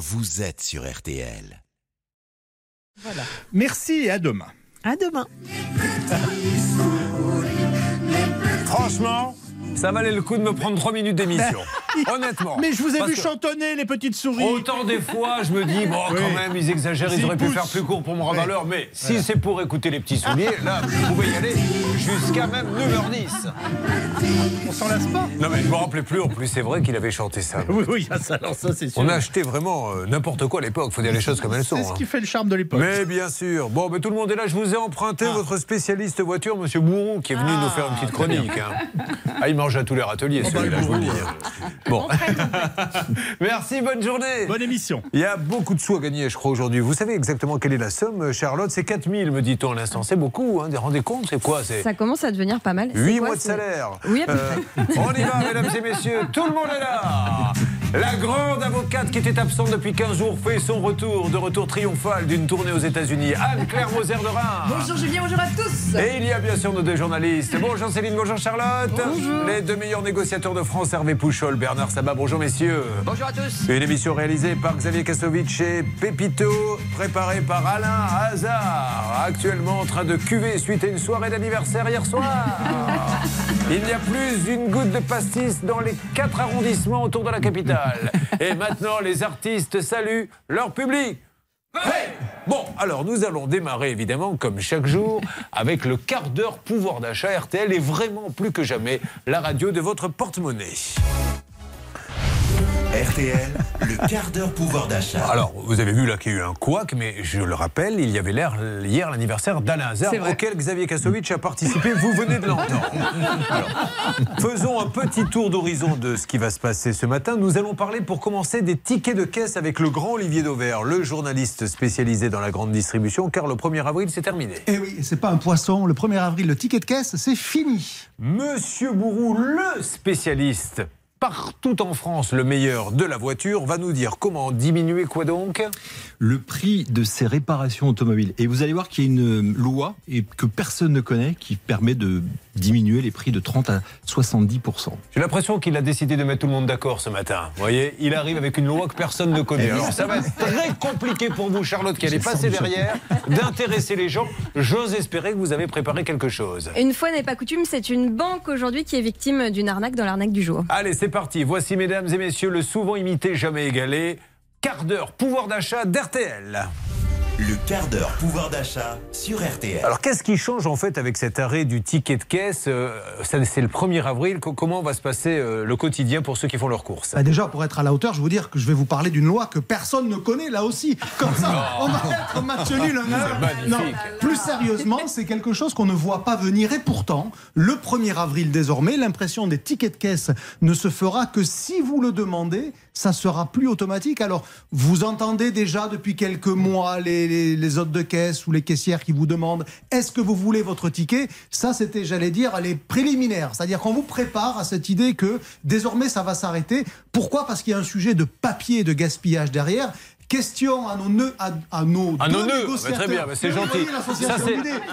vous êtes sur RTL. Voilà. Merci et à demain. À demain. Franchement, ça valait le coup de me prendre 3 minutes d'émission. Honnêtement. Mais je vous ai vu que chantonner les petites souris. Autant des fois, je me dis, bon, Oui. quand même, ils exagèrent, ils auraient pu faire plus court pour mon Ouais. valeur. Mais si c'est pour écouter les petits souliers, là, vous pouvez y aller jusqu'à même 9h10. On s'en lasse pas. Non, mais je me rappelais plus. En plus, c'est vrai qu'il avait chanté ça. Oui, oui, ça, alors ça c'est sûr. On a acheté vraiment euh, n'importe quoi à l'époque. Faut dire les choses comme elles sont. C'est ce hein. qui fait le charme de l'époque. Mais bien sûr. Bon, mais tout le monde est là. Je vous ai emprunté Ah. votre spécialiste voiture, Monsieur Bourron, qui est venu nous faire une petite chronique. hein. Ah, il mange à tous les râteliers, Oh, bah, celui-là, je vous le dis. Bon. Merci, bonne journée. Bonne émission. Il y a beaucoup de sous à gagner, je crois, aujourd'hui. Vous savez exactement quelle est la somme, Charlotte? C'est 4000, me dit-on à l'instant. C'est beaucoup, hein. Rendez compte? C'est quoi C'est Ça commence à devenir pas mal. C'est 8 quoi, mois de salaire. Oui, à peu Euh, on y va, mesdames et messieurs. Tout le monde est là. La grande avocate qui était absente depuis 15 jours fait son retour, de retour triomphal d'une tournée aux États-Unis. Anne-Claire Moser de Reims. Bonjour Julien, bonjour à tous. Et il y a bien sûr nos deux journalistes. Bonjour Céline, bonjour Charlotte. Les deux meilleurs négociateurs de France, Hervé Pouchol, Bernard Sabat. Bonjour messieurs. Bonjour à tous. Une émission réalisée par Xavier Kasovic et Pépito, préparée par Alain Hazard, actuellement en train de cuver suite à une soirée d'anniversaire hier soir. Il n'y a plus d'une goutte de pastis dans les quatre arrondissements autour de la capitale. Et maintenant, les artistes saluent leur public. Bon, alors nous allons démarrer évidemment comme chaque jour avec le quart d'heure pouvoir d'achat RTL et vraiment plus que jamais la radio de votre porte-monnaie. RTL, le quart d'heure pouvoir d'achat. Alors, vous avez vu là qu'il y a eu un couac, mais je le rappelle, il y avait l'air hier l'anniversaire d'Alain Hazard, auquel Xavier Kasovic a participé. Vous venez de l'entendre. Faisons un petit tour d'horizon de ce qui va se passer ce matin. Nous allons parler pour commencer des tickets de caisse avec le grand Olivier Dauvert, le journaliste spécialisé dans la grande distribution, car le 1er avril, c'est terminé. Eh oui, c'est pas un poisson. Le 1er avril, le ticket de caisse, c'est fini. Monsieur Bourou, le spécialiste partout en France, le meilleur de la voiture, va nous dire comment diminuer quoi donc? Le prix de ces réparations automobiles. Et vous allez voir qu'il y a une loi et que personne ne connaît qui permet de diminuer les prix de 30 à 70% J'ai l'impression qu'il a décidé de mettre tout le monde d'accord ce matin. Vous voyez, il arrive avec une loi que personne ne connaît. Alors ça va être très compliqué pour vous, Charlotte, qui allez passer derrière, d'intéresser les gens. J'ose espérer que vous avez préparé quelque chose. Une fois n'est pas coutume, c'est une banque aujourd'hui qui est victime d'une arnaque dans l'arnaque du jour. Allez, c'est parti. Voici, mesdames et messieurs, le souvent imité, jamais égalé, quart d'heure pouvoir d'achat d'RTL. Le quart d'heure pouvoir d'achat sur RTL. Alors, qu'est-ce qui change en fait avec cet arrêt du ticket de caisse Euh, ça, C'est le 1er avril. Co- Comment va se passer euh, le quotidien pour ceux qui font leurs courses? Bah déjà, pour être à la hauteur, je vais vous dire que je vais vous parler d'une loi que personne ne connaît là aussi. Comme ça, on va être match nul. Non, plus sérieusement, c'est quelque chose qu'on ne voit pas venir. Et pourtant, le 1er avril désormais, l'impression des tickets de caisse ne se fera que si vous le demandez. Ça sera plus automatique. Alors, vous entendez déjà depuis quelques mois les, hôtes de caisse ou les caissières qui vous demandent est-ce que vous voulez votre ticket? Ça, c'était, j'allais dire, les préliminaires. C'est-à-dire qu'on vous prépare à cette idée que désormais ça va s'arrêter. Pourquoi? Parce qu'il y a un sujet de papier et de gaspillage derrière. Question à nos nœuds, à, à nos, À nos nœuds, bah, très bien, bah, c'est gentil.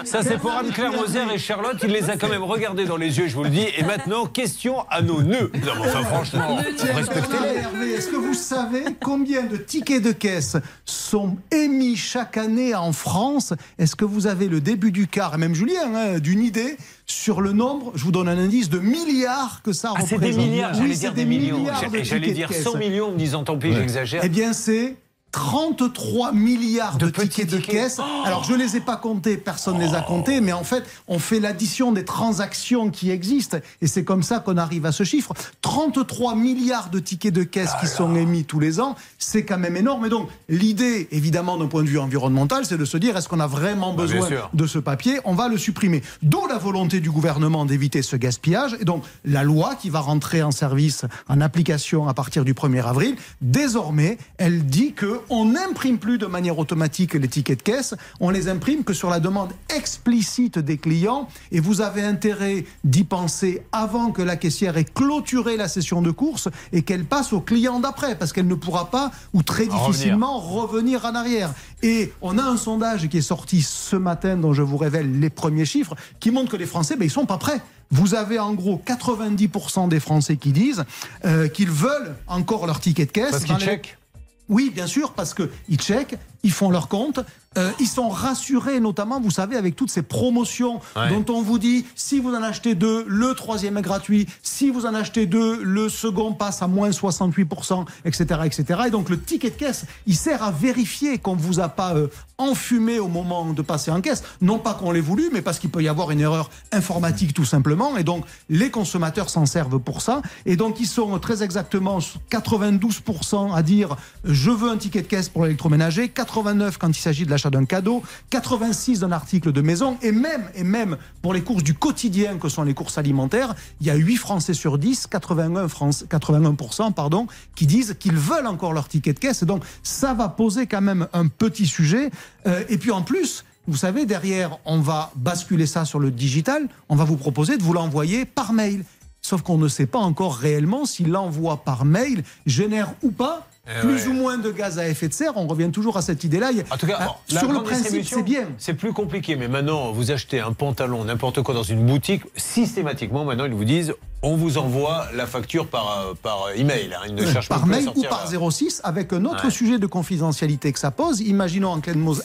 Ça, c'est- pour Anne-Claire Moser et Charlotte. Il les a quand même regardés dans les yeux, je vous le dis. Et maintenant, question à nos nœuds. Non, mais enfin, franchement, respectez-les. Est-ce que vous savez combien de tickets de caisse sont émis chaque année en France? Est-ce que vous avez le début du quart, et même Julien, hein, d'une idée sur le nombre, je vous donne un indice, de milliards que ça Ah, représente c'est des milliards, Oui, j'allais c'est dire des millions. milliards de Et J'allais dire de caisse. 100 millions en me disant tant pis, j'exagère. Eh bien, c'est 33 milliards de, tickets de tickets. Oh caisse. Alors, je ne les ai pas comptés, personne ne les a comptés, mais en fait, on fait l'addition des transactions qui existent, et c'est comme ça qu'on arrive à ce chiffre. 33 milliards de tickets de caisse qui sont émis tous les ans, c'est quand même énorme. Et donc, l'idée, évidemment, d'un point de vue environnemental, c'est de se dire, est-ce qu'on a vraiment Bah, besoin de ce papier? On va le supprimer. D'où la volonté du gouvernement d'éviter ce gaspillage. Et donc, la loi qui va rentrer en service, en application à partir du 1er avril, désormais, elle dit qu'on n'imprime plus de manière automatique les tickets de caisse, on les imprime que sur la demande explicite des clients. Et vous avez intérêt d'y penser avant que la caissière ait clôturé la session de course et qu'elle passe au client d'après, parce qu'elle ne pourra pas, ou très difficilement, revenir en arrière. Et on a un sondage qui est sorti ce matin, dont je vous révèle les premiers chiffres, qui montre que les Français, ben, ils sont pas prêts. Vous avez en gros 90% des Français qui disent euh, qu'ils veulent encore leur ticket de caisse. Parce qu'ils les- checkent. Oui, bien sûr, parce qu'ils checkent, ils font leur compte, euh, ils sont rassurés, notamment, vous savez, avec toutes ces promotions Ouais. dont on vous dit, si vous en achetez deux, le troisième est gratuit, si vous en achetez deux, le second passe à moins 68%, etc., etc. Et donc le ticket de caisse, il sert à vérifier qu'on ne vous a pas euh, enfumé au moment de passer en caisse. Non pas qu'on l'ait voulu, mais parce qu'il peut y avoir une erreur informatique tout simplement. Et donc les consommateurs s'en servent pour ça. Et donc ils sont très exactement 92% à dire je veux un ticket de caisse pour l'électroménager, 89 quand il s'agit de l'achat d'un cadeau, 86 d'un article de maison, et même, et même pour les courses du quotidien que sont les courses alimentaires, il y a 8 Français sur 10, 81, France, 81% pardon, qui disent qu'ils veulent encore leur ticket de caisse. Donc ça va poser quand même un petit sujet. Euh, et puis en plus, vous savez, derrière, on va basculer ça sur le digital, on va vous proposer de vous l'envoyer par mail. Sauf qu'on ne sait pas encore réellement si l'envoi par mail génère ou pas Eh plus ouais. ou moins de gaz à effet de serre. On revient toujours à cette idée-là. Il En tout cas, Ah, sur le principe, c'est bien. C'est plus compliqué, mais maintenant, vous achetez un pantalon, n'importe quoi dans une boutique, systématiquement, maintenant, ils vous disent on vous envoie la facture par, euh, par email. hein. Ils ne cherchent par même plus à mail ou par euh, 06 avec un autre Ouais. sujet de confidentialité que ça pose. Imaginons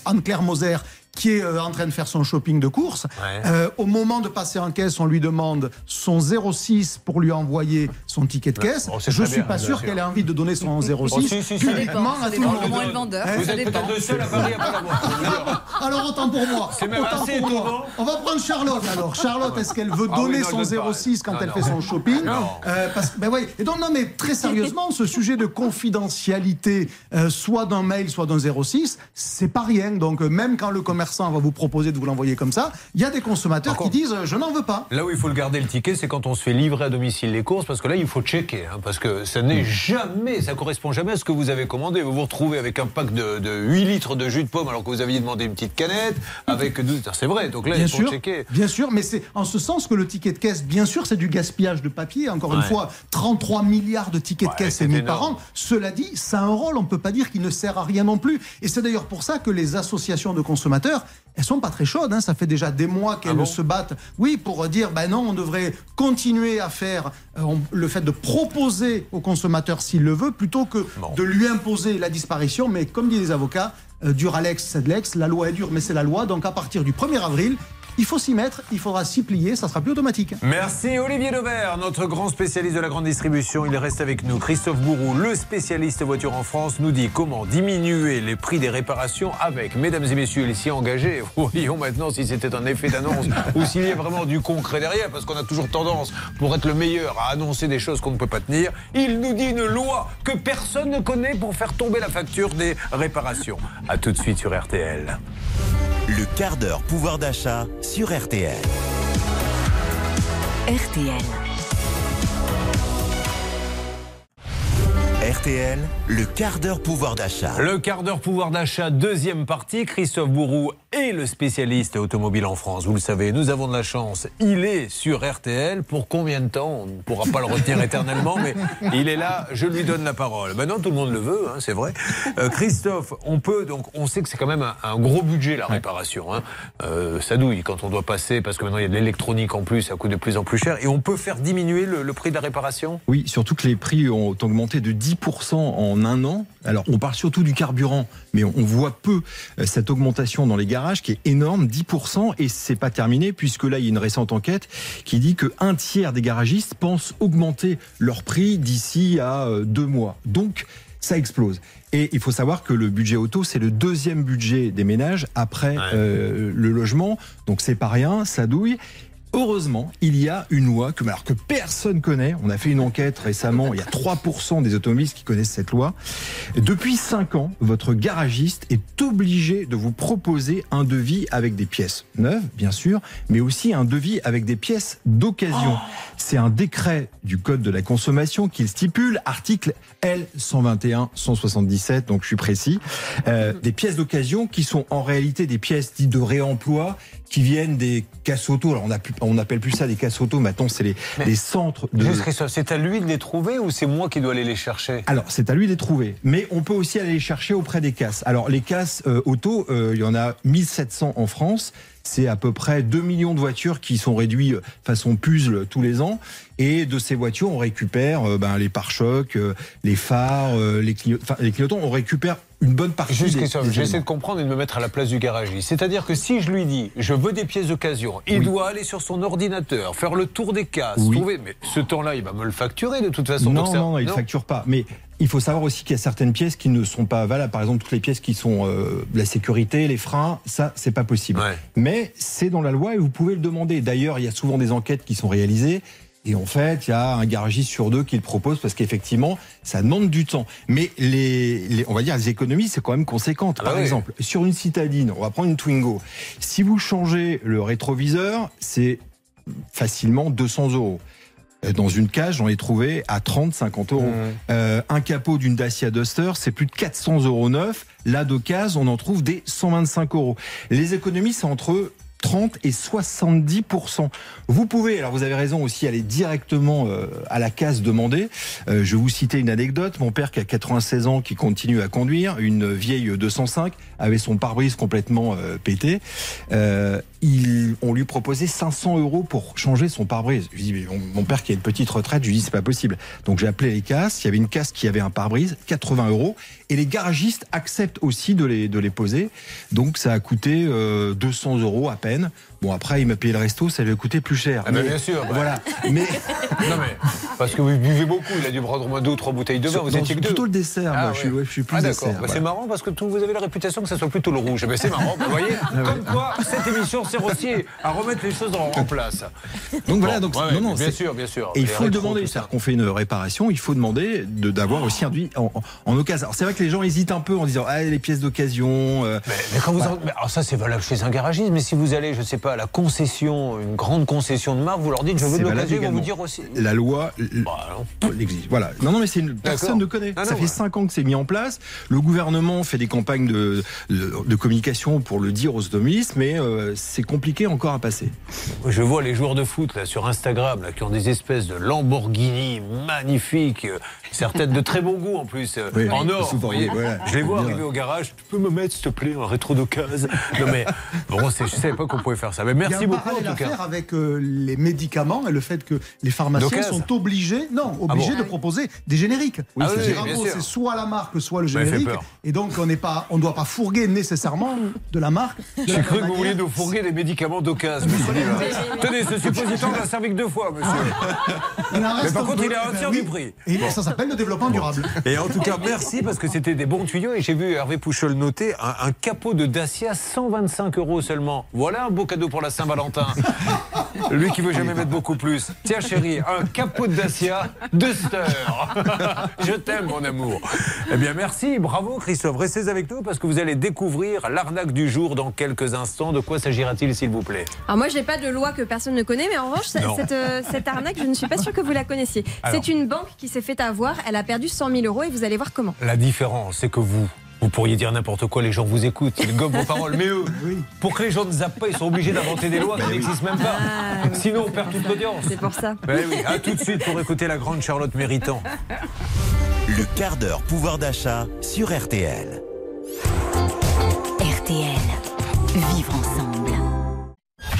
Anne-Claire Moser qui est euh, en train de faire son shopping de course. Ouais. Euh, au moment de passer en caisse, on lui demande son 06 pour lui envoyer son ticket de caisse. bon, c'est Je très suis bien, pas sûr qu'elle ait envie de donner son 06 Oh, si, si, si. publiquement Ça dépend, à tout le monde. vendeur. Hein Vous êtes peut-être le seul à Paris à pas l'avoir. Alors autant pour moi. C'est même Autant assez pour moi. On va prendre Charlotte alors. Charlotte, est-ce qu'elle veut Ah oui, donner non, son donne pas. 06 quand Non, elle non. fait son shopping Non. Euh, parce ben oui. Et donc non mais très sérieusement, ce sujet de confidentialité, euh, soit d'un mail, soit d'un 06, c'est pas rien. Donc même quand le commerçant va vous proposer de vous l'envoyer comme ça, il y a des consommateurs qui disent euh, je n'en veux pas. Là où il faut le garder le ticket, c'est quand on se fait livrer à domicile les courses, parce que là, il faut checker, hein, parce que ça n'est jamais, ça correspond jamais à ce que vous avez commandé. Vous vous retrouvez avec un pack de, de 8 litres de jus de pomme, alors que vous aviez demandé une petite canette, avec 12... C'est vrai, donc là, Bien il faut sûr, checker. bien sûr, mais c'est en ce sens que le ticket de caisse, bien sûr, c'est du gaspillage de papier. Encore une fois, 33 milliards de tickets Ouais, de caisse émis par an. Cela dit, ça a un rôle, on ne peut pas dire qu'il ne sert à rien non plus. Et c'est d'ailleurs pour ça que les associations de consommateurs, elles sont pas très chaudes. hein. Ça fait déjà des mois qu'elles Ah bon? se battent, oui, pour dire, ben non, on devrait continuer à faire euh, on- le fait de proposer au consommateur s'il le veut, plutôt que de lui imposer la disparition. Mais comme disent les avocats, euh, dur Alex, c'est de l'ex. La loi est dure, mais c'est la loi. Donc à partir du 1er avril, il faut s'y mettre, il faudra s'y plier, ça sera plus automatique. Merci Olivier Daubert, notre grand spécialiste de la grande distribution. Il reste avec nous. Christophe Bourou, le spécialiste voiture en France, nous dit comment diminuer les prix des réparations avec, mesdames et messieurs, les s'y engagés. Voyons maintenant si c'était un effet d'annonce ou s'il y a vraiment du concret derrière, parce qu'on a toujours tendance, pour être le meilleur, à annoncer des choses qu'on ne peut pas tenir. Il nous dit une loi que personne ne connaît pour faire tomber la facture des réparations. A tout de suite sur RTL. Le quart d'heure pouvoir d'achat sur RTL. RTL. RTL, le quart d'heure pouvoir d'achat. Le quart d'heure pouvoir d'achat, deuxième partie. Christophe Bourou est le spécialiste automobile en France. Vous le savez, nous avons de la chance. Il est sur RTL. Pour combien de temps On ne pourra pas le retenir éternellement, mais il est là. Je lui donne la parole. Maintenant, tout le monde le veut, hein, c'est vrai. Euh, Christophe, on peut donc, on sait que c'est quand même un, un gros budget la réparation. Hein. Euh, ça douille quand on doit passer, parce que maintenant il y a de l'électronique en plus, ça coûte de plus en plus cher. Et on peut faire diminuer le, le prix de la réparation? Oui, surtout que les prix ont augmenté de 10% en un an. Alors, on parle surtout du carburant, mais on on voit peu euh, cette augmentation dans les qui est énorme, 10%, et c'est pas terminé puisque là, il y a une récente enquête qui dit que un tiers des garagistes pensent augmenter leur prix d'ici à euh, deux mois. Donc, ça explose. Et il faut savoir que le budget auto, c'est le deuxième budget des ménages après Ouais. euh, le logement. Donc, c'est pas rien, ça douille. Heureusement, il y a une loi que, alors que personne connaît. On a fait une enquête récemment. Il y a 3% des automobilistes qui connaissent cette loi. Depuis 5 ans, votre garagiste est obligé de vous proposer un devis avec des pièces neuves, bien sûr, mais aussi un devis avec des pièces d'occasion. C'est un décret du Code de la consommation qui le stipule, article L121-177, donc je suis précis. Euh, des pièces d'occasion qui sont en réalité des pièces dites de réemploi qui viennent des casses auto. Alors on a plus- on n'appelle plus ça des casses auto, maintenant c'est les, centres de... C'est à lui de les trouver ou c'est moi qui dois aller les chercher? Alors, c'est à lui de les trouver. Mais on peut aussi aller les chercher auprès des casses. Alors, les casses euh, auto, euh, il y en a 1700 en France. C'est à peu près 2 millions de voitures qui sont réduites façon puzzle tous les ans. Et de ces voitures, on récupère euh, ben, les pare-chocs, euh, les phares, euh, les, clignotants. On récupère une bonne partie. Juste des j'essaie de comprendre et de me mettre à la place du garagiste. C'est-à-dire que si je lui dis, je veux des pièces d'occasion, il doit aller sur son ordinateur, faire le tour des cases, Oui. trouver. Mais ce temps-là, il va me le facturer de toute façon. Non, Donc non, non, il ne facture pas. Mais il faut savoir aussi qu'il y a certaines pièces qui ne sont pas valables. Par exemple, toutes les pièces qui sont euh, la sécurité, les freins, ça, c'est pas possible. Ouais. Mais c'est dans la loi et vous pouvez le demander. D'ailleurs, il y a souvent des enquêtes qui sont réalisées. Et en fait, il y a un garagiste sur deux qui le propose parce qu'effectivement, ça demande du temps. Mais les, les- on va dire, les économies, c'est quand même conséquente. Ah bah Par oui. exemple, sur une citadine, on va prendre une Twingo. Si vous changez le rétroviseur, c'est facilement 200 euros. Euh, Dans une cage, j'en ai trouvé à 30, 50 euros. Mmh. Euh, un capot d'une Dacia Duster, c'est plus de 400 euros neuf. Là, d'occasion, on en trouve des 125 euros. Les économies, c'est entre 30 et 70% Vous pouvez, alors vous avez raison aussi, aller directement euh, à la case demander. Euh, je vais vous citer une anecdote. Mon père qui a 96 ans, qui continue à conduire, une vieille 205, avait son pare-brise complètement euh, pété. On lui proposait 500 euros pour changer son pare-brise. Je dis, mon, mon père qui a une petite retraite, je lui dis, c'est pas possible. Donc j'ai appelé les casses. Il y avait une casse qui avait un pare-brise, 80 euros. Et les garagistes acceptent aussi de les, poser. Donc ça a coûté euh, 200 euros à peine. Rennes. Bon, après, il m'a payé le resto, ça lui a coûté plus cher. Ah ben, bien sûr, bah. Voilà. Mais Non mais parce que vous buvez beaucoup, il a dû prendre au moins deux ou trois bouteilles de vin. Vous Non, étiez que deux. plutôt le dessert. Ah moi, je, suis, ouais. je suis plus Ah d'accord, dessert. Bah, voilà. c'est marrant parce que tout, vous avez la réputation que ça soit plutôt le rouge. Mais c'est marrant, vous voyez Comme quoi, cette émission sert aussi à remettre les choses en, en place. Donc voilà, donc ouais, non, non, bien sûr, bien sûr. Et il faut le demander, c'est-à-dire qu'on fait une réparation, il faut demander de- d'avoir aussi un en, en, en occasion. Alors c'est vrai que les gens hésitent un peu en disant ah les pièces d'occasion. euh, Mais, mais quand vous en- mais alors ça c'est valable chez un garagiste, mais si vous allez, je sais pas, à la concession, une grande concession de marque, vous leur dites je veux de l'occasion, ils vont vous dire aussi. la loi l- Bah, l'exige. Voilà. Non, non, mais c'est une personne ne connaît. Ah non, Ça fait ouais. cinq ans que c'est mis en place. Le gouvernement fait des campagnes de, de, de communication pour le dire aux automobilistes, mais euh, c'est compliqué encore à passer. Je vois les joueurs de foot là, sur Instagram là, qui ont des espèces de Lamborghini magnifiques, certaines de très bon goût en plus, euh, Oui, en or. souvent, vous voyez. voilà. Je les vois arriver au garage. Tu peux me mettre, s'il te plaît, un rétro d'occasion? Non mais bon, je savais pas qu'on pouvait faire ça. Mais merci beaucoup en tout à cas. avec euh, les médicaments et le fait que les pharmaciens sont obligés, non, obligés Ah bon de proposer des génériques. Ah oui, Le oui, c'est soit la marque, soit le fait générique. peur. Et donc on n'est pas, on doit pas fourguer nécessairement de la marque. J'ai cru que vous vouliez nous fourguer des médicaments d'occasion. Tenez, ce suppositoire l'a servi que deux fois, monsieur. Mais par contre, il est à un tiers du prix. Et ça s'appelle le développement durable. Et en tout cas, merci parce que c'était des bons tuyaux. Et j'ai vu Hervé Pouchol noter un, un capot de Dacia 125 euros seulement. Voilà un beau cadeau pour la Saint-Valentin. Lui qui veut jamais mettre beaucoup plus. Tiens, chérie, un capot de Dacia Duster. Je t'aime, mon amour. Eh bien, merci. Bravo, Christophe. Restez avec nous parce que vous allez découvrir l'arnaque du jour dans quelques instants. De quoi s'agira-t-il, s'il vous plaît? Alors moi, je n'ai pas de loi que personne ne connaît, mais en revanche, cette, euh, cette arnaque, je ne suis pas sûre que vous la connaissiez. C'est une banque qui s'est fait avoir. Elle a perdu 100 000 euros et vous allez voir comment. La différence, c'est que vous, vous pourriez dire n'importe quoi, les gens vous écoutent, ils gobent vos paroles. Mais eux, pour que les gens ne zappent pas, ils sont obligés d'inventer des lois qui n'existent même pas. Ah. Sinon, on perd toute l'audience. C'est pour ça. Ben oui, à tout de suite pour écouter la grande Charlotte Méritant. Le quart d'heure pouvoir d'achat sur RTL. RTL. Vivre ensemble.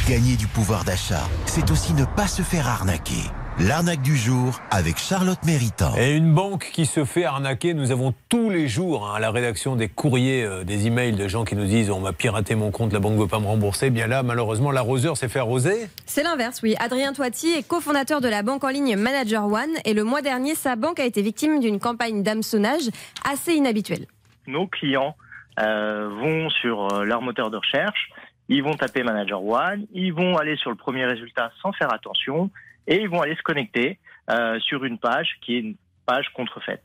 Gagner du pouvoir d'achat, c'est aussi ne pas se faire arnaquer. L'arnaque du jour avec Charlotte Méritant. Et une banque qui se fait arnaquer, nous avons tous les jours hein, à la rédaction des courriers, euh, des emails de gens qui nous disent on m'a piraté mon compte, la banque ne veut pas me rembourser. Bien là, malheureusement, l'arroseur s'est fait arroser. C'est l'inverse, oui. Adrien Toiti est cofondateur de la banque en ligne Manager One et le mois dernier, sa banque a été victime d'une campagne d'hameçonnage assez inhabituelle. nos clients euh, vont sur euh, leur moteur de recherche, ils vont taper Manager One, ils vont aller sur le premier résultat sans faire attention et ils vont aller se connecter euh, sur une page qui est une page contrefaite.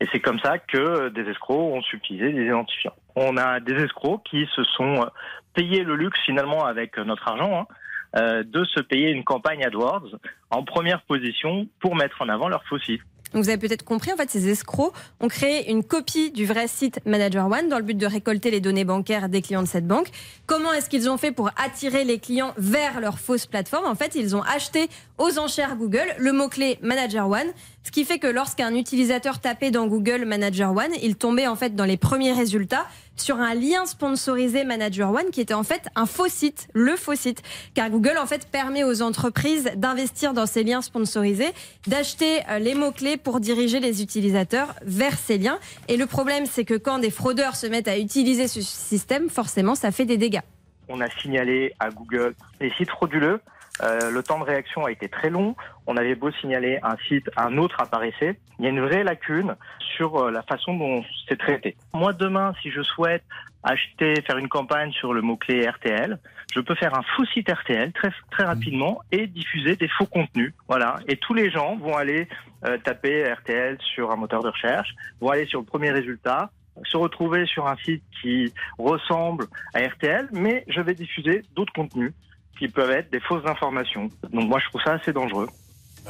Et c'est comme ça que euh, des escrocs ont utilisé des identifiants. On a des escrocs qui se sont euh, payés le luxe finalement avec euh, notre argent hein, de se payer une campagne AdWords en première position pour mettre en avant leur faux site. Donc vous avez peut-être compris, en fait, ces escrocs ont créé une copie du vrai site Manager One dans le but de récolter les données bancaires des clients de cette banque. Comment est-ce qu'ils ont fait pour attirer les clients vers leur fausse plateforme? En fait, ils ont acheté aux enchères Google le mot-clé Manager One, ce qui fait que lorsqu'un utilisateur tapait dans Google Manager One, il tombait en fait dans les premiers résultats sur un lien sponsorisé Manager One qui était en fait un faux site, le faux site. Car Google en fait permet aux entreprises d'investir dans ces liens sponsorisés, d'acheter euh, les mots-clés pour diriger les utilisateurs vers ces liens. Et le problème, c'est que quand des fraudeurs se mettent à utiliser ce système, forcément, ça fait des dégâts. On a signalé à Google les sites frauduleux. Euh, le temps de réaction a été très long. On avait beau signaler un site, un autre apparaissait. Il y a une vraie lacune sur euh, la façon dont c'est traité. Moi, demain, si je souhaite acheter, faire une campagne sur le mot-clé RTL, je peux faire un faux site RTL très, très rapidement et diffuser des faux contenus. Voilà. Et tous les gens vont aller euh, taper RTL sur un moteur de recherche, vont aller sur le premier résultat, se retrouver sur un site qui ressemble à RTL, mais je vais diffuser d'autres contenus qui peuvent être des fausses informations. Donc moi, je trouve ça assez dangereux.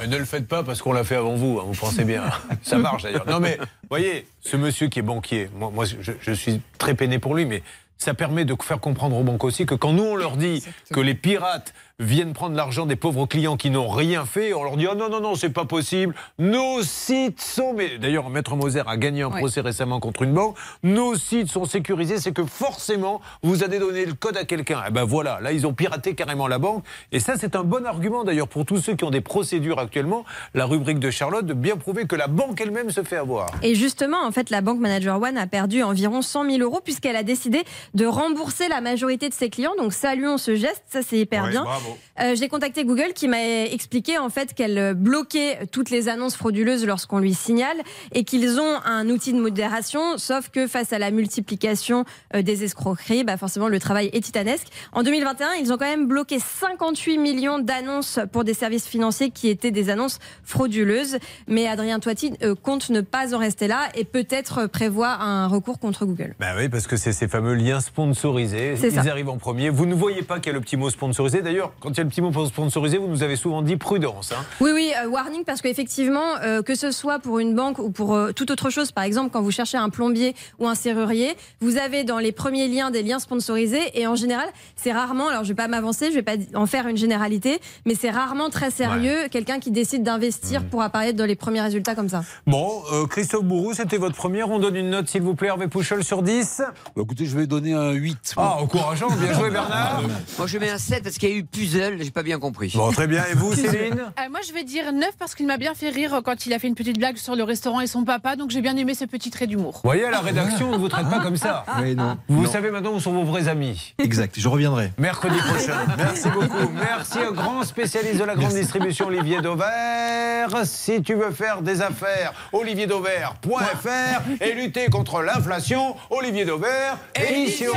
Euh, Ne le faites pas parce qu'on l'a fait avant vous, hein, vous pensez bien. Ça marche d'ailleurs. Non mais, voyez, ce monsieur qui est banquier, moi, moi je, je suis très peiné pour lui, mais ça permet de faire comprendre aux banques aussi que quand nous on leur dit que les pirates viennent prendre l'argent des pauvres clients qui n'ont rien fait, on leur dit oh non non non c'est pas possible, nos sites sont mais d'ailleurs Maître Moser a gagné un Ouais. procès récemment contre une banque, nos sites sont sécurisés, c'est que forcément vous allez donner le code à quelqu'un. Et ben voilà, là ils ont piraté carrément la banque et ça c'est un bon argument d'ailleurs pour tous ceux qui ont des procédures actuellement, la rubrique de Charlotte de bien prouver que la banque elle-même se fait avoir. Et justement, en fait, la banque Manager One a perdu environ 100 000 euros puisqu'elle a décidé de rembourser la majorité de ses clients. Donc, saluons ce geste, ça c'est hyper Ouais, bien. bravo. Euh, J'ai contacté Google qui m'a expliqué en fait qu'elle euh, bloquait toutes les annonces frauduleuses lorsqu'on lui signale et qu'ils ont un outil de modération, sauf que face à la multiplication euh, des escroqueries, bah forcément le travail est titanesque. En 2021, ils ont quand même bloqué 58 millions d'annonces pour des services financiers qui étaient des annonces frauduleuses. Mais Adrien Toiti euh, compte ne pas en rester là et peut-être prévoit un recours contre Google. Ben oui, parce que c'est ces fameux liens sponsorisés. Ils ça. arrivent en premier. Vous ne voyez pas qu'il y a le petit mot sponsorisé. D'ailleurs, quand il y a le petit mot sponsorisé, vous nous avez souvent dit prudence. hein. Oui, oui, euh, warning parce qu'effectivement, euh, que ce soit pour une banque ou pour euh, toute autre chose, par exemple, quand vous cherchez un plombier ou un serrurier, vous avez dans les premiers liens des liens sponsorisés et en général, c'est rarement, alors je vais pas m'avancer, je vais pas en faire une généralité, mais c'est rarement très sérieux quelqu'un qui décide d'investir pour apparaître dans les premiers résultats comme ça. Bon, euh, Christophe Bourou, c'était votre première. On donne une note, s'il vous plaît, Hervé Pouchol, sur 10. Bah, écoutez, je vais donner un 8. Ah, encourageant. Bien joué, Bernard. Moi, je mets un 7 parce qu'il y a eu j'ai pas bien compris. Bon, très bien. Et vous, Céline Euh, moi, je vais dire 9 parce qu'il m'a bien fait rire quand il a fait une petite blague sur le restaurant et son papa, donc j'ai bien aimé ce petit trait d'humour. Vous voyez, à la rédaction, on ne vous traite pas comme ça. Oui, non. Vous Non. savez maintenant où sont vos vrais amis. Exact, je reviendrai. Mercredi prochain. Merci beaucoup. Merci au grand spécialiste de la grande distribution, Olivier Dauvert. Si tu veux faire des affaires, olivierdauvert.fr et lutter contre l'inflation, Olivier Dauvert, édition.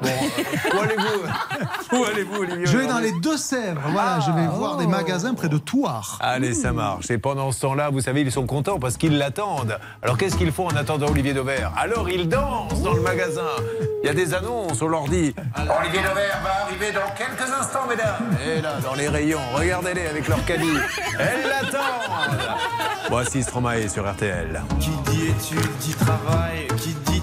Bon, euh, où allez-vous? Où allez-vous, Olivier Je vais dans aujourd'hui les Deux-Sèvres. Voilà, je vais voir des magasins près de Thouars. Allez, ça marche. Et pendant ce temps-là, vous savez, ils sont contents parce qu'ils l'attendent. Alors qu'est-ce qu'ils font en attendant Olivier Dauvert? Alors ils dansent dans le magasin. Il y a des annonces, on leur dit Olivier Dauvert va arriver dans quelques instants, mesdames. Et là, dans les rayons, regardez-les avec leur caddie. Elles l'attendent. Voici Stromae sur RTL. Qui dit études dit travail, qui dit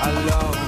I love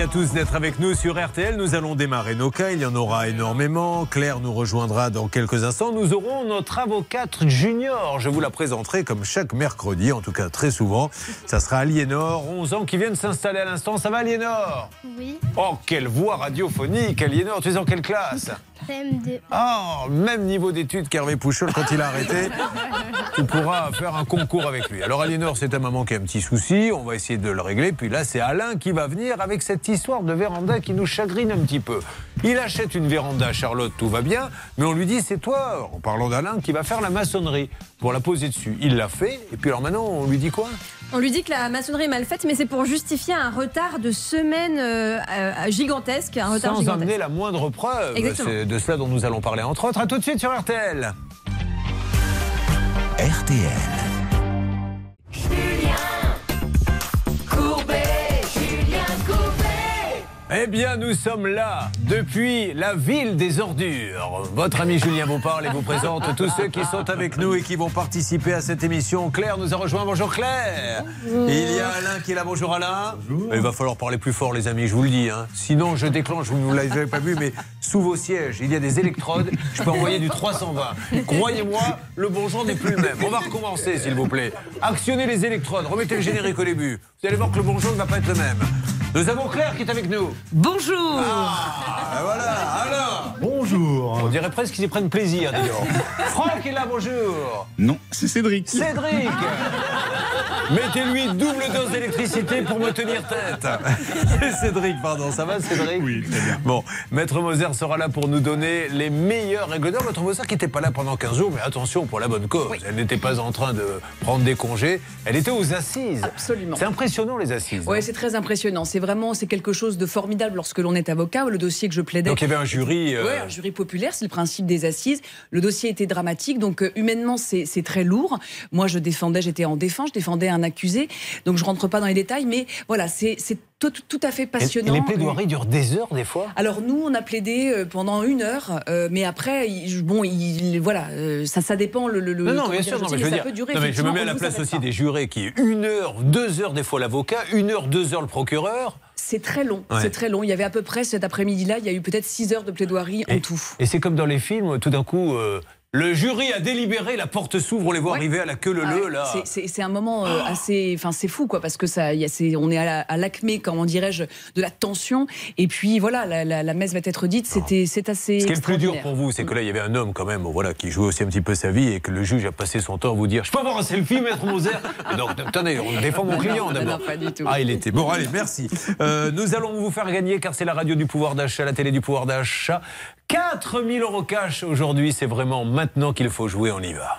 Merci à tous d'être avec nous sur RTL. Nous allons démarrer nos cas. Il y en aura énormément. Claire nous rejoindra dans quelques instants. Nous aurons notre avocate junior. Je vous la présenterai comme chaque mercredi, en tout cas très souvent. Ça sera Aliénor, 11 ans, qui vient de s'installer à l'instant. Ça va, Aliénor? Oui. Oh, quelle voix radiophonique, Aliénor. Tu es en quelle classe? CM2. Oh, même niveau d'études qu'Hervé Pouchol quand il a arrêté. Tu pourras faire un concours avec lui. Alors Aliénor, c'est ta maman qui a un petit souci. On va essayer de le régler. Puis là, c'est Alain qui va venir avec cette histoire de véranda qui nous chagrine un petit peu. Il achète une véranda à Charlotte, tout va bien. Mais on lui dit, c'est toi, en parlant d'Alain, qui va faire la maçonnerie pour la poser dessus. Il l'a fait. Et puis alors maintenant, on lui dit quoi? On lui dit que la maçonnerie est mal faite, mais c'est pour justifier un retard de semaines euh, euh, gigantesque. Un retard Sans gigantesque. amener la moindre preuve. C'est de cela dont nous allons parler entre autres. À tout de suite sur RTL. RTL. Eh bien, nous sommes là depuis la ville des ordures. Votre ami Julien vous parle et vous présente tous ceux qui sont avec nous et qui vont participer à cette émission. Claire nous a rejoint. Bonjour Claire. Il y a Alain qui est là. Bonjour Alain. Il va falloir parler plus fort, les amis, je vous le dis. hein. Sinon, je déclenche, vous ne l'avez pas vu, mais sous vos sièges, il y a des électrodes. Je peux envoyer du 320. Croyez-moi, le bonjour n'est plus le même. On va recommencer, s'il vous plaît. Actionnez les électrodes. Remettez le générique au début. Vous allez voir que le bonjour ne va pas être le même. Nous avons Claire qui est avec nous. Bonjour Ah, voilà, alors Bonjour. On dirait presque qu'ils y prennent plaisir, donc. Franck est là, bonjour Non, c'est Cédric. Cédric Mettez-lui double dose d'électricité pour me tenir tête. Cédric, pardon, ça va Cédric Oui, très bien. Bon, Maître Moser sera là pour nous donner les meilleures règles d'or. Maître Moser qui n'était pas là pendant 15 jours, mais attention pour la bonne cause. Elle n'était pas en train de prendre des congés, elle était aux assises. Absolument. C'est impressionnant les assises. Oui, c'est très impressionnant. C'est vraiment c'est quelque chose de formidable lorsque l'on est avocat. Le dossier que je plaidais. Donc il y avait un jury. euh, Ouais, un jury populaire, c'est le principe des assises. Le dossier était dramatique, donc euh, humainement c'est c'est très lourd. Moi je défendais, j'étais en défense, je défendais un accusé, donc je rentre pas dans les détails, mais voilà, c'est tout, tout à fait passionnant. Et les plaidoiries durent des heures des fois? Alors nous, on a plaidé euh, pendant une heure, euh, mais après, il- bon, il, voilà, euh, ça, ça dépend le. Non, non, bien sûr, non, je mais je veux ça dire, peut durer. non, mais je me mets à la place aussi des jurés qui est une heure, deux heures des fois l'avocat, une heure, deux heures le procureur. C'est très long, Ouais. c'est très long. Il y avait à peu près cet après-midi-là, il y a eu peut-être 6 heures de plaidoirie en tout. Et c'est comme dans les films, tout d'un coup, euh, le jury a délibéré, la porte s'ouvre, on les voit Ouais. arriver à la queue le Ah le ouais, là. c'est- un moment euh, assez, enfin c'est fou quoi, parce que ça, y a, c'est- on est à la- l'acmé, comment dirais-je, de la tension. Et puis voilà, la, la- la messe va être dite. C'était, c'est assez. Ce qui est le plus dur pour vous, c'est que là, il y avait un homme quand même, voilà, qui jouait aussi un petit peu sa vie et que le juge a passé son temps à vous dire Je peux avoir un selfie, maître Moser? Donc, attendez, on défend mon Non, client non, d'abord. non, pas du tout. Ah, il était. Bon, allez, merci. Euh, nous allons vous faire gagner, car c'est la radio du pouvoir d'achat, la télé du pouvoir d'achat. 4000 euros cash aujourd'hui, c'est vraiment maintenant qu'il faut jouer, on y va.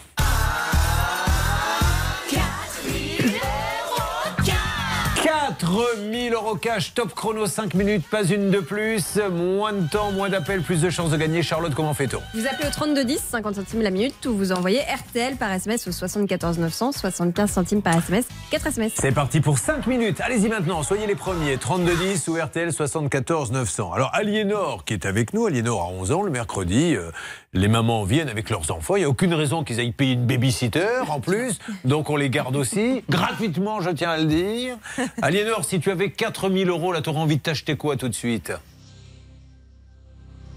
4000 euros cash, top chrono, 5 minutes, pas une de plus. Moins de temps, moins d'appels, plus de chances de gagner. Charlotte, comment fait-on? Vous appelez au 3210, 50 centimes la minute, ou vous envoyez RTL par SMS au 74 900, 75 centimes par SMS, 4 SMS. C'est parti pour 5 minutes. Allez-y maintenant, soyez les premiers. 3210 ou RTL 74 900. Alors Aliénor qui est avec nous, Aliénor a 11 ans, le mercredi, euh, les mamans viennent avec leurs enfants. Il n'y a aucune raison qu'ils aillent payer une babysitter en plus. Donc on les garde aussi, gratuitement, je tiens à le dire. Aliénor, si tu avais 4000 euros, là, tu aurais envie de t'acheter quoi tout de suite?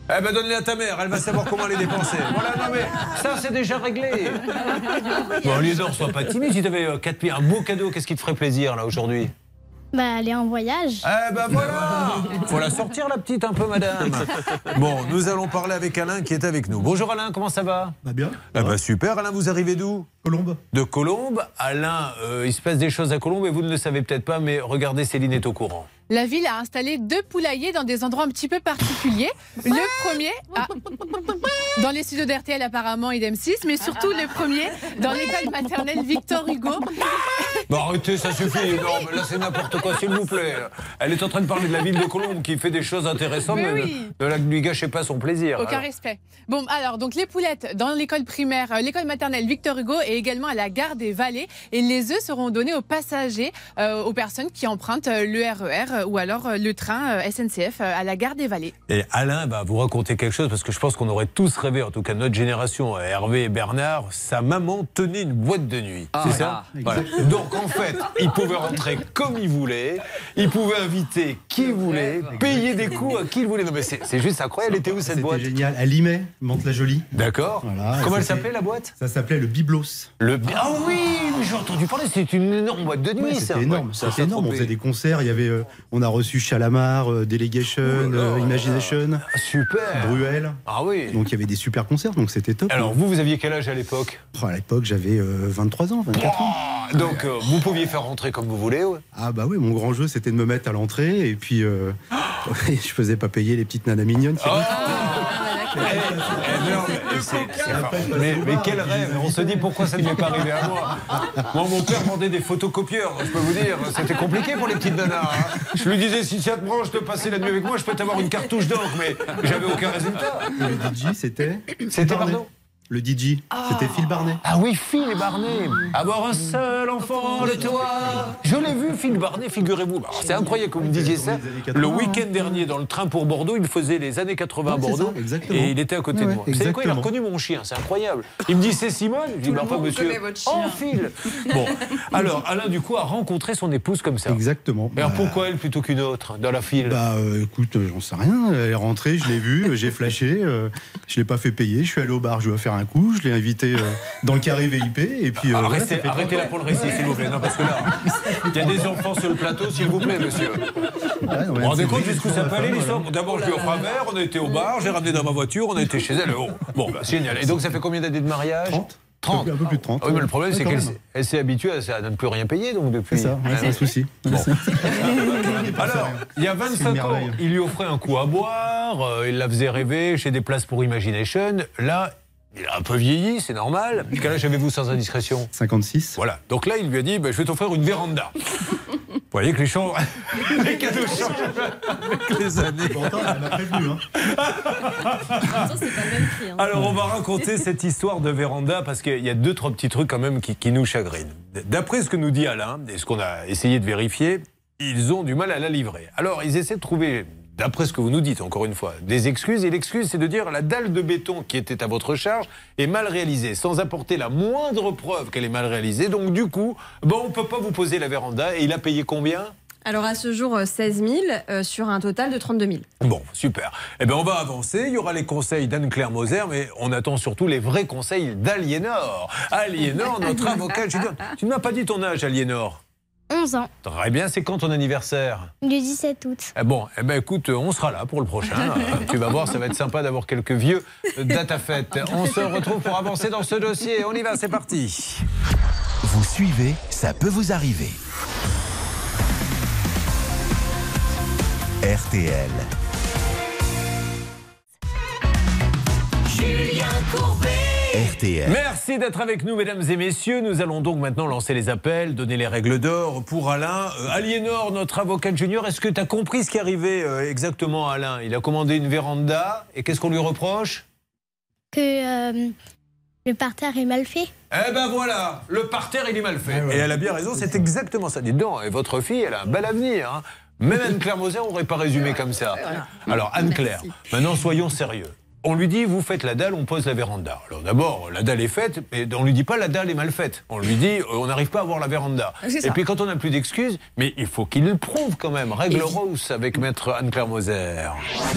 Eh ben donne-les à ta mère, elle va savoir comment les dépenser. Voilà, non mais ça c'est déjà réglé. Bon, Aliénor, sois pas timide. Si tu avais un beau cadeau, qu'est-ce qui te ferait plaisir là aujourd'hui? Bah, aller en voyage. Eh ben voilà Faut la sortir la petite un peu, madame. Bon, nous allons parler avec Alain qui est avec nous. Bonjour Alain, comment ça va? Bah bien. Eh ben super, Alain, vous arrivez d'où? Colombe. De Colombe. Alain, euh, il se passe des choses à Colombe et vous ne le savez peut-être pas, mais regardez, Céline est au courant. La ville a installé deux poulaillers dans des endroits un petit peu particuliers. Le premier, ah, dans les studios d'RTL apparemment, idem 6, mais surtout le premier dans l'école maternelle Victor Hugo. Bon, arrêtez, ça suffit. Non, mais là, c'est n'importe quoi, s'il vous plaît. Elle est en train de parler de la ville de Colombe qui fait des choses intéressantes, Mais mais, oui. ne, ne la- lui gâchez pas son plaisir. Aucun Alors, respect. Bon, alors, donc les poulettes dans l'école primaire, euh, l'école maternelle Victor Hugo et également à la gare des Vallées. Et les œufs seront donnés aux passagers, euh, aux personnes qui empruntent euh, le RER euh, ou alors euh, le train euh, SNCF euh, à la gare des Vallées. Et Alain va vous raconter quelque chose parce que je pense qu'on aurait tous rêvé, en tout cas notre génération, Hervé et Bernard, sa maman tenait une boîte de nuit. Ah, c'est ça ah, Voilà. Donc en fait, il pouvait rentrer comme il voulait, il pouvait inviter qui il voulait, payer des coups à qui il voulait. Non mais c'est c'est juste incroyable. Elle était où cette boîte génial. À Limay, Mantes-la-Jolie. D'accord. Voilà, Comment elle s'appelait la boîte? Ça s'appelait le Biblos. Le Ah oui, j'ai entendu parler. C'était une énorme boîte de nuit. Ouais, ça. énorme, Ouais, ça, énorme. On faisait des concerts. Il y avait, euh, on a reçu Chalamar, euh, Delegation, euh, Imagination, Super. Bruel. Ah oui. Donc il y avait des super concerts, donc c'était top. Alors vous, vous aviez quel âge à l'époque? Oh, à l'époque, j'avais euh, 23 ans, 24 ans. Donc euh, vous pouviez faire rentrer comme vous voulez. ouais. Ah bah oui, mon grand jeu, c'était de me mettre à l'entrée et puis euh, je faisais pas payer les petites nanas mignonnes. Mais quel rêve On se dit pourquoi ça ne m'est pas arrivé à moi. Moi, mon père vendait des photocopieurs, je peux vous dire. C'était compliqué pour les petites nanas. hein. Je lui disais, si ça te branche de passer la nuit avec moi, je peux t'avoir une cartouche d'encre, mais j'avais aucun résultat. Le DJ, c'était. C'était, pardon Le DJ, c'était Phil Barnet. Ah oui, Phil Barnet. Avoir un seul enfant, le toit. Je l'ai vu, Phil Barnet, figurez-vous. Alors, C'est incroyable que vous me disiez ça. Le week-end dernier, dans le train pour Bordeaux, il faisait les années 80 à Bordeaux. ça, exactement. et il était à côté Ouais, de moi. Vous savez quoi Il a exactement. reconnu mon chien, c'est incroyable. Il me dit c'est Simone. Je dis bah, pas monsieur. connaît votre chien. Oh, Phil. Bon, alors Alain, du coup, a rencontré son épouse comme ça. Exactement. Et alors Bah, pourquoi elle plutôt qu'une autre dans la file? Bah euh, écoute, euh, j'en sais rien. Elle est rentrée, je l'ai vue, euh, j'ai flashé, euh, je l'ai pas fait payer. Je suis allé au bar, je lui ai faire un coup, je l'ai invité euh, dans le carré VIP et puis. euh, voilà, Arrêtez, là pour le récit, s'il vous plaît. Non, parce que là, il y a des enfants sur le plateau, s'il vous plaît, monsieur. Ouais, Vous ouais, vous rendez compte jusqu'où ça peut aller voilà. l'histoire D'abord, je lui offre un verre, on a été au bar, j'ai ramené dans ma voiture, on a été chez elle. Oh. Bon, bah, génial. Et donc, ça fait combien d'années de mariage 30. 30. Un peu plus de 30. Ah oui, mais le problème, Ouais, c'est qu'elle s'est- habituée à, ne plus rien payer, donc depuis. C'est ça, ouais, c'est un souci. Alors, il y a C'est 25 une ans, il lui offrait un coup à boire, euh, il la faisait rêver chez des places pour Imagination. Là, il a un peu vieilli, c'est normal. Quel âge avez-vous sans indiscrétion 56. Voilà. Donc là, il lui a dit bah, Je vais t'offrir une véranda. Vous voyez que les, champs, les cadeaux changent avec les années. Pourtant, elle m'a prévenu. Hein. hein. Alors, on va raconter cette histoire de véranda parce qu'il y a deux, trois petits trucs quand même qui, qui nous chagrinent. D'après ce que nous dit Alain et ce qu'on a essayé de vérifier, ils ont du mal à la livrer. Alors, ils essaient de trouver, d'après ce que vous nous dites, encore une fois, des excuses. Et l'excuse, c'est de dire la dalle de béton qui était à votre charge est mal réalisée, sans apporter la moindre preuve qu'elle est mal réalisée. Donc, du coup, bon, on ne peut pas vous poser la véranda. Et il a payé combien? Alors à ce jour, euh, 16 000 euh, sur un total de 32 000. Bon, super. Eh bien, on va avancer. Il y aura les conseils d'Anne-Claire Moser, mais on attend surtout les vrais conseils d'Aliénor. Aliénor, notre avocat. Tu ne m'as pas dit ton âge, Aliénor 11 ans, Très bien, c'est quand ton anniversaire le 17 août. Eh Bon, eh ben écoute, on sera là pour le prochain. Tu vas voir, ça va être sympa d'avoir quelques vieux data fête. On se retrouve pour avancer dans ce dossier. On y va, c'est parti. Vous suivez, ça peut vous arriver. RTL. Julien Courbet. RTL. Merci d'être avec nous, mesdames et messieurs. Nous allons donc maintenant lancer les appels, donner les règles d'or pour Alain. Euh, Aliénor, notre avocat junior, est-ce que tu as compris ce qui arrivait euh, exactement à Alain? Il a commandé une véranda et qu'est-ce qu'on lui reproche? Que euh, le parterre est mal fait. Eh ben voilà, le parterre il est mal fait. Et elle a bien raison, c'est exactement ça. Dites donc, et votre fille, elle a un bel avenir. hein. Même Anne-Claire Moser n'aurait pas résumé comme ça. Alors Anne-Claire, maintenant soyons sérieux. On lui dit, vous faites la dalle, on pose la véranda. Alors d'abord, la dalle est faite, mais on lui dit pas la dalle est mal faite. On lui dit, euh, on n'arrive pas à avoir la véranda. Ça. Et puis quand on n'a plus d'excuses, mais il faut qu'il le prouve quand même. Règle rose avec maître Anne-Claire Moser.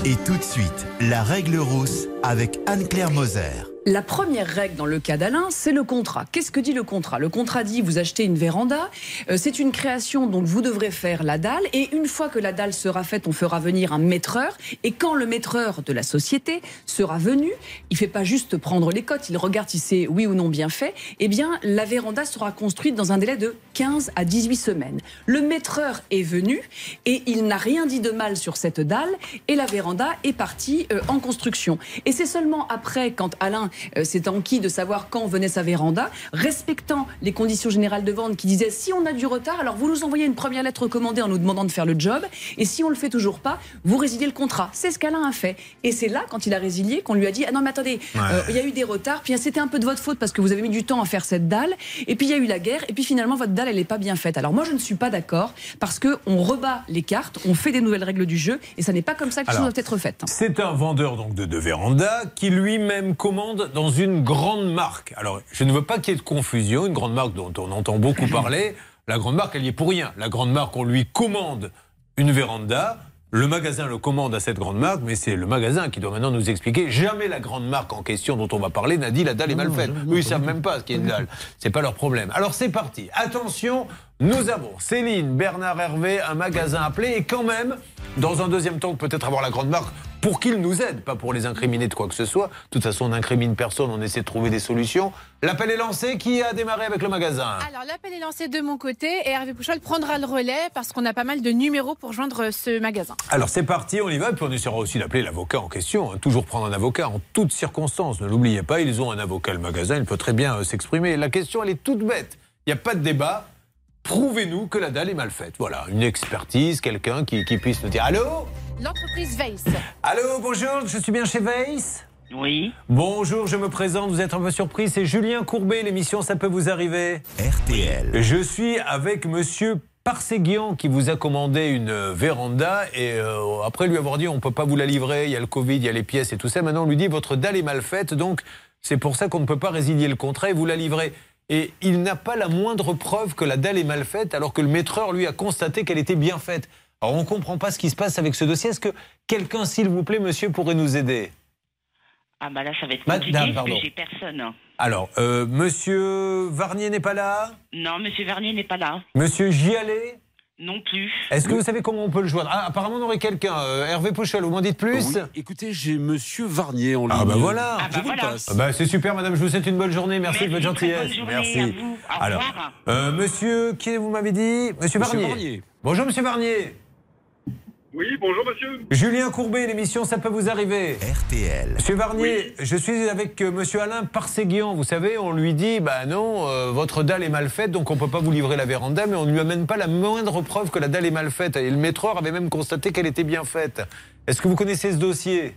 Et tout de suite, la règle rousse avec Anne-Claire Moser. La première règle dans le cas d'Alain, c'est le contrat. Qu'est-ce que dit le contrat? Le contrat dit vous achetez une véranda, euh, c'est une création donc vous devrez faire la dalle et une fois que la dalle sera faite, on fera venir un maîtreur et quand le maîtreur de la société sera venu, il fait pas juste prendre les cotes, il regarde si c'est oui ou non bien fait, eh bien la véranda sera construite dans un délai de 15 à 18 semaines. Le maîtreur est venu et il n'a rien dit de mal sur cette dalle et la véranda est partie euh, en construction. Et c'est seulement après quand Alain euh, s'est enquis de savoir quand venait sa véranda, respectant les conditions générales de vente qui disaient si on a du retard, alors vous nous envoyez une première lettre recommandée en nous demandant de faire le job et si on le fait toujours pas, vous résiliez le contrat. C'est ce qu'Alain a fait. Et c'est là quand il a résilié qu'on lui a dit ah non mais attendez, Ouais. euh, il y a eu des retards, puis c'était un peu de votre faute parce que vous avez mis du temps à faire cette dalle et puis il y a eu la guerre et puis finalement votre dalle elle n'est pas bien faite. Alors moi je ne suis pas d'accord parce que on rebat les cartes, on fait des nouvelles règles du jeu et ça n'est pas comme ça que les choses doivent être faites. C'est un vendeur donc de, de véranda qui lui-même commande dans une grande marque. Alors, je ne veux pas qu'il y ait de confusion. Une grande marque dont on entend beaucoup parler. La grande marque, elle y est pour rien. La grande marque, on lui commande une véranda. Le magasin le commande à cette grande marque, mais c'est le magasin qui doit maintenant nous expliquer. Jamais la grande marque en question dont on va parler n'a dit la dalle est mal faite. Eux, ils savent même pas ce qu'est une dalle. C'est pas leur problème. Alors c'est parti. Attention, nous avons Céline, Bernard Hervé, un magasin appelé et quand même, dans un deuxième temps, peut-être avoir la grande marque pour qu'ils nous aident, pas pour les incriminer de quoi que ce soit. De toute façon, on n'incrimine personne, on essaie de trouver des solutions. L'appel est lancé. Qui a démarré avec le magasin Alors l'appel est lancé de mon côté et Hervé Pouchol prendra le relais parce qu'on a pas mal de numéros pour joindre ce magasin. Alors c'est parti, on y va, puis on essaiera aussi d'appeler l'avocat en question. hein. Toujours prendre un avocat en toutes circonstances. Ne l'oubliez pas, ils ont un avocat, le magasin, il peut très bien euh, s'exprimer. La question, elle est toute bête. Il n'y a pas de débat. Prouvez-nous que la dalle est mal faite. Voilà, une expertise, quelqu'un qui, qui puisse nous dire Allô L'entreprise Weiss. Allô, bonjour, je suis bien chez Weiss Oui. Bonjour, je me présente, vous êtes un peu surpris, c'est Julien Courbet, l'émission Ça peut vous arriver RTL. Je suis avec monsieur Parseguian qui vous a commandé une véranda et euh, après lui avoir dit on peut pas vous la livrer, il y a le Covid, il y a les pièces et tout ça, maintenant on lui dit votre dalle est mal faite donc c'est pour ça qu'on ne peut pas résilier le contrat et vous la livrer. Et il n'a pas la moindre preuve que la dalle est mal faite alors que le maîtreur lui a constaté qu'elle était bien faite. Alors on ne comprend pas ce qui se passe avec ce dossier. Est-ce que quelqu'un, s'il vous plaît, monsieur, pourrait nous aider? Ah bah là, ça va être Madame, compliqué parce pardon. que j'ai personne. Alors, euh, monsieur Varnier n'est pas là? Non, Monsieur Vernier n'est pas là. Monsieur Gialet? Non plus. Est-ce que vous savez comment on peut le joindre? Ah, Apparemment, on aurait quelqu'un. Euh, Hervé Pouchol, vous m'en dites plus? Oui, écoutez, j'ai Monsieur Varnier en ligne. Ah bah voilà. Ah bah Je vous le voilà. passe. Ah bah, c'est super, madame. Je vous souhaite une bonne journée. Merci, de votre bonne gentillesse. Merci. à vous. Au Alors, revoir. euh, monsieur, qui vous m'avez dit? Monsieur, Monsieur Varnier. Varnier. Bonjour, monsieur Varnier. Oui, bonjour monsieur. Julien Courbet, l'émission Ça peut vous arriver. RTL. Monsieur Varnier, je suis avec euh, monsieur Alain Parséguian. Vous savez, on lui dit bah non, euh, votre dalle est mal faite, donc on peut pas vous livrer la véranda, mais on ne lui amène pas la moindre preuve que la dalle est mal faite. Et le maîtreur avait même constaté qu'elle était bien faite. Est-ce que vous connaissez ce dossier?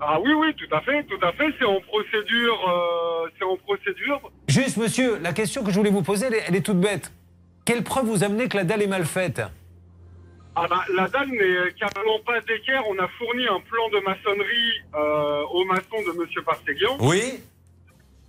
Ah oui, oui, tout à fait, tout à fait. C'est en procédure. euh, c'est en procédure. Juste, monsieur, la question que je voulais vous poser, elle est, elle est toute bête. Quelle preuve vous amenez que la dalle est mal faite? Ah bah, la dalle n'est carrément pas d'équerre. On a fourni un plan de maçonnerie euh, au maçon de monsieur Parseguian. Oui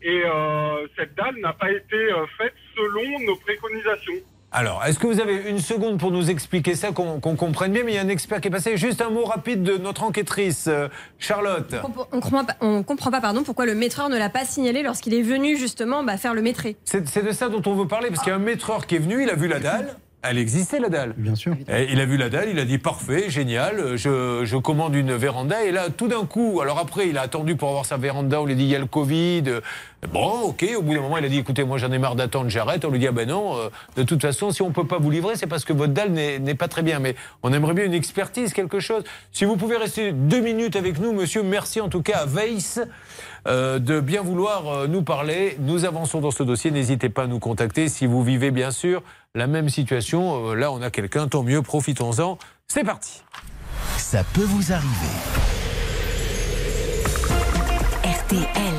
Et euh, cette dalle n'a pas été euh, faite selon nos préconisations. Alors, est-ce que vous avez une seconde pour nous expliquer ça, qu'on comprenne bien? Mais il y a un expert qui est passé. Juste un mot rapide de notre enquêtrice, euh, Charlotte. On comprend pas, on comprend pas pardon, pourquoi le maîtreur ne l'a pas signalé lorsqu'il est venu justement bah, faire le maîtré. C'est c'est de ça dont on veut parler, parce qu'il y a un maîtreur qui est venu, il a vu la dalle. Elle existait la dalle. Bien sûr. Et il a vu la dalle, il a dit parfait, génial, je, je commande une véranda. Et là, tout d'un coup, alors après, il a attendu pour avoir sa véranda, on lui a dit il y a le Covid. Bon, ok, au bout d'un moment, il a dit écoutez, moi j'en ai marre d'attendre, j'arrête. On lui dit ah ben non, euh, de toute façon, si on peut pas vous livrer, c'est parce que votre dalle n'est n'est pas très bien. Mais on aimerait bien une expertise, quelque chose. Si vous pouvez rester deux minutes avec nous, monsieur, merci en tout cas à Weiss. euh, de bien vouloir euh, nous parler. Nous avançons dans ce dossier. N'hésitez pas à nous contacter si vous vivez bien sûr la même situation. Euh, là, on a quelqu'un, tant mieux, profitons-en. C'est parti. Ça peut vous arriver. RTL.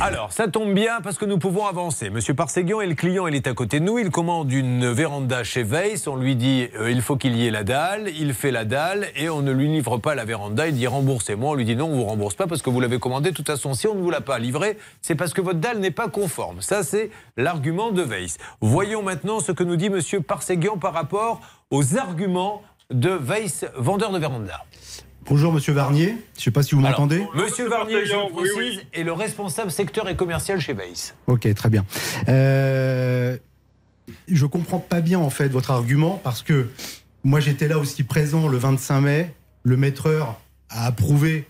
Alors, ça tombe bien parce que nous pouvons avancer. Monsieur Parseguian est le client, il est à côté de nous. Il commande une véranda chez Weiss. On lui dit euh, il faut qu'il y ait la dalle. Il fait la dalle et on ne lui livre pas la véranda. Il dit remboursez-moi. On lui dit non, on vous rembourse pas parce que vous l'avez commandé. De toute façon, si on ne vous l'a pas livré, c'est parce que votre dalle n'est pas conforme. Ça, c'est l'argument de Weiss. Voyons maintenant ce que nous dit Monsieur Parseguian par rapport aux arguments de Weiss, vendeur de véranda. Bonjour Monsieur Varnier, je ne sais pas si vous m'entendez. Monsieur Varnier, je Oui, est le responsable secteur et commercial chez Weiss. Ok, très bien. Euh, je comprends pas bien en fait votre argument parce que moi j'étais là aussi présent le 25 mai. Le maîtreur a approuvé.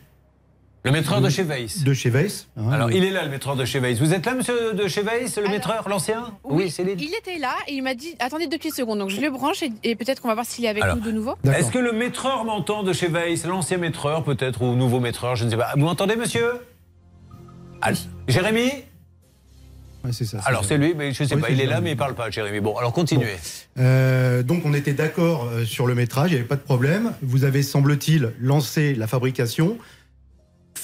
Le maîtreur de chez Weiss. De chez Weiss. Alors, il est là, le maîtreur de chez Weiss. Vous êtes là, monsieur de chez Weiss, le maîtreur, l'ancien Oui, Céline. Il était là et il m'a dit attendez deux petites secondes. Donc je le branche et, et peut-être qu'on va voir s'il est avec Alors, nous de nouveau. Est-ce que le maîtreur m'entend de chez Weiss L'ancien maîtreur, peut-être, ou nouveau maîtreur, je ne sais pas. Vous m'entendez, monsieur Allô Jérémy Ouais, c'est ça. Alors, c'est lui, mais je ne sais Oui, pas. c'est Il est là, mais il ne parle pas, Jérémy. Bon, alors continuez. Euh, donc on était d'accord euh, sur le métrage, il n'y avait pas de problème. Vous avez, semble-t-il, lancé la fabrication.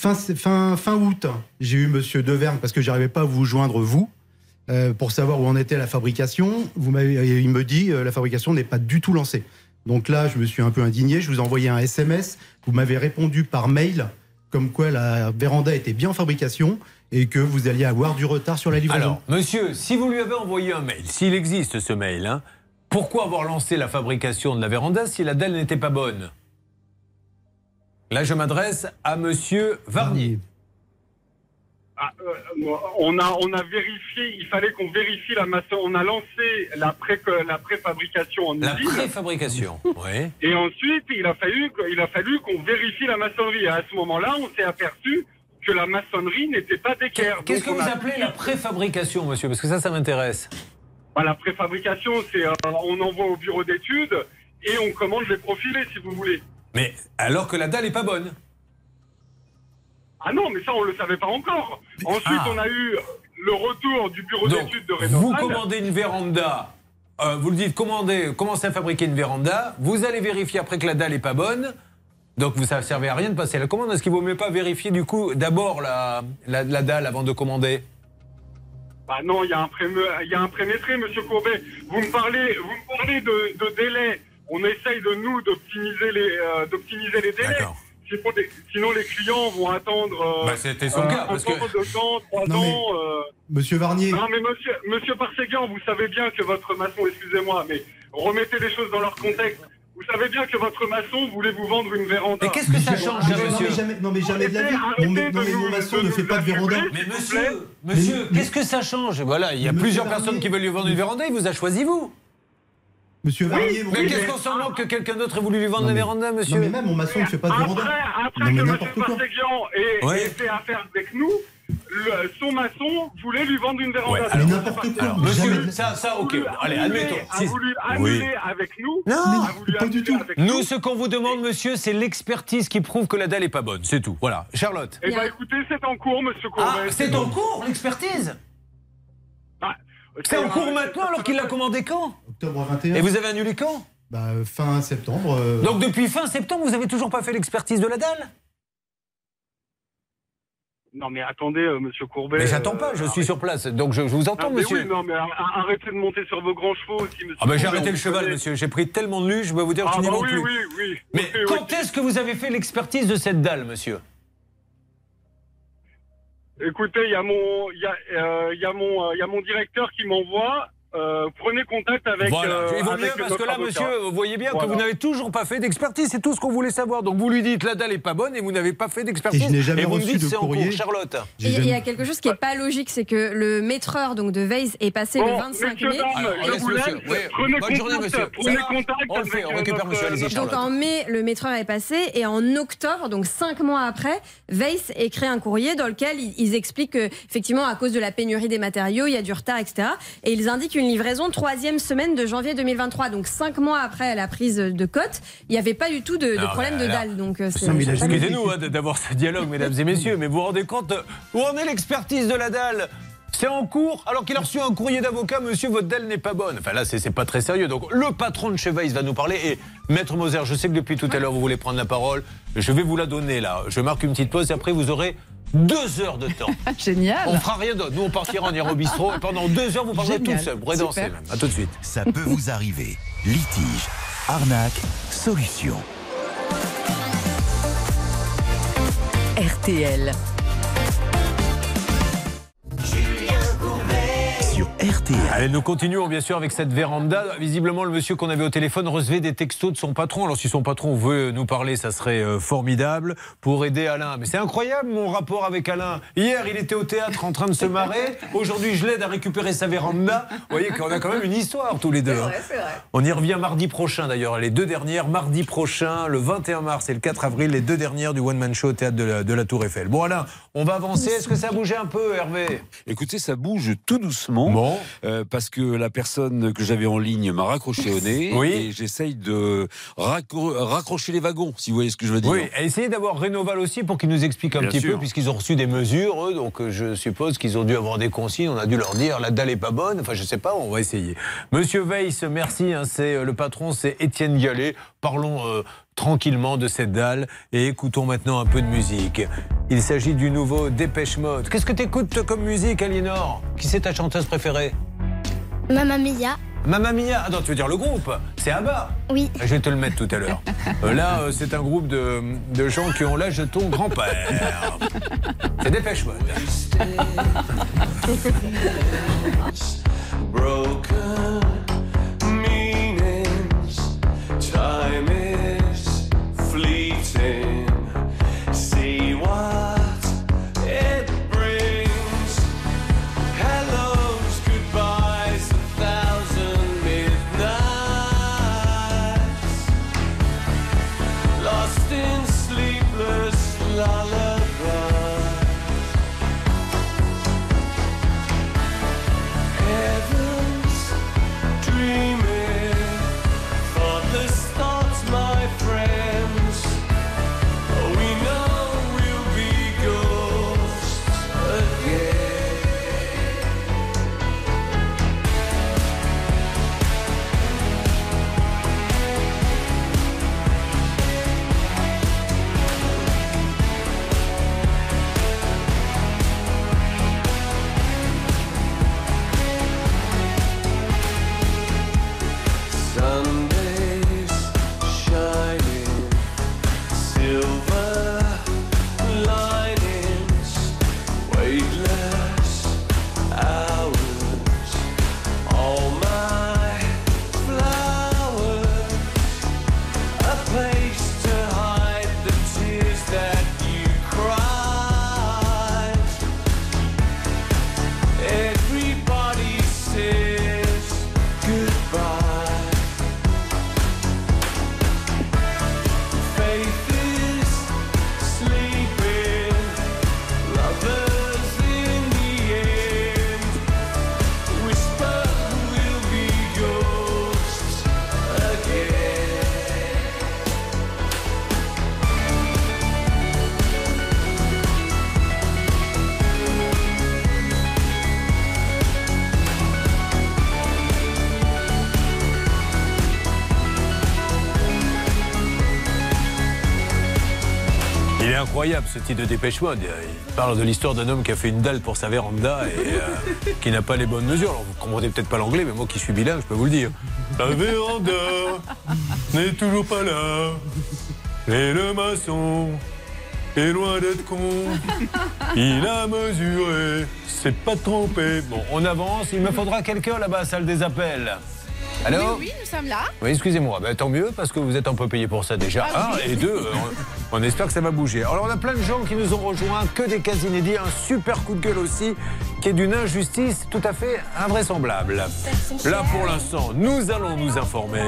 Fin, août, j'ai eu Monsieur Deverne parce que j'arrivais pas à vous joindre vous euh, pour savoir où en était la fabrication. Vous m'avez, il me dit euh, la fabrication n'est pas du tout lancée. Donc là, je me suis un peu indigné. Je vous ai envoyé un SMS. Vous m'avez répondu par mail comme quoi la véranda était bien en fabrication et que vous alliez avoir du retard sur la livraison. Alors, monsieur, si vous lui avez envoyé un mail, s'il existe ce mail, hein, pourquoi avoir lancé la fabrication de la véranda si la dalle n'était pas bonne? Là, je m'adresse à monsieur Varnier. Ah, euh, on, a, on a vérifié, il fallait qu'on vérifie la maçon. On a lancé la, pré, la préfabrication en La usine. préfabrication, oui. Et ensuite, il a fallu, que- il a fallu qu'on vérifie la maçonnerie. Et à ce moment-là, on s'est aperçu que la maçonnerie n'était pas d'équerre. Qu'est-ce que vous a- appelez la préfabrication, monsieur? Parce que ça, ça m'intéresse. Bah, La préfabrication, c'est euh, on envoie au bureau d'études et on commande les profilés, si vous voulez. Mais alors que la dalle n'est pas bonne. Ah non, mais ça, on le savait pas encore. Ensuite, Ah. on a eu le retour du bureau d'études de vous Rénal. commandez une véranda, euh, vous le dites, commandez, commencez à fabriquer une véranda, vous allez vérifier après que la dalle n'est pas bonne. Donc vous, ça ne servait à rien de passer la commande. Est-ce qu'il ne vaut mieux pas vérifier du coup d'abord la, la, la dalle avant de commander? Bah non, il y a un pré- il y a un prémétré, Monsieur Courbet. Vous me parlez, vous me parlez de, de délai. On essaye de nous d'optimiser les, euh, d'optimiser les délais. Sinon, les, sinon, les clients vont attendre. euh, Bah, c'était son cas, un parce temps, que- deux ans, trois Non, mais- ans. euh, Monsieur Varnier. Non, mais monsieur, monsieur Parseguian, vous savez bien que votre maçon, excusez-moi, mais remettez les choses dans leur contexte. Vous savez bien que votre maçon voulait vous vendre une véranda. Et qu'est-ce que ça change, non, mais monsieur jamais, non, mais jamais de la vie. Mais- non, mais mon maçon ne fait pas de véranda. Mais monsieur, monsieur, qu'est-ce que ça change? Voilà, il y a Monsieur plusieurs Varnier. personnes qui veulent lui vendre une véranda, il vous a choisi vous. Monsieur Varnier, vous Mais qu'est-ce qu'on s'en manque que quelqu'un d'autre ait voulu lui vendre Non, la véranda, monsieur Non, mais même mon maçon ne fait pas de véranda. Après, après Non, mais que M. Parseguian ait, Ouais. ait fait affaire avec nous, le- son maçon voulait lui vendre une véranda. Ouais, alors- n'importe quoi. Monsieur, ça, ça, ok. Allez, admettons. A voulu Oui. annuler avec nous. Non, a voulu pas du tout. avec Nous, ce qu'on vous demande, monsieur, c'est l'expertise qui prouve que la dalle est pas bonne. C'est tout. Voilà. Charlotte. Eh ben, écoutez, c'est en cours, monsieur Courbet. Ah, c'est en cours, l'expertise Ah, C'est en cours euh, maintenant alors qu'il l'a commandé quand Octobre 21. Et vous avez annulé quand Bah, fin septembre. euh, Donc depuis fin septembre, vous avez toujours pas fait l'expertise de la dalle Non, mais attendez, euh, monsieur Courbet. Mais j'attends euh, pas, je suis sur place. Donc je, je vous Ah, entends, mais monsieur. oui, non, mais ar- arrêtez de monter sur vos grands chevaux aussi, monsieur. Ah ben j'ai arrêté le cheval, connaît. monsieur. J'ai pris tellement de lu, je vais vous dire que Ah, je n'y bah oui, plus. oui, oui. Mais quand est-ce que vous avez fait l'expertise de cette dalle, monsieur? Écoutez, il y a mon, il y a, euh, y a euh, y a mon directeur qui m'envoie. Euh, prenez contact avec. Voilà, euh, il vaut avec mieux parce que là, avocat. monsieur, vous voyez bien que vous n'avez toujours pas fait d'expertise, c'est tout ce qu'on voulait savoir. Donc vous lui dites la dalle est pas bonne et vous n'avez pas fait d'expertise. Et je n'ai jamais vous me reçu dites de c'est en courrier. cours, Charlotte. Et Il y a quelque chose qui est pas logique, c'est que le maîtreur donc de Weiss est passé le Bon, 25 messieurs, mai. dames, Alors, on je laisse vous monsieur. laisse. Oui, Prenez bonne journée, contact, monsieur. prenez contact On le fait, on euh, récupère notre- monsieur, allez-y, Donc en mai, le maîtreur est passé et en octobre, donc cinq mois après, Weiss écrit un courrier dans lequel ils, ils expliquent que effectivement à cause de la pénurie des matériaux, il y a du retard, etc. Et ils indiquent une livraison troisième semaine de janvier 2023, donc cinq mois après la prise de cote, il n'y avait pas du tout de, de Non, problème de dalle. Donc euh. Excusez-nous hein, d'avoir ce dialogue, mesdames et messieurs, mais vous vous rendez compte euh, où en est l'expertise de la dalle? C'est en cours, alors qu'il a reçu un courrier d'avocat, monsieur, votre dalle n'est pas bonne. Enfin là, c'est pas très sérieux. Donc le patron de chez Weiss va nous parler. Et Maître Moser, je sais que depuis tout à l'heure, vous voulez prendre la parole. Je vais vous la donner là. Je marque une petite pause et après, vous aurez deux heures de temps. Génial. On fera rien d'autre. Nous, on partira, on ira au bistrot. Et pendant deux heures, vous parlerez Génial. toute seule. Vous pourrez danser Super. même. À tout de suite. Ça peut vous arriver. Litige, arnaque, solution. RTL. RTL. Allez, nous continuons bien sûr avec cette véranda. Visiblement, le monsieur qu'on avait au téléphone recevait des textos de son patron. Alors, si son patron veut nous parler, ça serait euh, formidable pour aider Alain. Mais c'est incroyable mon rapport avec Alain. Hier, il était au théâtre en train de se marrer. Aujourd'hui, je l'aide à récupérer sa véranda. Vous voyez qu'on a quand même une histoire tous les deux. hein. On y revient mardi prochain d'ailleurs. Les deux dernières, mardi prochain, le 21 mars et le 4 avril, les deux dernières du One Man Show au théâtre de la, de la Tour Eiffel. Bon, Alain, on va avancer. Est-ce que ça a bougé un peu, Hervé? Écoutez, ça bouge tout doucement. Euh, parce que la personne que j'avais en ligne m'a raccroché au nez. Oui. Et j'essaye de raccro- raccrocher les wagons, si vous voyez ce que je veux dire. Oui, et essayez d'avoir Rénoval aussi pour qu'ils nous expliquent un Bien petit sûr. peu, puisqu'ils ont reçu des mesures, eux, donc euh, je suppose qu'ils ont dû avoir des consignes, on a dû leur dire la dalle est pas bonne, enfin je sais pas, on va essayer. Monsieur Weiss, merci, hein, c'est euh, le patron, c'est Étienne Gallet. Parlons euh, tranquillement de cette dalle et écoutons maintenant un peu de musique. Il s'agit du nouveau Dépêche Mode. Qu'est-ce que t'écoutes comme musique, Aliénor? Qui c'est ta chanteuse préférée? Mamma Mia. Mamma Mia Ah non, tu veux dire le groupe? C'est ABBA? Oui. Je vais te le mettre tout à l'heure. Euh, là, euh, c'est un groupe de, de gens qui ont l'âge de ton grand-père. C'est Dépêche Mode. Broken meanings. Time incroyable ce titre de Dépêche Mode. Il parle de l'histoire d'un homme qui a fait une dalle pour sa véranda et euh, qui n'a pas les bonnes mesures. Alors vous comprenez peut-être pas l'anglais, mais moi qui suis bilingue, je peux vous le dire. La véranda n'est toujours pas là. Et le maçon est loin d'être con. Il a mesuré, c'est pas trompé. Bon, on avance. Il me faudra quelqu'un là-bas, salle des appels. Allô Oui, oui, nous sommes là. oui, excusez-moi, Ben, tant mieux parce que vous êtes un peu payé pour ça déjà. Ah Un et deux, euh, on, espère que ça va bouger. Alors on a plein de gens qui nous ont rejoints, que des cas inédits, un super coup de gueule aussi, qui est d'une injustice tout à fait invraisemblable. Là pour l'instant, nous allons nous informer.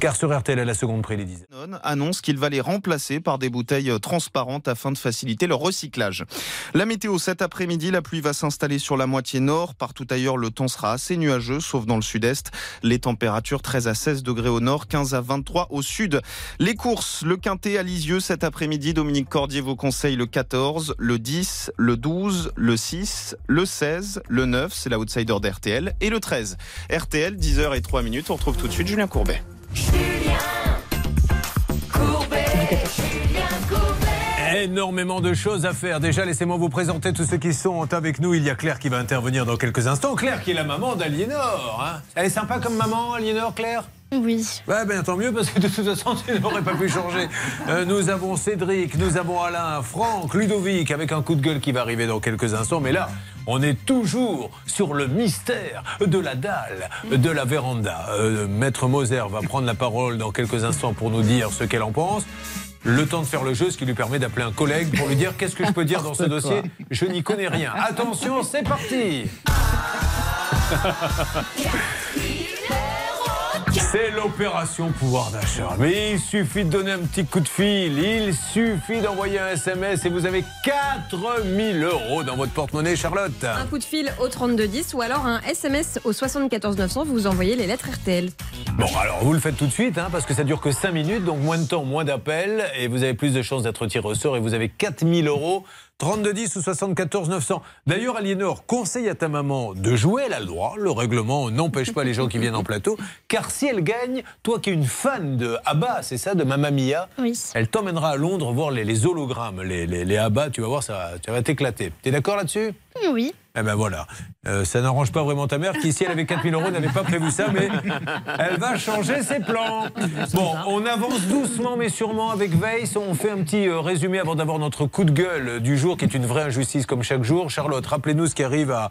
Car sur RTL à la seconde près les 10. Danone annonce qu'il va les remplacer par des bouteilles euh, transparentes afin de faciliter leur recyclage. La météo cet après-midi, la pluie va s'installer sur la moitié nord. Partout ailleurs, le temps sera assez nuageux, sauf dans le sud-est. Les températures 13 à 16 degrés au nord, 15 à 23 au sud. Les courses, le quintet à Lisieux cet après-midi. Dominique Cordier vous conseille le 14, le 10, le 12, le 6, le 16, le 9, c'est l'outsider d'RTL, et le 13. RTL, 10h et 3 minutes. On retrouve tout de suite Julien Courbet. Énormément de choses à faire. Déjà, laissez-moi vous présenter tous ceux qui sont avec nous. Il y a Claire qui va intervenir dans quelques instants. Claire qui est la maman d'Aliénor. hein. Elle est sympa comme maman, Aliénor, Claire? Oui. Ouais, ben tant mieux parce que de toute façon, tu n'aurais pas pu changer. Euh, nous avons Cédric, nous avons Alain, Franck, Ludovic avec un coup de gueule qui va arriver dans quelques instants. Mais là, on est toujours sur le mystère de la dalle, de la véranda. Euh, Maître Moser va prendre la parole dans quelques instants pour nous dire ce qu'elle en pense. Le temps de faire le jeu, ce qui lui permet d'appeler un collègue pour lui dire qu'est-ce que je peux dire dans ce dossier? Je n'y connais rien. Attention, c'est parti. C'est l'opération pouvoir d'achat. Mais il suffit de donner un petit coup de fil, il suffit d'envoyer un SMS et vous avez 4000 euros dans votre porte-monnaie, Charlotte. Un coup de fil au 3210 ou alors un SMS au 74 900, vous envoyez les lettres RTL. Bon, alors vous le faites tout de suite, hein, parce que ça dure que 5 minutes, donc moins de temps, moins d'appels, et vous avez plus de chances d'être tiré au sort, et vous avez 4000 euros. 3210 ou 74 900. D'ailleurs, Aliénor, conseille à ta maman de jouer, elle a le droit. Le règlement n'empêche pas les gens qui viennent en plateau. Car si elle gagne, toi qui es une fan de ABBA, c'est ça, de Mamma Mia, elle t'emmènera à Londres voir les, les hologrammes, les, les, les ABBA, tu vas voir, ça, ça va t'éclater. T'es d'accord là-dessus? Oui. Eh ben voilà, Euh, ça n'arrange pas vraiment ta mère qui, si elle avait 4000 euros, n'avait pas prévu ça, mais elle va changer ses plans. Bon, on avance doucement mais sûrement avec Weiss. On fait un petit euh, résumé avant d'avoir notre coup de gueule du jour, qui est une vraie injustice comme chaque jour. Charlotte, rappelez-nous ce qui arrive à,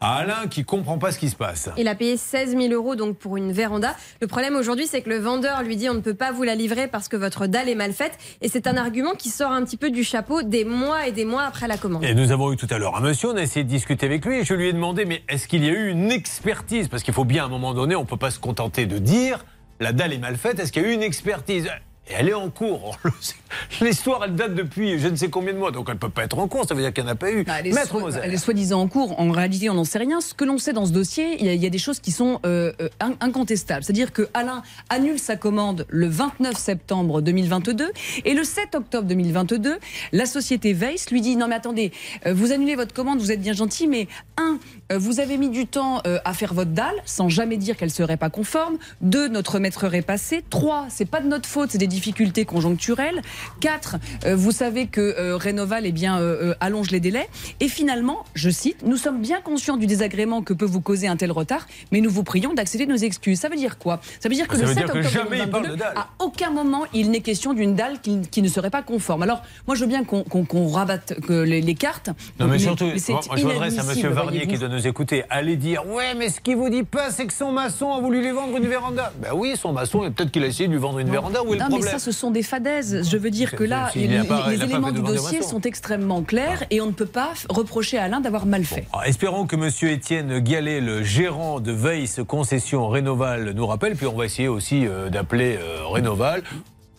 à Alain qui comprend pas ce qui se passe. Il a payé 16 000 euros donc pour une véranda. Le problème aujourd'hui, c'est que le vendeur lui dit on ne peut pas vous la livrer parce que votre dalle est mal faite. Et c'est un argument qui sort un petit peu du chapeau des mois et des mois après la commande. Et nous avons eu tout à l'heure un monsieur, on a essayé de discuter avec lui et je lui ai demandé mais est-ce qu'il y a eu une expertise? Parce qu'il faut bien à un moment donné, on ne peut pas se contenter de dire la dalle est mal faite, est-ce qu'il y a eu une expertise? Et elle est en cours. L'histoire, elle date depuis je ne sais combien de mois, donc elle ne peut pas être en cours, ça veut dire qu'il n'y en a pas eu. Bah, elle est, Maître soi- Moser. elle est soi-disant en cours. En réalité, on n'en sait rien. Ce que l'on sait dans ce dossier, il y, a- il y a des choses qui sont euh, euh, in- incontestables. C'est-à-dire que Alain annule sa commande le 29 septembre 2022 et le 7 octobre 2022, la société Weiss lui dit non mais attendez, euh, vous annulez votre commande, vous êtes bien gentil, mais un, vous avez mis du temps euh, à faire votre dalle sans jamais dire qu'elle serait pas conforme. Deux, notre maître est passé. Trois, c'est pas de notre faute, c'est des difficultés conjoncturelles. Quatre, euh, vous savez que euh, Rénoval eh bien, euh, euh, allonge les délais. Et finalement, je cite, nous sommes bien conscients du désagrément que peut vous causer un tel retard, mais nous vous prions d'accepter nos excuses. Ça veut dire quoi? Ça veut dire que Ça le veut 7 dire que octobre jamais il parle de 2022, dalle. à aucun moment il n'est question d'une dalle qui, qui ne serait pas conforme. Alors, moi, je veux bien qu'on qu'on- qu'on rabatte les, les cartes. Non mais, Mais- surtout, mais moi, je m'adresse à Monsieur inadmissible, Varnier qui voyez-vous. Nous écouter. Allez dire, ouais, mais ce qu'il vous dit pas, c'est que son maçon a voulu lui vendre une véranda. Ben oui, son maçon, et peut-être qu'il a essayé de lui vendre une véranda. Où est le non, mais ça, ce sont des fadaises. Je veux dire que là, Il les, pas- éléments du dossier sont extrêmement clairs et on ne peut pas reprocher à Alain d'avoir mal fait. Alors, espérons que Monsieur Étienne Gallet, le gérant de Weiss Concession Rénoval, nous rappelle. Puis on va essayer aussi euh, d'appeler euh, Rénoval.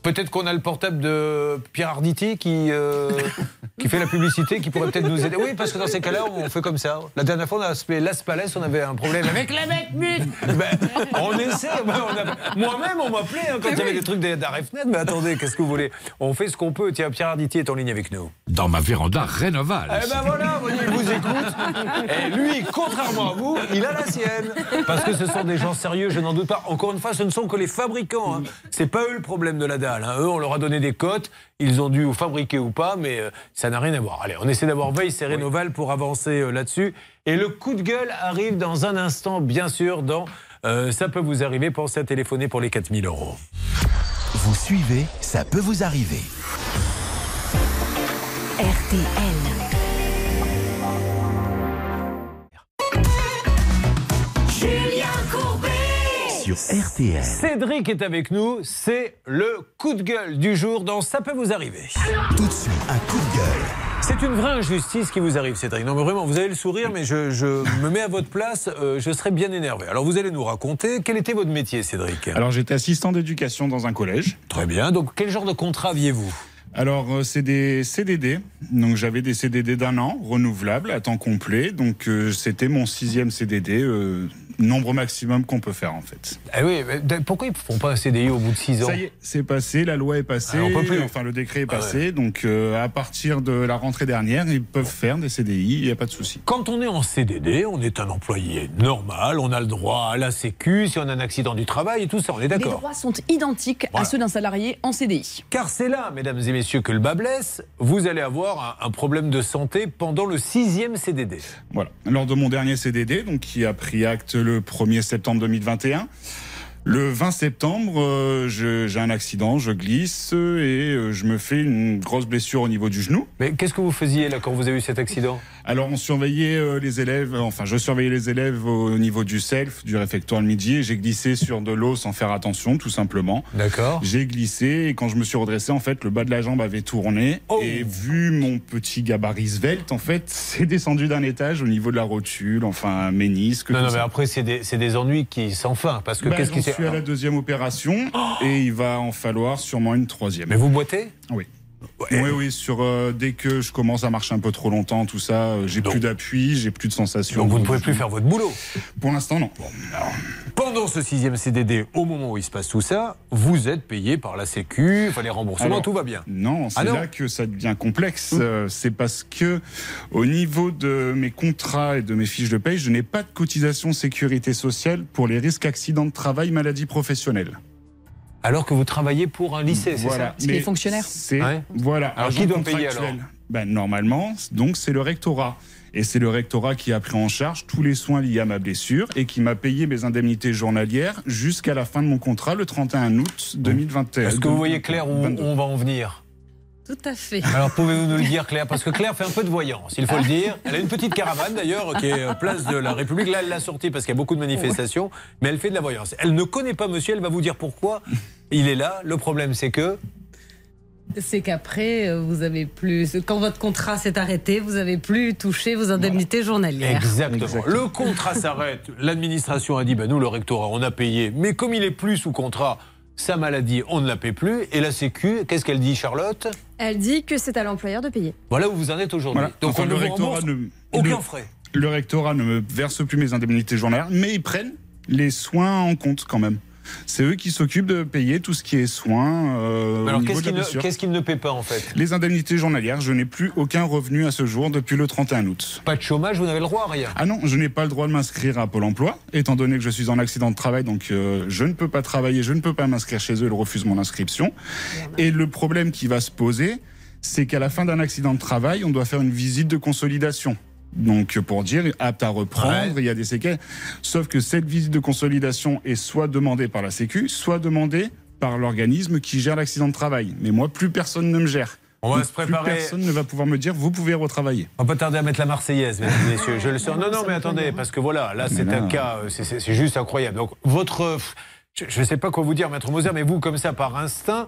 Peut-être qu'on a le portable de Pierre Arditi qui, euh, qui fait la publicité, qui pourrait peut-être nous aider. Oui, parce que dans ces cas-là, on fait comme ça. La dernière fois, on a appelé Las Palais, on avait un problème avec la mec mute. Ben, on essaie. Ben, a- Moi-même, on m'appelait hein, quand il y avait des trucs d'arrêt fenêtre. Mais attendez, qu'est-ce que vous voulez? On fait ce qu'on peut. Tiens, Pierre Arditi est en ligne avec nous. Dans ma véranda Rénoval. Eh ben voilà, il vous écoute. Et lui, contrairement à vous, il a la sienne. Parce que ce sont des gens sérieux, je n'en doute pas. Encore une fois, ce ne sont que les fabricants. Hein. C'est pas eux le problème de la dalle. hein. Eux, on leur a donné des cotes. Ils ont dû ou fabriquer ou pas, mais euh, ça n'a rien à voir. Allez, on essaie d'avoir veille et Rénoval pour avancer euh, là-dessus. Et le coup de gueule arrive dans un instant, bien sûr, dans euh, Ça peut vous arriver. Pensez à téléphoner pour les 4000 euros. Vous suivez, ça peut vous arriver. RTL. Julien Courbet sur RTL. Cédric est avec nous. C'est le coup de gueule du jour dans Ça peut vous arriver. Tout de suite, un coup de gueule. C'est une vraie injustice qui vous arrive, Cédric. Non, mais vraiment, vous avez le sourire, mais je, je me mets à votre place, euh, je serais bien énervé. Alors, vous allez nous raconter quel était votre métier, Cédric? Alors j'étais assistant d'éducation dans un collège. Très bien. Donc quel genre de contrat aviez-vous? Alors euh, c'est des CDD. Donc j'avais des CDD d'un an, renouvelables, à temps complet. Donc euh, c'était mon sixième CDD, euh, nombre maximum qu'on peut faire en fait. Eh oui, mais pourquoi ils ne font pas un CDI au bout de 6 ans Ça y est, c'est passé, la loi est passée, Ah, on peut plus. enfin le décret est Ah ouais. passé. Donc euh, à partir de la rentrée dernière, ils peuvent faire des CDI, il n'y a pas de souci. Quand on est en CDD, on est un employé normal, on a le droit à la Sécu, si on a un accident du travail et tout ça, on est Les d'accord droits sont identiques Voilà. à ceux d'un salarié en CDI. Car c'est là, mesdames et messieurs, que le bas blesse. Vous allez avoir un, un problème de santé pendant le sixième CDD. Voilà. Lors de mon dernier CDD, donc qui a pris acte le 1er septembre 2021, Le 20 septembre, euh, j'ai un accident, je glisse et euh, je me fais une grosse blessure au niveau du genou. Mais qu'est-ce que vous faisiez là quand vous avez eu cet accident? Alors on surveillait euh, les élèves, euh, enfin je surveillais les élèves au niveau du self, du réfectoire le midi et j'ai glissé sur de l'eau sans faire attention tout simplement. D'accord. J'ai glissé et quand je me suis redressé en fait le bas de la jambe avait tourné Oh. et vu mon petit gabarit svelte en fait c'est descendu d'un étage au niveau de la rotule, enfin ménisque. Non, non, mais après, c'est des, des ennuis qui sans fin. Parce que Bah, qu'est-ce qui s'est. suis à la deuxième opération et il va en falloir sûrement une troisième. Mais vous boitez? Oui. Oui, oui, sur euh, dès que je commence à marcher un peu trop longtemps, tout ça, euh, j'ai plus d'appui, j'ai plus de sensation. Donc vous ne pouvez plus faire votre boulot Pour l'instant, non. Pendant ce sixième CDD, au moment où il se passe tout ça, vous êtes payé par la Sécu, enfin les remboursements, Alors, tout va bien. Non, c'est Ah là que ça devient complexe. Euh, c'est parce que au niveau de mes contrats et de mes fiches de paye, je n'ai pas de cotisation sécurité sociale pour les risques accidents de travail, maladie professionnelle. Alors que vous travaillez pour un lycée, c'est Voilà. ça Mais C'est Ouais. voilà. Alors qui doit payer alors ben, normalement, donc c'est le rectorat. Et c'est le rectorat qui a pris en charge tous les soins liés à ma blessure et qui m'a payé mes indemnités journalières jusqu'à la fin de mon contrat le 31 août 2021. Est-ce que vous voyez Claire où on va en venir? Tout à fait. Alors pouvez-vous nous le dire Claire? Parce que Claire fait un peu de voyance, il faut le dire. Elle a une petite caravane d'ailleurs qui est euh, place de la République. Là elle l'a sortie parce qu'il y a beaucoup de manifestations, mais elle fait de la voyance. Elle ne connaît pas monsieur, elle va vous dire pourquoi il est là. Le problème c'est que... C'est qu'après, euh, vous avez plus. Quand votre contrat s'est arrêté, vous avez plus touché vos indemnités journalières. Exactement. Le contrat s'arrête. L'administration a dit bah, nous, le rectorat, on a payé. Mais comme il est plus sous contrat, sa maladie, on ne la paie plus. Et la Sécu, qu'est-ce qu'elle dit, Charlotte? Elle dit que c'est à l'employeur de payer. Voilà où vous en êtes aujourd'hui. Voilà. Donc Enfin, on ne le rectorat ne- aucun le- frais. Le rectorat ne me verse plus mes indemnités journalières, mais ils prennent les soins en compte quand même. C'est eux qui s'occupent de payer tout ce qui est soins euh, alors qu'est-ce de la qu'il ne, qu'il ne paie pas en fait? Les indemnités journalières, je n'ai plus aucun revenu à ce jour depuis le 31 août. Pas de chômage, vous n'avez le droit à rien? Ah non, je n'ai pas le droit de m'inscrire à Pôle emploi, étant donné que je suis en accident de travail, donc euh, je ne peux pas travailler, je ne peux pas m'inscrire chez eux, ils refusent mon inscription. Et le problème qui va se poser, c'est qu'à la fin d'un accident de travail, on doit faire une visite de consolidation. Donc pour dire apte à reprendre, il y a des séquelles. Sauf que cette visite de consolidation est soit demandée par la Sécu, soit demandée par l'organisme qui gère l'accident de travail. Mais moi, plus personne ne me gère. On va Donc, se préparer. Plus personne ne va pouvoir me dire vous pouvez retravailler. On va pas tarder à mettre la Marseillaise, mesdames et messieurs. Je le sens. Non, non, mais attendez, parce que voilà, là, c'est un cas, euh, c'est- juste incroyable. Donc, votre. Je ne sais pas quoi vous dire, Maître Moser, mais vous, comme ça, par instinct,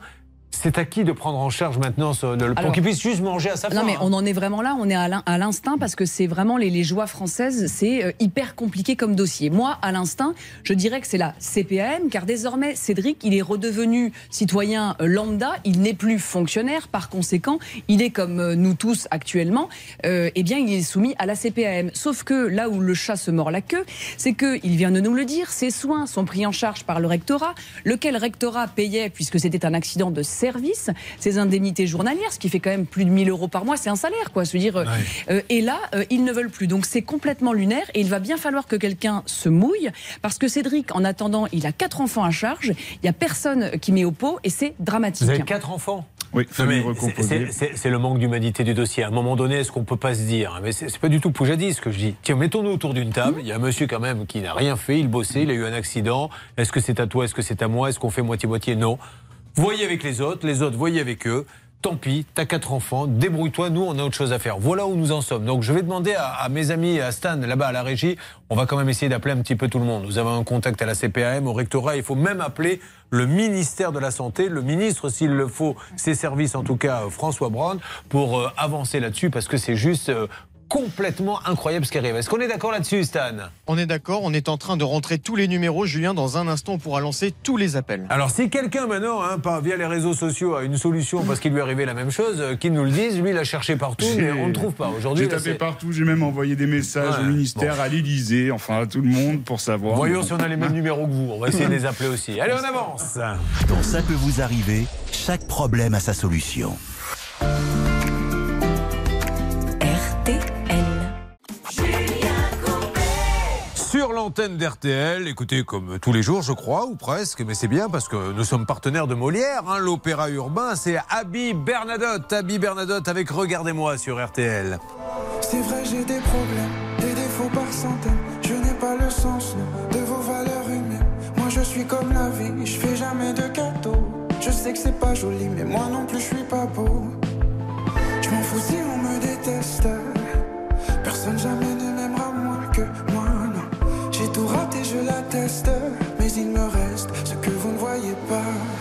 c'est à qui de prendre en charge maintenant ce, de- pour qu'il puisse juste manger à sa faim Non, mais hein. on en est vraiment là, on est à l'in- à l'instinct parce que c'est vraiment les, les joies françaises, c'est euh, hyper compliqué comme dossier. Moi, à l'instinct, je dirais que c'est la CPAM, car désormais, Cédric, il est redevenu citoyen euh, lambda, il n'est plus fonctionnaire, par conséquent, il est comme euh, nous tous actuellement, euh, eh bien, il est soumis à la CPAM. Sauf que là où le chat se mord la queue, c'est que, il vient de nous le dire, ses soins sont pris en charge par le rectorat, lequel rectorat payait, puisque c'était un accident de service, ses indemnités journalières, ce qui fait quand même plus de 1000 euros par mois, c'est un salaire, quoi. Se dire, euh, euh, et là, euh, ils ne veulent plus. Donc c'est complètement lunaire et il va bien falloir que quelqu'un se mouille parce que Cédric, en attendant, il a quatre enfants à charge, il y a personne qui met au pot et c'est dramatique. Vous avez quatre enfants? Oui, c'est- le manque d'humanité du dossier. À un moment donné, est-ce qu'on peut pas se dire Mais c'est c'est pas du tout poujadis ce que je dis. Tiens, mettons-nous autour d'une table. Il y a un monsieur quand même qui n'a rien fait. Il bossait, il a eu un accident. Est-ce que c'est à toi? Est-ce que c'est à moi? Est-ce qu'on fait moitié-moitié? Non. Voyez avec les autres. Les autres, voyez avec eux. Tant pis, t'as quatre enfants, débrouille-toi, nous on a autre chose à faire. Voilà où nous en sommes. Donc je vais demander à, mes amis, à Stan, là-bas à la régie, on va quand même essayer d'appeler un petit peu tout le monde. Nous avons un contact à la CPAM, au rectorat, il faut même appeler le ministère de la Santé, le ministre s'il le faut, ses services en tout cas, euh, François Brown, pour euh, avancer là-dessus parce que c'est juste euh, complètement incroyable ce qui arrive. Est-ce qu'on est d'accord là-dessus, Stan? On est d'accord, on est en train de rentrer tous les numéros. Julien, dans un instant, on pourra lancer tous les appels. Alors si quelqu'un maintenant, hein, par, via les réseaux sociaux, a une solution parce qu'il lui est arrivé la même chose, euh, qu'il nous le dise. Lui, il a cherché partout, mais on ne trouve pas. Aujourd'hui, J'ai tapé partout, j'ai même envoyé des messages Ouais, au ministère, à l'Élysée, enfin à tout le monde pour savoir. Voyons si on a les mêmes numéros que vous. On va essayer de les appeler aussi. Allez, on avance. Dans Ça peut vous arriver, chaque problème a sa solution. L'antenne d'RTL, écoutez, comme tous les jours, je crois, ou presque, mais c'est bien parce que nous sommes partenaires de Molière, hein, l'opéra urbain, c'est Abby Bernadotte. Abby Bernadotte avec Regardez-moi sur RTL. C'est vrai, j'ai des problèmes, des défauts par centaines. Je n'ai pas le sens de vos valeurs humaines. Moi, je suis comme la vie, je fais jamais de cadeaux. Je sais que c'est pas joli, mais moi non plus je suis pas beau. Je m'en fous si on me déteste. Personne jamais ne Mais il me reste ce que vous ne voyez pas.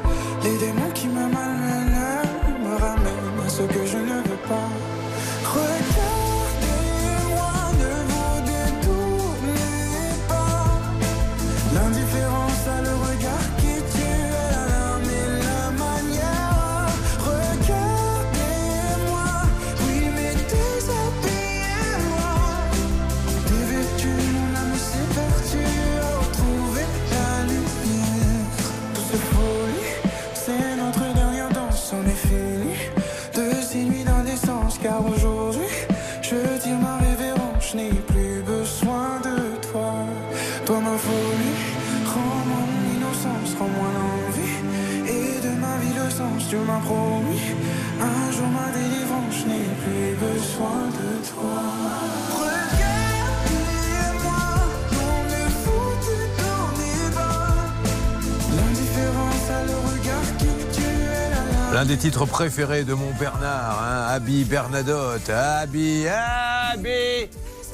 L'un des titres préférés de mon Bernard, hein, Abby Bernadotte. Abby, Abby,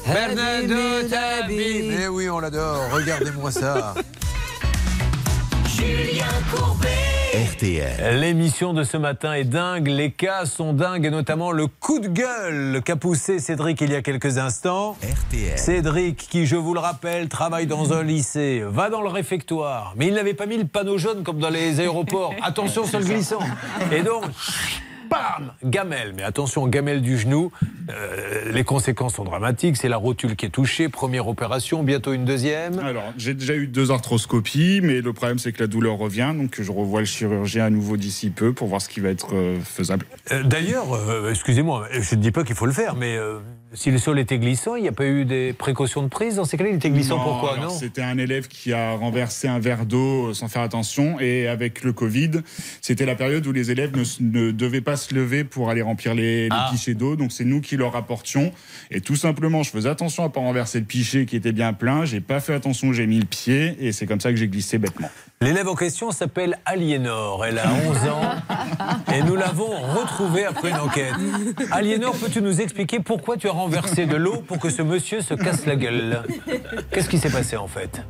Bernadotte, Abby. Mais oui, on l'adore. Regardez-moi ça. Julien Courbet. RTL. L'émission de ce matin est dingue, les cas sont dingues et notamment le coup de gueule qu'a poussé Cédric il y a quelques instants. RTL. Cédric, qui je vous le rappelle, travaille dans un lycée, va dans le réfectoire, mais il n'avait pas mis le panneau jaune comme dans les aéroports. Attention sur le glissant. Et donc, bam Gamelle. Mais attention, gamelle du genou. Euh, les conséquences sont dramatiques. C'est la rotule qui est touchée. Première opération, bientôt une deuxième. Alors, j'ai déjà eu deux arthroscopies, mais le problème c'est que la douleur revient, donc je revois le chirurgien à nouveau d'ici peu pour voir ce qui va être euh, faisable. Euh, D'ailleurs, euh, excusez-moi, je ne dis pas qu'il faut le faire, mais si le sol était glissant, il n'y a pas eu des précautions de prise dans ces cas-là? Il était glissant Non, pourquoi Non? C'était un élève qui a renversé un verre d'eau euh, sans faire attention, et avec le Covid, c'était la période où les élèves ne, ne devaient pas se lever pour aller remplir les, les Ah. pichets d'eau, donc c'est nous qui leur apportions. Et tout simplement, je faisais attention à pas renverser le pichet qui était bien plein. J'ai pas fait attention, j'ai mis le pied, et c'est comme ça que j'ai glissé bêtement. L'élève en question s'appelle Aliénor. Elle a 11 ans et nous l'avons retrouvée après une enquête. Aliénor, peux-tu nous expliquer pourquoi tu as renversé de l'eau pour que ce monsieur se casse la gueule? Qu'est-ce qui s'est passé en fait?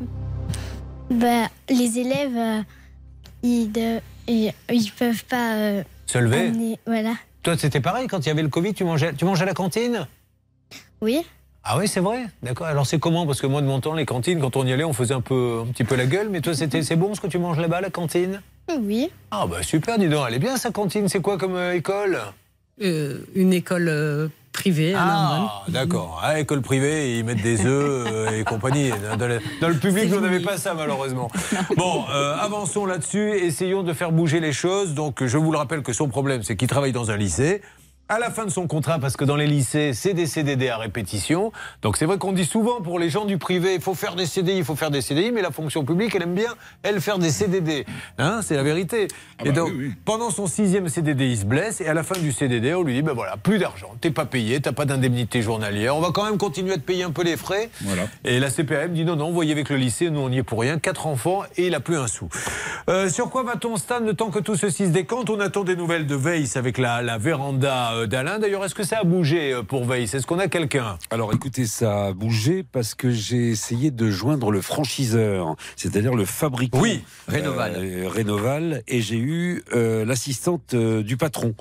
Bah, les élèves, euh, ils, de- ils, ils peuvent pas. euh, Se lever? amener- Voilà. Toi, c'était pareil quand il y avait le Covid, tu mangeais, tu mangeais à la cantine? Oui. Ah oui, c'est vrai D'accord. Alors c'est comment? Parce que moi, de mon temps, les cantines, quand on y allait, on faisait un, peu, un petit peu la gueule. Mais toi, c'était, c'est bon ce que tu manges là-bas, à la cantine? Oui. Ah bah super, dis donc. Elle est bien, sa cantine. C'est quoi comme euh, école? Euh, une école euh, privée à. Ah, d'accord. À école privée, ils mettent des œufs euh, et compagnie. Dans le, dans le public, on n'avait pas ça, malheureusement. Bon, euh, avançons là-dessus. Essayons de faire bouger les choses. Donc, je vous le rappelle que son problème, c'est qu'il travaille dans un lycée. À la fin de son contrat, parce que dans les lycées, c'est des CDD à répétition. Donc c'est vrai qu'on dit souvent pour les gens du privé, il faut faire des CDI, il faut faire des CDI, mais la fonction publique, elle aime bien, elle, faire des CDD. Hein, c'est la vérité. et donc, pendant son sixième CDD, il se blesse, et à la fin du CDD, on lui dit, ben voilà, plus d'argent, t'es pas payé, t'as pas d'indemnité journalière, on va quand même continuer à te payer un peu les frais. Voilà. Et la CPAM dit non, non, voyez avec le lycée, nous on n'y est pour rien, quatre enfants et il a plus un sou. Euh, sur quoi va-t-on, Stan, le temps que tout ceci se décante? On attend des nouvelles de Weiss avec la, la véranda euh, d'Alain. D'ailleurs, est-ce que ça a bougé euh, pour Veil Est-ce qu'on a quelqu'un? Alors écoutez, ça a bougé parce que j'ai essayé de joindre le franchiseur, c'est-à-dire le fabricant. Oui, Rénoval. euh, Rénoval, et j'ai eu euh, l'assistante euh, du patron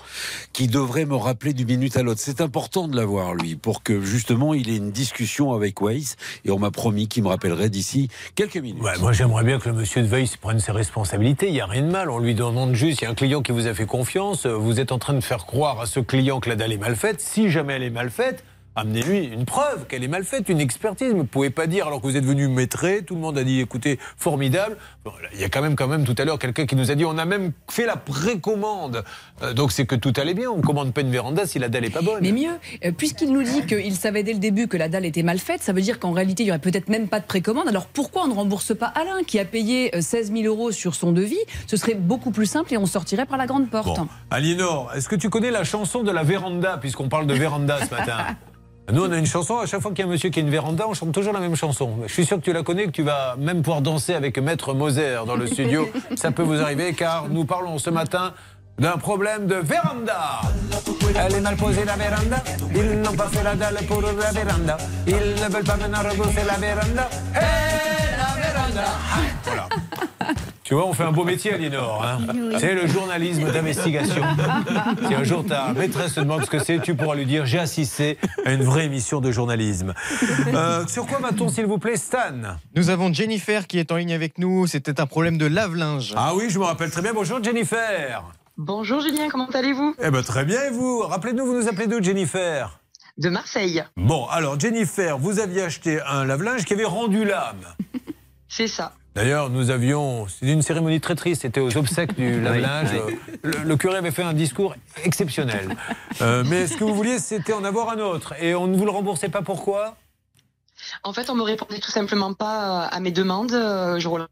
qui devrait me rappeler d'une minute à l'autre. C'est important de l'avoir, lui, pour que justement il ait une discussion avec Waze, et on m'a promis qu'il me rappellerait d'ici quelques minutes. Ouais, moi, j'aimerais bien que le monsieur de Veil prenne ses responsabilités. Il n'y a rien de mal. On lui demande juste, il y a un client qui vous a fait confiance. Vous êtes en train de faire croire à ce client que la dalle est mal faite. Si jamais elle est mal faite, amenez-lui une preuve qu'elle est mal faite, une expertise. Vous ne pouvez pas dire, alors que vous êtes venu maîtrer, tout le monde a dit, écoutez, formidable. Bon, là, il y a quand même, quand même, tout à l'heure, quelqu'un qui nous a dit, on a même fait la précommande. Euh, donc c'est que tout allait bien. On commande pas une véranda si la dalle est pas bonne. Mais mieux, euh, puisqu'il nous dit qu'il savait dès le début que la dalle était mal faite, ça veut dire qu'en réalité, il y aurait peut-être même pas de précommande. Alors pourquoi on ne rembourse pas Alain, qui a payé euh, 16 000 euros sur son devis? Ce serait beaucoup plus simple et on sortirait par la grande porte. Bon. Aliénor, est-ce que tu connais la chanson de la véranda, puisqu'on parle de véranda ce matin? Nous, on a une chanson, à chaque fois qu'il y a un monsieur qui a une véranda, on chante toujours la même chanson. Je suis sûr que tu la connais, que tu vas même pouvoir danser avec Maître Moser dans le studio. Ça peut vous arriver, car nous parlons ce matin d'un problème de véranda. Elle est mal posée la véranda. Ils n'ont pas fait la dalle pour la véranda. Ils ne veulent pas maintenant repousser la véranda. Hey, la véranda. Voilà. Tu vois, on fait un beau métier, Alinor. Hein c'est le journalisme d'investigation. Si un jour ta maîtresse te demande ce que c'est, tu pourras lui dire j'ai assisté à une vraie émission de journalisme. Euh, sur quoi va-t-on, s'il vous plaît, Stan? Nous avons Jennifer qui est en ligne avec nous. C'était un problème de lave-linge. Ah oui, je me rappelle très bien. Bonjour, Jennifer. Bonjour Julien, comment allez-vous? Eh ben très bien, et vous? Rappelez-nous, vous nous appelez d'où, Jennifer? De Marseille. Bon, alors Jennifer, vous aviez acheté un lave-linge qui avait rendu l'âme. C'est ça. D'ailleurs, nous avions. C'est une cérémonie très triste. C'était aux obsèques du lave-linge. oui. Le, le curé avait fait un discours exceptionnel. Euh, mais ce que vous vouliez, c'était en avoir un autre. Et on ne vous le remboursait pas pourquoi? En fait, on me répondait tout simplement pas à mes demandes. Euh, Je relance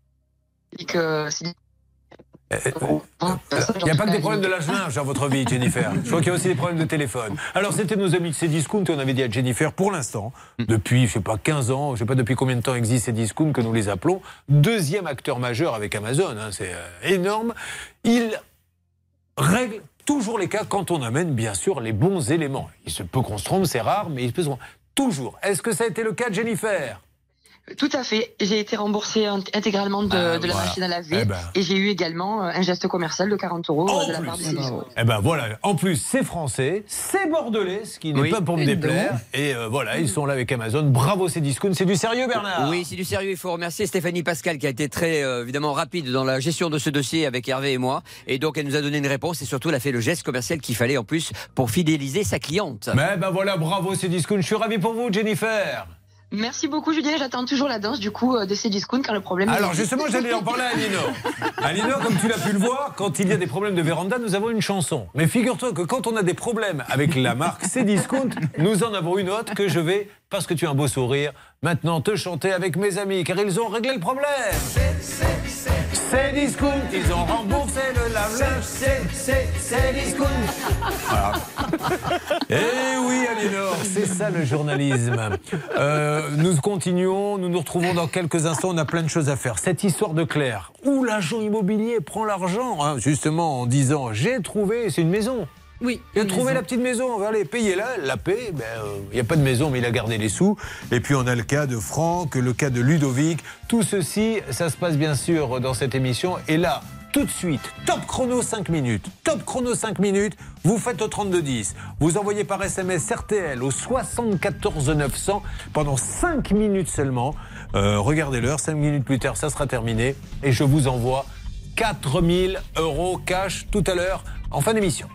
que c'est- Il n'y a pas que des problèmes de lave-linge dans votre vie, Jennifer. Je crois qu'il y a aussi des problèmes de téléphone. Alors, c'était nos amis de Cdiscount on avait dit à Jennifer, pour l'instant, depuis, je sais pas, 15 ans, je sais pas depuis combien de temps existe Cdiscount que nous les appelons, deuxième acteur majeur avec Amazon, hein, c'est euh, énorme. Il règle toujours les cas quand on amène, bien sûr, les bons éléments. Il se peut qu'on se trompe, c'est rare, mais il se peut se. Toujours. Est-ce que ça a été le cas de Jennifer? Tout à fait. J'ai été remboursée int- intégralement de, Ah, de la voilà. machine à laver Eh ben. et j'ai eu également euh, un geste commercial de 40 euros euh, de la part de Cdiscount. Eh ben voilà, en plus c'est français, c'est bordelais, ce qui n'est Oui. pas pour me déplaire. Et euh, voilà, ils sont là avec Amazon. Bravo, c'est discount. C'est du sérieux, Bernard Oui, c'est du sérieux. Il faut remercier Stéphanie Pascal qui a été très euh, évidemment rapide dans la gestion de ce dossier avec Hervé et moi. Et donc elle nous a donné une réponse et surtout elle a fait le geste commercial qu'il fallait en plus pour fidéliser sa cliente. Mais ben voilà, bravo, c'est discount. Je suis ravi pour vous, Jennifer. Merci beaucoup Julien. J'attends toujours la danse du coup euh, de Cdiscount quand le problème. Alors justement, j'allais en parler à Alinor. Alinor, comme tu l'as pu le voir, quand il y a des problèmes de véranda, nous avons une chanson. Mais figure-toi que quand on a des problèmes avec la marque Cdiscount, nous en avons une autre que je vais, parce que tu as un beau sourire, maintenant te chanter avec mes amis, car ils ont réglé le problème. Cdiscount, ils ont remboursé le lave-linge. C'est, c'est, Cdiscount. Voilà. Eh oui, Alinor, c'est ça le journalisme. Euh, nous continuons, nous nous retrouvons dans quelques instants, on a plein de choses à faire. Cette histoire de Claire, où l'agent immobilier prend l'argent, hein, justement en disant j'ai trouvé, c'est une maison. Oui. Il a trouvé maison. la petite maison, allez, payez-la, elle la paie. Ben, euh, Il n'y a pas de maison, mais il a gardé les sous. Et puis on a le cas de Franck, le cas de Ludovic. Tout ceci, ça se passe bien sûr dans cette émission. Et là, tout de suite, top chrono 5 minutes. Top chrono 5 minutes, vous faites au 3210. Vous envoyez par SMS RTL au 74 900 pendant 5 minutes seulement. Euh, regardez l'heure, 5 minutes plus tard, ça sera terminé. Et je vous envoie 4000 euros cash tout à l'heure en fin d'émission.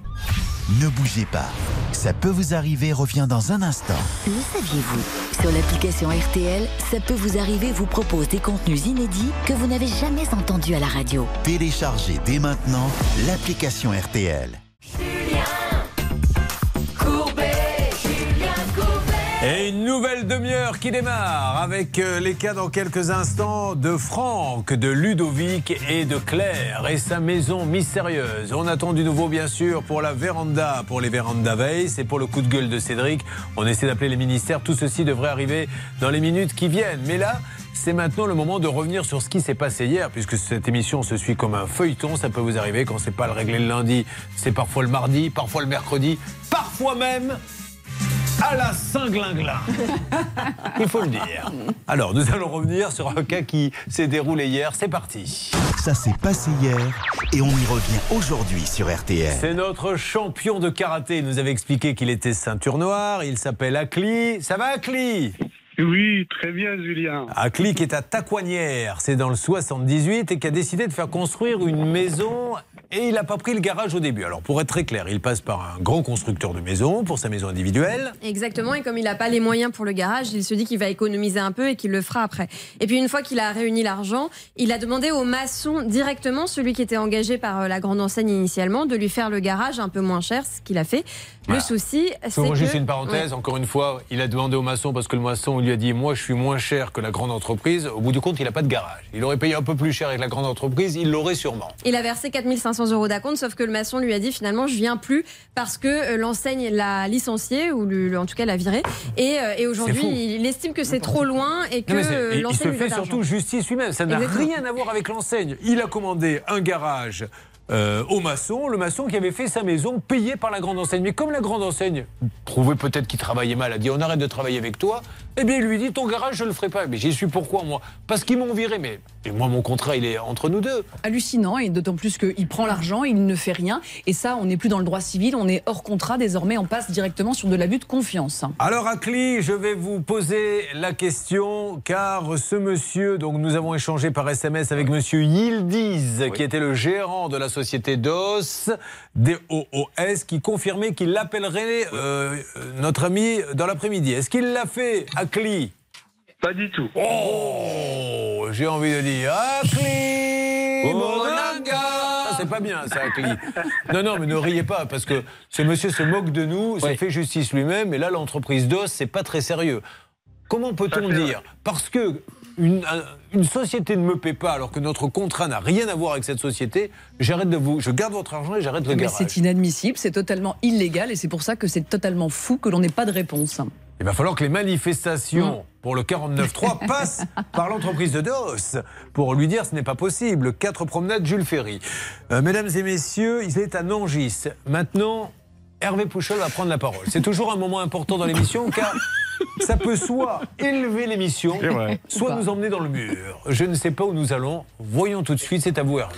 Ne bougez pas. Ça peut vous arriver revient dans un instant. Le saviez-vous? Sur l'application RTL, ça peut vous arriver vous propose des contenus inédits que vous n'avez jamais entendus à la radio. Téléchargez dès maintenant l'application RTL. Et une nouvelle demi-heure qui démarre avec euh, les cas dans quelques instants de Franck, de Ludovic et de Claire et sa maison mystérieuse. On attend du nouveau bien sûr pour la véranda, pour les vérandas veille, c'est pour le coup de gueule de Cédric. On essaie d'appeler les ministères, tout ceci devrait arriver dans les minutes qui viennent. Mais là, c'est maintenant le moment de revenir sur ce qui s'est passé hier, puisque cette émission se suit comme un feuilleton. Ça peut vous arriver quand c'est pas le réglé le lundi, c'est parfois le mardi, parfois le mercredi, parfois même à la Saint-Glinglin. Il faut le dire. Alors, nous allons revenir sur un cas qui s'est déroulé hier. C'est parti. Ça s'est passé hier et on y revient aujourd'hui sur RTL. C'est notre champion de karaté. Il nous avait expliqué qu'il était ceinture noire. Il s'appelle Akli. Ça va, Akli? Oui, très bien, Julien. Akli qui est à Tacoignières, c'est dans le 78, et qui a décidé de faire construire une maison. Et il n'a pas pris le garage au début. Alors, pour être très clair, il passe par un grand constructeur de maison pour sa maison individuelle. Exactement, et comme il n'a pas les moyens pour le garage, il se dit qu'il va économiser un peu et qu'il le fera après. Et puis une fois qu'il a réuni l'argent, il a demandé au maçon directement, celui qui était engagé par euh, la grande enseigne initialement, de lui faire le garage un peu moins cher, ce qu'il a fait. Voilà. Le souci, c'est que... juste une parenthèse, encore une fois, il a demandé au maçon parce que le maçon lui a dit Moi, je suis moins cher que la grande entreprise. Au bout du compte, il n'a pas de garage. Il aurait payé un peu plus cher avec la grande entreprise, il l'aurait sûrement. Il a versé 4500 euros d'acompte, sauf que le maçon lui a dit finalement je viens plus parce que euh, l'enseigne l'a licencié ou le- le- en tout cas l'a viré. Et, euh, et aujourd'hui, il estime que c'est trop loin et que euh, il- il l'enseigne se lui fait surtout justice lui-même. Ça n'a rien à voir avec l'enseigne. Il a commandé un garage euh, au maçon, le maçon qui avait fait sa maison payé par la grande enseigne. Mais comme la grande enseigne trouvait peut-être qu'il travaillait mal, a dit on arrête de travailler avec toi, eh bien il lui dit ton garage je le ferai pas. Mais j'y suis pourquoi moi? Parce qu'ils m'ont viré. Mais et moi mon contrat il est entre nous deux. hallucinant et d'autant plus qu'il prend l'argent, il ne fait rien et ça on n'est plus dans le droit civil, on est hors contrat désormais, on passe directement sur de l'abus de confiance. Alors Akli, je vais vous poser la question car ce monsieur, donc nous avons échangé par SMS avec monsieur Yildiz, qui était le gérant de la société DOS, D-O-O-S, qui confirmait qu'il l'appellerait euh, euh, notre ami dans l'après-midi. Est-ce qu'il l'a fait, Akli? Pas du tout. Oh, j'ai envie de dire Akli Bonanga Ça, C'est pas bien, ça, Akli. Non, non, mais ne riez pas, parce que ce monsieur se moque de nous, s'est fait justice lui-même, et là, l'entreprise DOS, c'est pas très sérieux. Comment peut-on dire? Parce que une, un- une société ne me paie pas alors que notre contrat n'a rien à voir avec cette société, j'arrête de vous, je garde votre argent et j'arrête le Mais garage. c'est inadmissible, c'est totalement illégal et c'est pour ça que c'est totalement fou que l'on n'ait pas de réponse. Il va falloir que les manifestations pour le 49.3 passent par l'entreprise de DOS pour lui dire ce n'est pas possible. 4 promenades Jules Ferry. Euh, mesdames et messieurs, il est à Nangis. Maintenant, Hervé Pouchol va prendre la parole. C'est toujours un moment important dans l'émission car ça peut soit élever l'émission, soit nous emmener dans le mur. Je ne sais pas où nous allons. Voyons tout de suite, c'est à vous Hervé.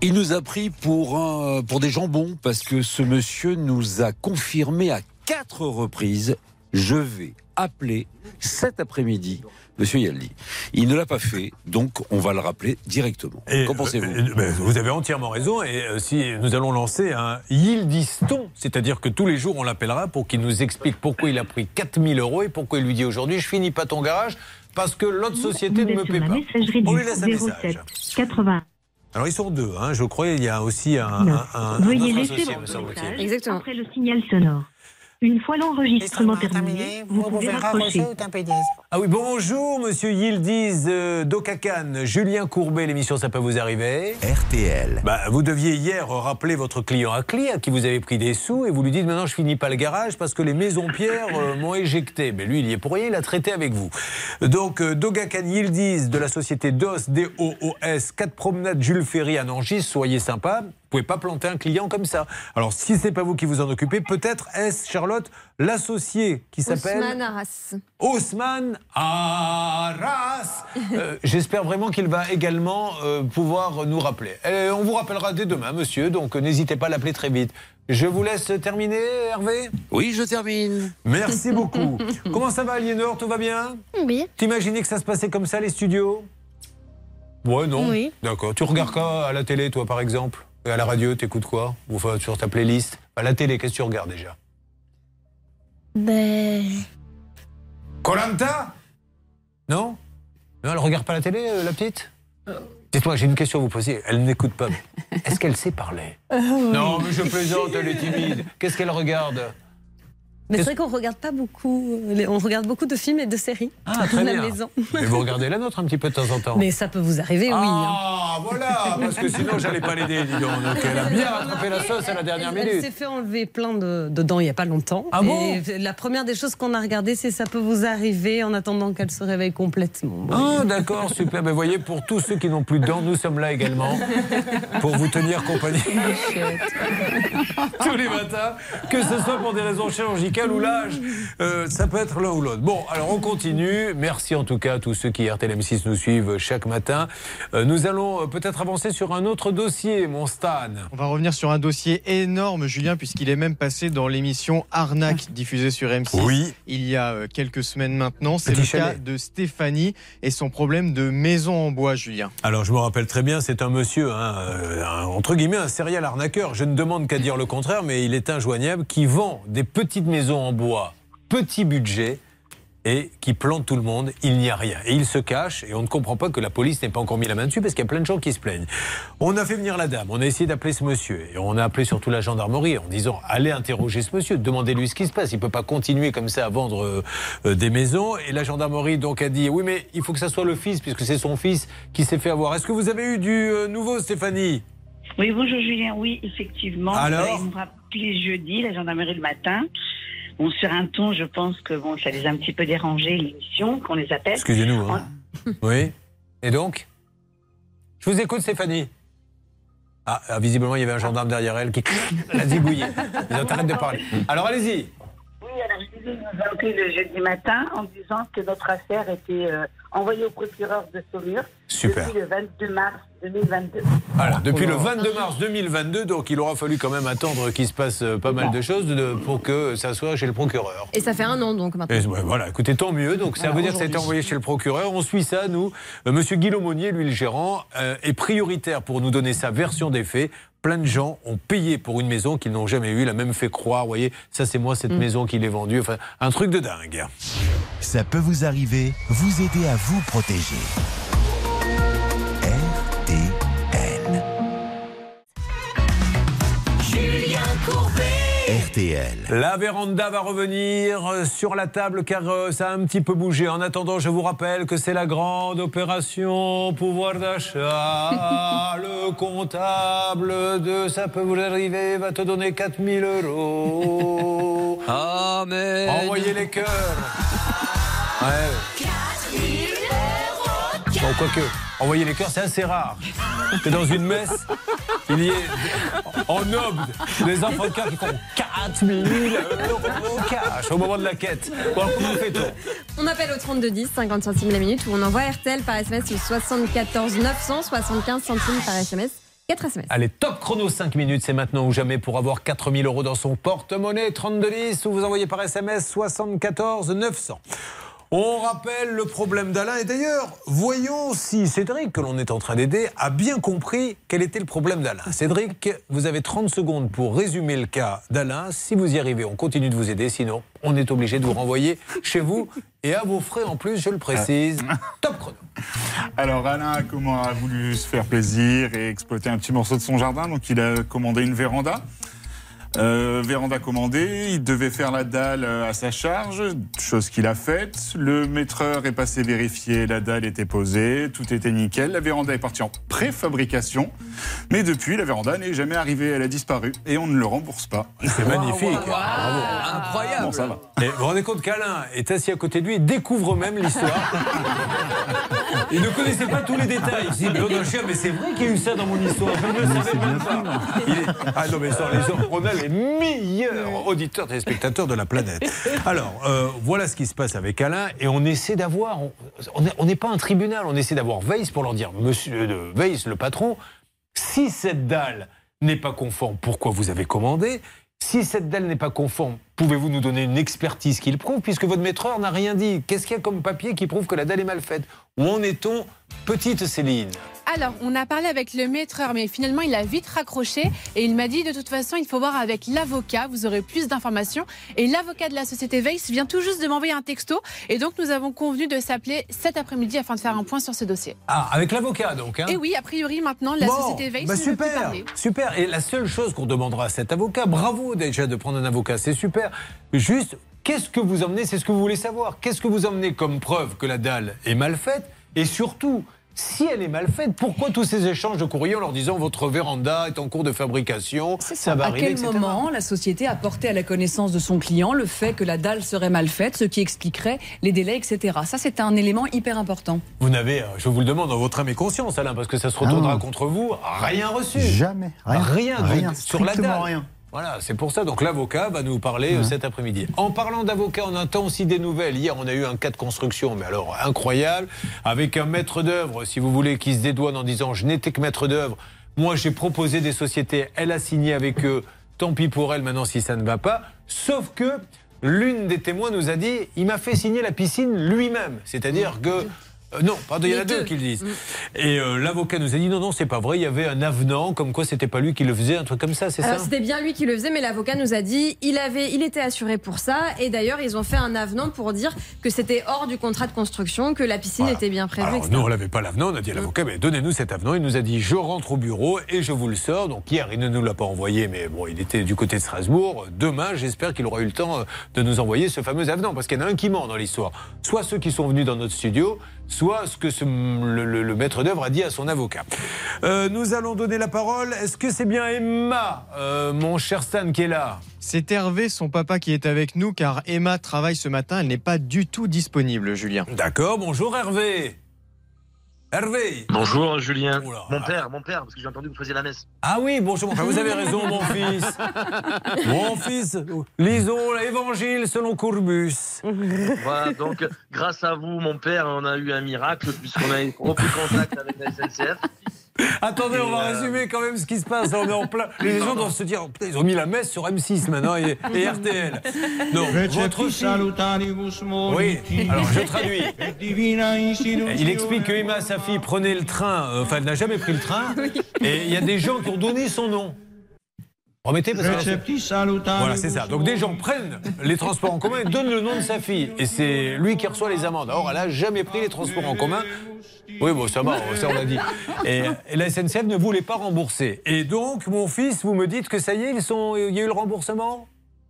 Il nous a pris pour, un- pour des jambons parce que ce monsieur nous a confirmé à quatre reprises je vais appeler cet après-midi Monsieur Yaldi. Il ne l'a pas fait, donc on va le rappeler directement. Qu'en pensez-vous Euh, ben, Vous avez entièrement raison. Et euh, si nous allons lancer un Yildiston, c'est-à-dire que tous les jours on l'appellera pour qu'il nous explique pourquoi il a pris 4000 euros et pourquoi il lui dit aujourd'hui je finis pas ton garage parce que l'autre société ne me paie pas. On lui laisse un message. 80. Alors ils sont deux, hein, je crois. Il y a aussi un, Veuillez autre laisser associé, votre message après le signal sonore. Une fois l'enregistrement terminé, vous pouvez raccrocher. Ah oui, bonjour Monsieur Yildiz euh, Dokakan, Julien Courbet, l'émission Ça peut vous arriver. RTL. Bah, vous deviez hier rappeler votre client à clé à qui vous avez pris des sous et vous lui dites maintenant je finis pas le garage parce que les maisons pierres euh, m'ont éjecté. Mais lui il y est pour rien, il a traité avec vous. Donc euh, Dogakan Yildiz de la société DOS, D-O-O-S, 4 promenades Jules Ferry à Nangis, soyez sympa. Vous pouvez pas planter un client comme ça. Alors si c'est pas vous qui vous en occupez, peut-être est-ce Charlotte l'associé qui s'appelle Ousmane Arras. Haussmann Arras. Euh, J'espère vraiment qu'il va également euh, pouvoir nous rappeler. Euh, on vous rappellera dès demain, monsieur, donc n'hésitez pas à l'appeler très vite. Je vous laisse terminer, Hervé? Oui, je termine. Merci beaucoup. Comment ça va, Aliénor? Tout va bien? Oui. T'imaginais que ça se passait comme ça, les studios? Ouais, non Oui. D'accord. Tu regardes quoi à la télé, toi, par exemple? Et à la radio, t'écoutes quoi Ou enfin, sur ta playlist À la télé, qu'est-ce que tu regardes déjà Ben. Colanta Non Non, elle regarde pas la télé, euh, la petite Dites-moi, j'ai une question à vous poser. Elle n'écoute pas. Est-ce qu'elle sait parler Non, mais je plaisante, elle est timide. Qu'est-ce qu'elle regarde Mais c'est vrai qu'on regarde pas beaucoup. On regarde beaucoup de films et de séries Ah, très la bien. maison. Mais vous regardez la nôtre un petit peu de temps en temps. Mais ça peut vous arriver, oui. hein. Ah, voilà, parce que sinon j'allais pas l'aider, dis donc. Donc elle a bien rattrapé la sauce à la dernière Elle, elle minute. s'est fait enlever plein de, de dents il n'y a pas longtemps. Ah bon Et la première des choses qu'on a regardé, c'est ça peut vous arriver en attendant qu'elle se réveille complètement. Ah, d'accord, super. Mais voyez, pour tous ceux qui n'ont plus de dents, nous sommes là également pour vous tenir compagnie tous les matins, que ce soit pour des raisons chirurgicales ou l'âge. Euh, ça peut être l'un ou l'autre. Bon, alors on continue. Merci en tout cas à tous ceux qui RTL M6 nous suivent chaque matin. Euh, nous allons euh, peut-être avancer sur un autre dossier, mon Stan. On va revenir sur un dossier énorme, Julien, puisqu'il est même passé dans l'émission Arnaque diffusée sur M6 Oui. il y a quelques semaines maintenant. C'est le chalet. cas de Stéphanie et son problème de maison en bois, Julien. Alors je me rappelle très bien, c'est un monsieur, hein, un- entre guillemets, un serial arnaqueur. Je ne demande qu'à dire le contraire, mais il est injoignable, qui vend des petites maisons en bois, petit budget, et qui plante tout le monde. Il n'y a rien. Et il se cache, et on ne comprend pas que la police n'ait pas encore mis la main dessus, parce qu'il y a plein de gens qui se plaignent. On a fait venir la dame, on a essayé d'appeler ce monsieur, et on a appelé surtout la gendarmerie en disant allez interroger ce monsieur, demandez-lui ce qui se passe. Il ne peut pas continuer comme ça à vendre euh, euh, des maisons. Et la gendarmerie donc a dit oui, mais il faut que ça soit le fils, puisque c'est son fils qui s'est fait avoir. Est-ce que vous avez eu du euh, nouveau, Stéphanie? Oui, bonjour Julien. Oui, effectivement. Alors? Ils m'ont rappelé jeudi, la gendarmerie le matin. Bon, sur un ton, je pense que bon, ça les a un petit peu dérangés, l'émission, qu'on les appelle. Excusez-nous. hein. Oui. Et donc? Je vous écoute, Stéphanie. Ah, ah, visiblement, il y avait un gendarme derrière elle qui l'a zigouillé. Ils ont de parler. Alors, allez-y. Oui, alors je disais, ils nous ont appelé le jeudi matin en disant que notre affaire était euh, envoyée au procureur de Saumur Super. depuis le 22 mars 2022. Voilà, depuis le 22 mars 2022, donc il aura fallu quand même attendre qu'il se passe euh, pas mal de choses de- pour que ça soit chez le procureur. Et ça fait un an donc maintenant. Et, ouais, voilà, écoutez, tant mieux. Donc ça Voilà, veut dire que ça a été envoyé chez le procureur. On suit ça, nous. Euh, Monsieur Guy Monnier, lui le gérant, euh, est prioritaire pour nous donner sa version des faits. Plein de gens ont payé pour une maison qu'ils n'ont jamais eue, l'a même fait croire. Vous voyez, ça c'est moi cette maison qui l'ai vendue. Enfin, un truc de dingue. Ça peut vous arriver, vous aider à vous protéger. RTL. La véranda va revenir euh, sur la table car euh, ça a un petit peu bougé. En attendant, je vous rappelle que c'est la grande opération pouvoir d'achat. Le comptable de ça peut vous arriver va te donner 4000 euros. Amen. Envoyez les cœurs. Ouais. Bon, quoique, envoyer les cœurs, c'est assez rare. Que dans une messe, il y ait en noble des enfants de cœur qui font 4000 euros cash au moment de la quête. Bon, alors, comment fait-on On appelle au 3210, 50 centimes la minute, ou on envoie RTL par SMS au 74 900, 75 centimes par SMS. 4 SMS. Allez, top chrono 5 minutes, c'est maintenant ou jamais pour avoir 4000 euros dans son porte-monnaie. 3210 ou vous envoyez par SMS 74 900. On rappelle le problème d'Alain. Et d'ailleurs, voyons si Cédric, que l'on est en train d'aider, a bien compris quel était le problème d'Alain. Cédric, vous avez 30 secondes pour résumer le cas d'Alain. Si vous y arrivez, on continue de vous aider. Sinon, on est obligé de vous renvoyer chez vous et à vos frais en plus, je le précise. Top chrono. Alors Alain comment, a voulu se faire plaisir et exploiter un petit morceau de son jardin, donc il a commandé une véranda. Euh, véranda commandée, il devait faire la dalle euh, à sa charge, chose qu'il a faite. Le maîtreur est passé vérifier, la dalle était posée, tout était nickel. La véranda est partie en préfabrication, mais depuis, la véranda n'est jamais arrivée, elle a disparu et on ne le rembourse pas. C'est magnifique. Bravo. Incroyable. Bon, ça va. Et vous vous rendez compte qu'Alain est assis à côté de lui et découvre même l'histoire. Il ne connaissait pas tous les détails. Il dit, mais c'est vrai qu'il y a eu ça dans mon histoire. Je ne le savais même pas. Il est- Ah non, mais ça, les a les meilleurs auditeurs téléspectateurs de la planète. Alors, euh, voilà ce qui se passe avec Alain et on essaie d'avoir. on n'est pas un tribunal, on essaie d'avoir Weiss pour leur dire, monsieur euh, Weiss, le patron, si cette dalle n'est pas conforme, pourquoi vous avez commandé? Si cette dalle n'est pas conforme, pouvez-vous nous donner une expertise qui le prouve, puisque votre maîtreur n'a rien dit? Qu'est-ce qu'il y a comme papier qui prouve que la dalle est mal faite? Où en est-on petite Céline? Alors, on a parlé avec le maîtreur, mais finalement, il a vite raccroché et il m'a dit de toute façon, il faut voir avec l'avocat, vous aurez plus d'informations. Et l'avocat de la société Weiss vient tout juste de m'envoyer un texto et donc nous avons convenu de s'appeler cet après-midi afin de faire un point sur ce dossier. Ah, avec l'avocat donc. Hein? Et oui, a priori, maintenant, la Bon, société Weiss bah ne peut plus super, parler. super. Et la seule chose qu'on demandera à cet avocat, bravo déjà de prendre un avocat, c'est super. Juste, qu'est-ce que vous emmenez? C'est ce que vous voulez savoir. Qu'est-ce que vous emmenez comme preuve que la dalle est mal faite? Et surtout, si elle est mal faite, pourquoi tous ces échanges de courrier en leur disant votre véranda est en cours de fabrication, ça va à arriver, quel etc. moment la société a porté à la connaissance de son client le fait que la dalle serait mal faite, ce qui expliquerait les délais, etc. Ça, c'est un élément hyper important. Vous n'avez, euh, je vous le demande, dans votre âme et conscience, Alain, parce que ça se retournera contre vous, rien reçu. Jamais, rien. Rien, de- sur la dalle. rien. Voilà, c'est pour ça. Donc l'avocat va nous parler euh, Ouais. cet après-midi. En parlant d'avocat, on entend aussi des nouvelles. Hier, on a eu un cas de construction, mais alors incroyable, avec un maître d'œuvre, si vous voulez, qui se dédouane en disant je n'étais que maître d'œuvre. Moi, j'ai proposé des sociétés, elle a signé avec eux. Tant pis pour elle maintenant si ça ne va pas. Sauf que l'une des témoins nous a dit il m'a fait signer la piscine lui-même. C'est-à-dire que. Euh, non, pardon, il y en a deux qui le disent. Et euh, l'avocat nous a dit non, non, c'est pas vrai, il y avait un avenant, comme quoi c'était pas lui qui le faisait, un truc comme ça, c'est ça c'était bien lui qui le faisait, mais l'avocat nous a dit il avait, il était assuré pour ça, et d'ailleurs ils ont fait un avenant pour dire que c'était hors du contrat de construction, que la piscine Voilà. était bien prévue. Alors, etc. nous, on n'avait pas l'avenant, on a dit à l'avocat, mais donnez-nous cet avenant. Il nous a dit, je rentre au bureau et je vous le sors. Donc hier, il ne nous l'a pas envoyé, mais bon, il était du côté de Strasbourg. Demain, j'espère qu'il aura eu le temps euh, de nous envoyer ce fameux avenant, parce qu'il y en a un qui ment dans l'histoire. Soit ceux qui sont venus dans notre studio, soit ce que ce- le, le- le maître d'œuvre a dit à son avocat. Euh, nous allons donner la parole. Est-ce que c'est bien Emma, euh, mon cher Stan, qui est là? C'est Hervé, son papa, qui est avec nous, car Emma travaille ce matin. Elle n'est pas du tout disponible, Julien. D'accord, bonjour Hervé. Hervé. Bonjour Julien. Mon père, mon père, parce que j'ai entendu que vous faisiez la messe. Ah oui, bonjour, mon frère, vous avez raison, mon fils. Mon fils, lisons l'évangile selon Courbus. Voilà, donc grâce à vous, mon père, on a eu un miracle puisqu'on a repris contact avec la SNCF. Attendez, on va euh, résumer quand même ce qui se passe. On est en plein. Les gens doivent se dire, oh, putain, ils ont mis la messe sur M6 maintenant et, et RTL. Donc, votre fille. Oui, alors je traduis. Il explique que Emma, sa fille, prenait le train, euh, enfin, elle n'a jamais pris le train, et il y a des gens qui ont donné son nom. Remettez parce que Voilà, c'est ça. Donc des gens prennent les transports en commun et donnent le nom de sa fille. Et c'est lui qui reçoit les amendes. Or, elle n'a jamais pris les transports en commun. Oui, bon, ça va, ça on l'a dit. Et, et la SNCF ne voulait pas rembourser. Et donc, mon fils, vous me dites que ça y est, ils sont, il y a eu le remboursement?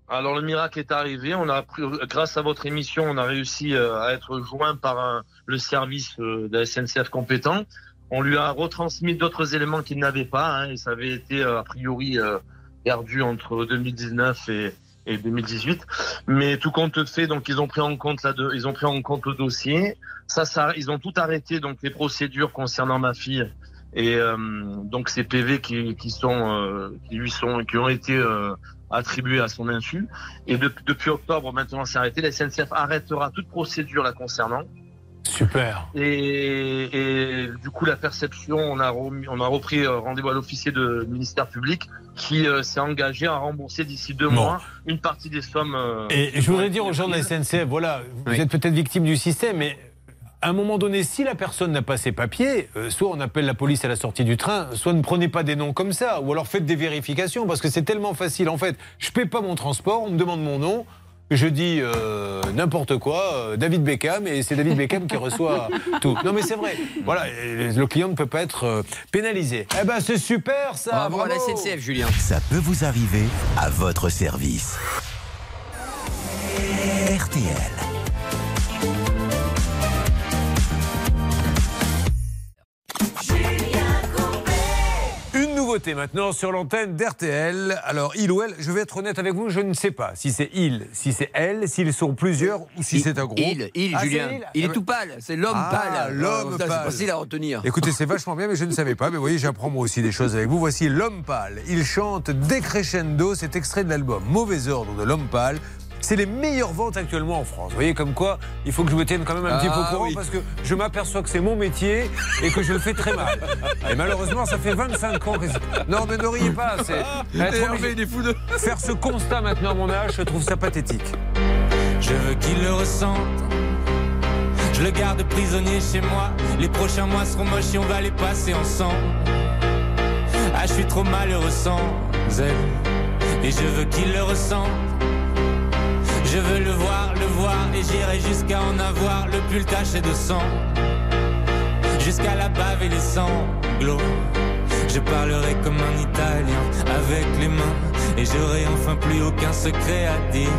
Alors le miracle est arrivé. On a grâce à votre émission, on a réussi euh, à être joint par un- le service euh, de la SNCF compétent. On lui a retransmis d'autres éléments qu'il n'avait pas. hein, et ça avait été euh, a priori euh, perdu entre 2019 et, et 2018. Mais tout compte fait, donc ils ont pris en compte la de- ils ont pris en compte le dossier. Ça, ça, ils ont tout arrêté donc les procédures concernant ma fille et euh, donc ces PV qui, qui sont euh, qui lui sont qui ont été euh, attribués à son insu. Et de- depuis octobre maintenant c'est arrêté. La SNCF arrêtera toute procédure la concernant. Super. Et, et du coup, la perception, on a, remis- on a repris euh, rendez-vous à l'officier de du ministère public qui euh, s'est engagé à rembourser d'ici deux Bon. mois une partie des sommes. euh, Et je voudrais dire aux gens de la SNCF, voilà, vous êtes peut-être victime du système, mais à un moment donné, si la personne n'a pas ses papiers, euh, soit on appelle la police à la sortie du train, soit ne prenez pas des noms comme ça, ou alors faites des vérifications, parce que c'est tellement facile. En fait, je paie pas mon transport, on me demande mon nom. Je dis euh, n'importe quoi, euh, David Beckham, et c'est David Beckham qui reçoit tout. Non mais c'est vrai. Voilà, le client ne peut pas être euh, pénalisé. Eh ben c'est super ça. Bravo à la bravo. SNCF, Julien. Ça peut vous arriver à votre service. RTL. Nouveauté maintenant sur l'antenne d'RTL. Alors, il ou elle, je vais être honnête avec vous, je ne sais pas si c'est il, si c'est elle, s'ils sont plusieurs ou si c'est un groupe. Il, il, Ah, Julien. il Il Ah, est tout pâle. C'est l'homme Ah, pâle. l'homme pâle. C'est facile à retenir. Écoutez, c'est vachement bien, mais je ne savais pas. Mais vous voyez, j'apprends moi aussi des choses avec vous. Voici L'Homme Pâle. Il chante Décrescendo, cet extrait de l'album Mauvais Ordre de L'Homme Pâle. C'est les meilleures ventes actuellement en France. Vous voyez, comme quoi, il faut que je me tienne quand même un petit peu au Ah, courant oui. parce que je m'aperçois que c'est mon métier et que je le fais très mal. Et malheureusement, ça fait 25 ans que. Non, mais ne riez pas. C'est. de Faire ce constat maintenant à mon âge, je trouve ça pathétique. Je veux qu'il le ressente. Je le garde prisonnier chez moi. Les prochains mois seront moches et on va les passer ensemble. Ah, je suis trop malheureux sans elle. Et je veux qu'il le ressente. Je veux le voir, le voir, et j'irai jusqu'à en avoir le pull taché de sang. Jusqu'à la bave et les sanglots. Je parlerai comme un Italien avec les mains, et j'aurai enfin plus aucun secret à dire.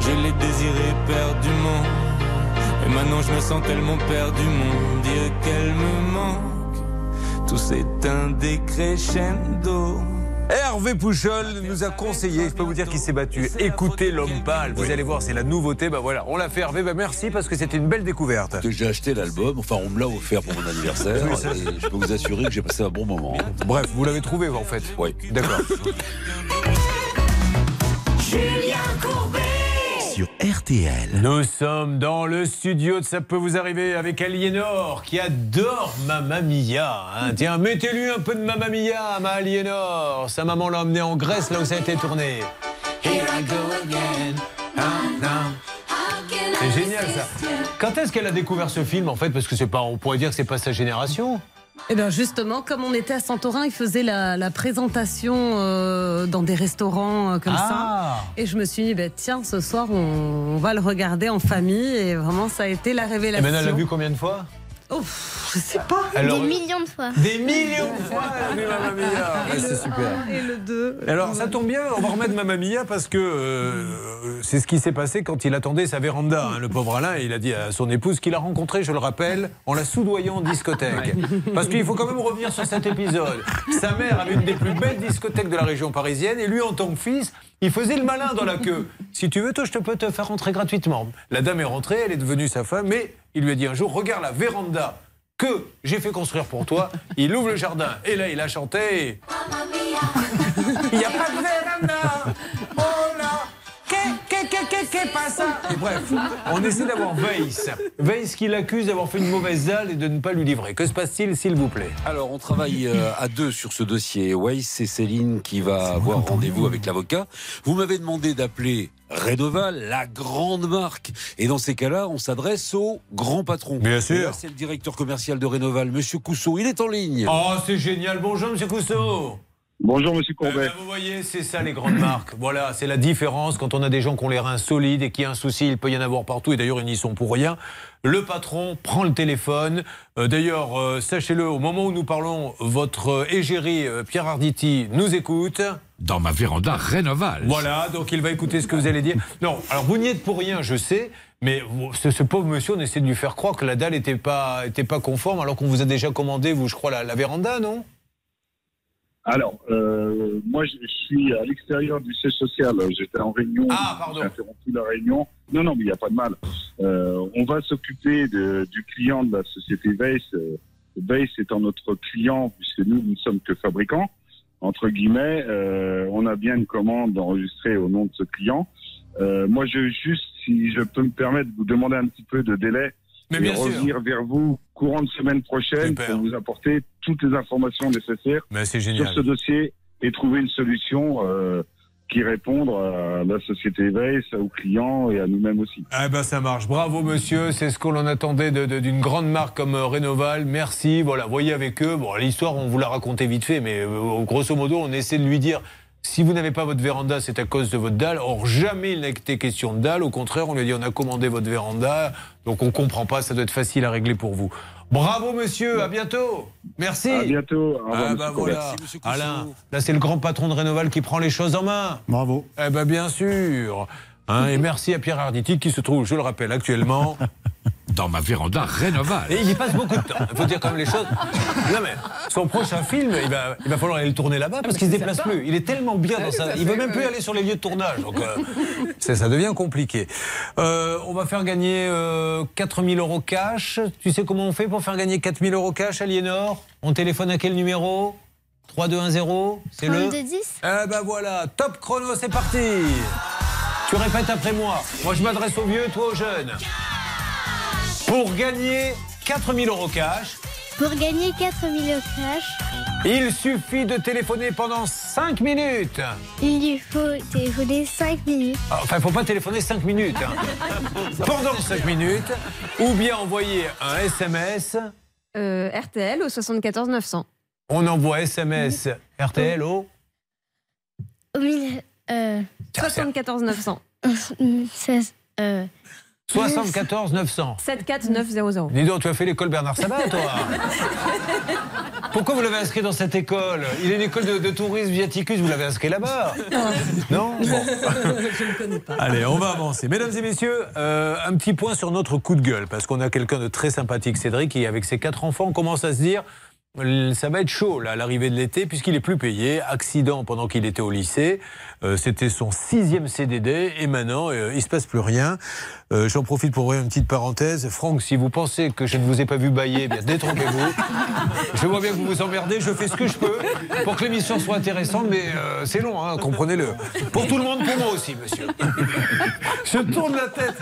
Je l'ai désiré perdument. Et maintenant je me sens tellement perdu, mon Dieu, qu'elle me manque. Tout s'éteint décrescendo. Hervé Pouchol nous a conseillé, je peux vous dire qu'il s'est battu. Écoutez l'homme pâle, vous allez voir, c'est la nouveauté. Bah voilà, on l'a fait Hervé, bah merci parce que c'était une belle découverte. J'ai acheté l'album, enfin on me l'a offert pour mon anniversaire, Oui, ça- et je peux vous assurer que j'ai passé un bon moment. Bref, vous l'avez trouvé en fait Oui. D'accord. Julien Courbet. Sur RTL. Nous sommes dans le studio de Ça peut vous arriver avec Aliénor qui adore Mamma Mia. hein. Tiens, mettez-lui un peu de Mamma Mia, ma Aliénor. Sa maman l'a emmené en Grèce là où ça a été tourné. C'est génial ça. Quand est-ce qu'elle a découvert ce film en fait? Parce que c'est pas, on pourrait dire que c'est pas sa génération. Eh bien justement, comme on était à Santorin, il faisait la, la présentation euh, dans des restaurants euh, comme Ah. ça. Et je me suis dit, ben, tiens, ce soir, on, on va le regarder en famille. Et vraiment, ça a été la Et révélation. maintenant, elle l'a vu combien de fois? Oh, pff, je sais pas. Alors, Des millions de fois. Des millions de fois, elle a vu Mamma Mia. Ouais, c'est super. Et le 2. Alors ça tombe bien, on va remettre Mamma Mia parce que euh, c'est ce qui s'est passé quand il attendait sa véranda. hein. Le pauvre Alain, il a dit à son épouse qu'il a rencontré, je le rappelle, en la soudoyant en discothèque. Parce qu'il faut quand même revenir sur cet épisode. Sa mère avait une des plus belles discothèques de la région parisienne et lui, en tant que fils, il faisait le malin dans la queue. Si tu veux, toi, je te peux te faire rentrer gratuitement. La dame est rentrée, elle est devenue sa femme, mais il lui a dit un jour, regarde la véranda que j'ai fait construire pour toi. Il ouvre le jardin et là, il a chanté. il n'y a pas de véranda. Oh là. Que, que, que, que, que passa Et bref, on essaie d'avoir Weiss. Weiss qui l'accuse d'avoir fait une mauvaise dalle et de ne pas lui livrer. Que se passe-t-il, s'il vous plaît? Alors, on travaille euh, à deux sur ce dossier. Weiss, c'est Céline qui va avoir rendez-vous avec l'avocat. Vous m'avez demandé d'appeler Rénoval, la grande marque. Et dans ces cas-là, on s'adresse au grand patron. Bien sûr. Et C'est le directeur commercial de Rénoval, Monsieur Cousseau. Il est en ligne. Oh, c'est génial. Bonjour, monsieur Cousseau. Bonjour, monsieur Eh ben, vous voyez, c'est ça les grandes marques. Voilà, c'est la différence quand on a des gens qui ont les reins solides et qui a un souci, il peut y en avoir partout et d'ailleurs ils n'y sont pour rien. Le patron prend le téléphone. Euh, d'ailleurs, euh, sachez-le, au moment où nous parlons, votre euh, égérie euh, Pierre Arditi nous écoute. Dans ma véranda Rénoval. Voilà, donc il va écouter ce que vous allez dire. Non, alors vous n'y êtes pour rien, je sais, mais ce, ce pauvre monsieur, on essaie de lui faire croire que la dalle n'était pas, était pas conforme alors qu'on vous a déjà commandé, vous, je crois, la, la véranda, non? Alors, euh, moi, je suis à l'extérieur du siège social. J'étais en réunion. Ah, pardon. J'ai interrompu la réunion. Non, non, mais il n'y a pas de mal. Euh, on va s'occuper de- du client de la société Weiss. Euh, Weiss étant notre client, puisque nous, nous ne sommes que fabricants, entre guillemets. Euh, on a bien une commande enregistrée au nom de ce client. Euh, moi, je juste, si je peux me permettre de vous demander un petit peu de délai Mais et bien sûr. revenir vers vous courant de semaine prochaine Super. pour vous apporter toutes les informations nécessaires Mais c'est sur ce dossier et trouver une solution euh, qui réponde à la société Weiss, aux clients et à nous-mêmes aussi. Eh ben ça marche. Bravo monsieur, c'est ce que l'on attendait d'une grande marque comme euh, Rénoval. Merci. Voilà, voyez avec eux. Bon, l'histoire, on vous l'a raconté vite fait, mais euh, grosso modo, on essaie de lui dire. Si vous n'avez pas votre véranda, c'est à cause de votre dalle. Or, jamais il n'a été question de dalle. Au contraire, on lui a dit on a commandé votre véranda. Donc, on comprend pas. Ça doit être facile à régler pour vous. Bravo, monsieur. À bientôt. Merci. À bientôt. Au revoir, Ah, monsieur bah. Alain, là, c'est le grand patron de Rénoval qui prend les choses en main. Bravo. Eh ben, bien sûr. Hein, et merci à Pierre Arditi qui se trouve, je le rappelle, actuellement. Dans ma véranda Rénoval. Et il y passe beaucoup de temps. Il faut dire quand même les choses. Non mais son prochain film, il va, il va falloir aller le tourner là-bas parce qu'il se déplace plus. Il est tellement bien dans ça. Il veut même plus aller sur les lieux de tournage. Donc euh, ça, ça devient compliqué. Euh, on va faire gagner euh, 4000 euros cash. Tu sais comment on fait pour faire gagner 4000 euros cash, Aliénor? On téléphone à quel numéro? 3210 C'est le 3210. Eh ben voilà, top chrono, c'est parti Tu répètes après moi. Moi je m'adresse aux vieux, toi aux jeunes. Pour gagner 4000 euros cash, Pour gagner 4000 euros cash, il suffit de téléphoner pendant 5 minutes. il lui faut téléphoner 5 minutes. Ah, Enfin, il ne faut pas téléphoner 5 minutes. hein. Pendant 5 minutes, ou bien envoyer un SMS. Euh, RTL au 74 900. On envoie SMS RTL au. Au mille, euh, 74 900. 16, euh, 74 900. 74900. Dis donc, tu as fait l'école Bernard Sabat, toi Pourquoi vous l'avez inscrit dans cette école? Il est une école de, de tourisme viaticus, vous l'avez inscrit là-bas Non Bon. Je ne connais pas. Allez, on va avancer. Mesdames et messieurs, euh, un petit point sur notre coup de gueule, parce qu'on a quelqu'un de très sympathique, Cédric, qui avec ses quatre enfants, on commence à se dire, ça va être chaud là, à l'arrivée de l'été, puisqu'il est plus payé. Accident pendant qu'il était au lycée. Euh, C'était son sixième CDD, et maintenant, euh, il se passe plus rien. Euh, J'en profite pour ouvrir une petite parenthèse. Franck, si vous pensez que je ne vous ai pas vu bailler, eh bien détrompez-vous. Je vois bien que vous vous emmerdez, je fais ce que je peux pour que l'émission soit intéressante, mais c'est long, hein, comprenez-le. Pour tout le monde, pour moi aussi, monsieur. Je tourne la tête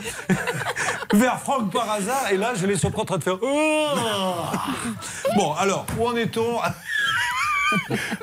vers Franck par hasard, et là, je l'ai surpris en train de faire. Oh bon, alors, où en est-on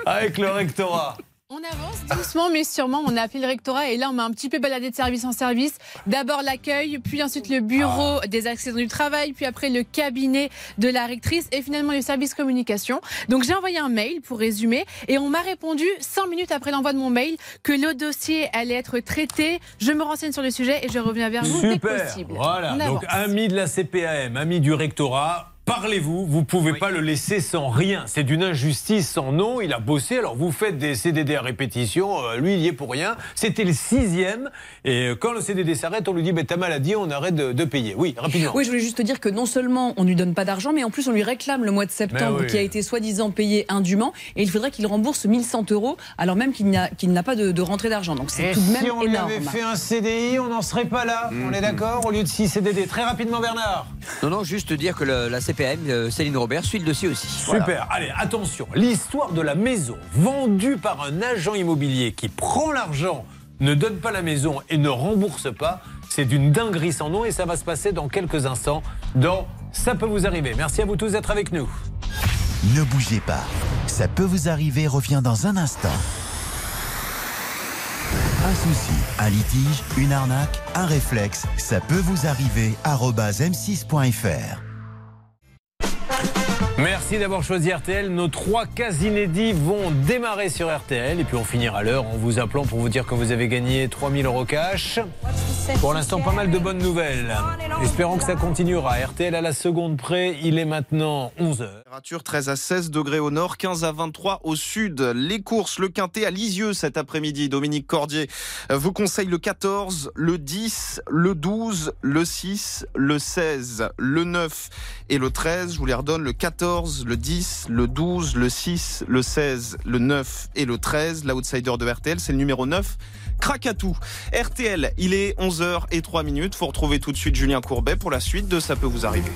avec le rectorat? On avance doucement mais sûrement. On a appelé le rectorat et là on m'a un petit peu baladé de service en service. D'abord l'accueil, puis ensuite le bureau des accidents du travail, puis après le cabinet de la rectrice et finalement le service communication. Donc j'ai envoyé un mail pour résumer et on m'a répondu 100 minutes après l'envoi de mon mail que le dossier allait être traité. Je me renseigne sur le sujet et je reviens vers vous dès que Super. possible. Voilà. On Donc, amis de la CPAM, amis du rectorat. Parlez-vous, vous pouvez pas le laisser sans rien. C'est d'une injustice sans nom. Il a bossé, alors vous faites des CDD à répétition. euh, lui, il y est pour rien. C'était le sixième. Et euh, quand le CDD s'arrête, on lui dit mais ta maladie, on arrête de, de payer. Oui, rapidement. Oui, je voulais juste te dire que non seulement on lui donne pas d'argent, mais en plus on lui réclame le mois de septembre oui. qui a été soi-disant payé indûment et il faudrait qu'il rembourse 1100 euros alors même qu'il n'a qu'il n'a pas de, de rentrée d'argent. Donc c'est tout de même si on lui énorme. avait fait un CDI, on n'en serait pas là. On est d'accord Au lieu de 6 CDD. Très rapidement, Bernard. Non, non, juste dire que le- la euh, Céline Robert, suit le dossier aussi. Super. Voilà. Allez, attention. L'histoire de la maison vendue par un agent immobilier qui prend l'argent, ne donne pas la maison et ne rembourse pas, c'est d'une dinguerie sans nom et ça va se passer dans quelques instants dans Ça peut vous arriver. Merci à vous tous d'être avec nous. Ne bougez pas. Ça peut vous arriver revient dans un instant. Un souci, un litige, une arnaque, un réflexe, ça peut vous arriver. arobase m6.fr. Merci d'avoir choisi RTL. Nos trois cas inédits vont démarrer sur RTL et puis on finira l'heure en vous appelant pour vous dire que vous avez gagné 3000 euros cash. Pour l'instant, pas mal de bonnes nouvelles. Espérons que ça continuera. RTL à la seconde près, il est maintenant 11h. Température 13 à 16 degrés au nord, 15 à 23 au sud. Les courses, le quintet à Lisieux cet après-midi. Dominique Cordier vous conseille le 14, le 10, le 12, le 6, le 16, le 9 et le 13. Je vous les redonne le 14, le 10, le 12, le 6, le 16, le 9 et le 13. L'outsider de RTL, c'est le numéro 9. Krakatou. RTL, il est 11h et 3 minutes. Faut retrouver tout de suite Julien Courbet pour la suite de Ça peut vous arriver.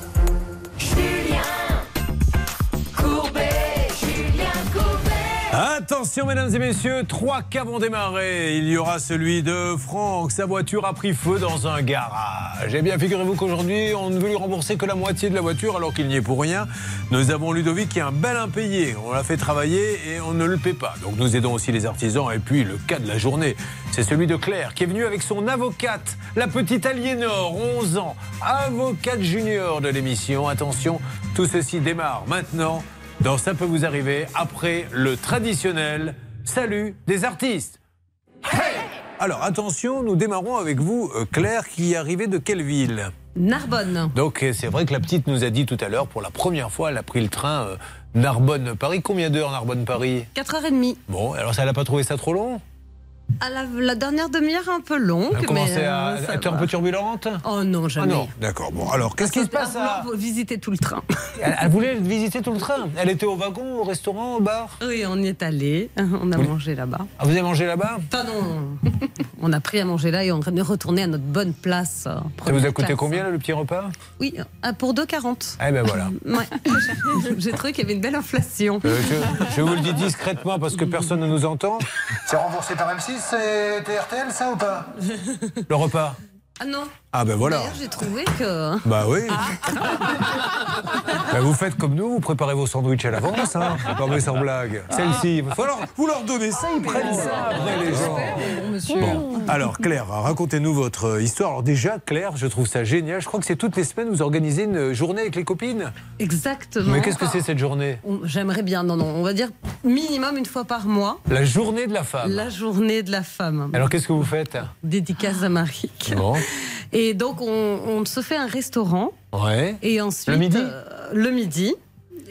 Attention mesdames et messieurs, trois cas vont démarrer. Il y aura celui de Franck. Sa voiture a pris feu dans un garage. Eh bien, figurez-vous qu'aujourd'hui, on ne veut lui rembourser que la moitié de la voiture alors qu'il n'y est pour rien. Nous avons Ludovic qui est un bel impayé. On l'a fait travailler et on ne le paie pas. Donc nous aidons aussi les artisans. Et puis le cas de la journée, c'est celui de Claire qui est venue avec son avocate, la petite Aliénor, 11 ans, avocate junior de l'émission. Attention, tout ceci démarre maintenant dans Ça peut vous arriver après le traditionnel salut des artistes. Hey Alors attention, nous démarrons avec vous, euh, Claire, qui est arrivée de quelle ville? Narbonne. Donc euh, c'est vrai que la petite nous a dit tout à l'heure, pour la première fois, elle a pris le train euh, Narbonne-Paris. Combien d'heures Narbonne-Paris? 4h30. Bon, alors ça, elle n'a pas trouvé ça trop long? À la, la dernière demi-heure, un peu longue. Elle a commencé mais, à euh, être un peu turbulente Oh non, Ah jamais. non, d'accord. Bon, alors qu'est-ce qui se passe à... à visiter tout le train. elle, elle voulait visiter tout le train. Elle était au wagon, au restaurant, au bar? Oui, on y est allé. On a Oui. mangé là-bas. Ah, vous avez mangé là-bas? Enfin non, on a pris à manger là et on est retourné à notre bonne place. euh, Ça vous a coûté classe. combien là, le petit repas? Oui, euh, pour 2,40. Eh ben voilà. Ouais. J'ai trouvé qu'il y avait une belle inflation. Euh, je, je vous le dis discrètement parce que personne ne nous entend. C'est remboursé par M6, c'est RTL ça ou pas? Le repas? Ah non. Ah ben voilà. D'ailleurs, j'ai trouvé que. Bah oui. Ah. Bah, vous faites comme nous, vous préparez vos sandwichs à l'avance, hein. Non mais sans blague. Celle-ci, il va falloir vous leur donner ça, ils prennent ça après les gens. Bon, alors Claire, racontez-nous votre euh, histoire. Alors déjà, Claire, je trouve ça génial. Je crois que c'est toutes les semaines, vous organisez une journée avec les copines. Exactement. Mais qu'est-ce que c'est cette journée? J'aimerais bien, non, non, on va dire minimum une fois par mois. La journée de la femme. La journée de la femme. Alors qu'est-ce que vous faites? Dédicace à Marik. Bon. Et donc, on, on se fait un restaurant. Ouais. Et ensuite. Le midi euh, Le midi.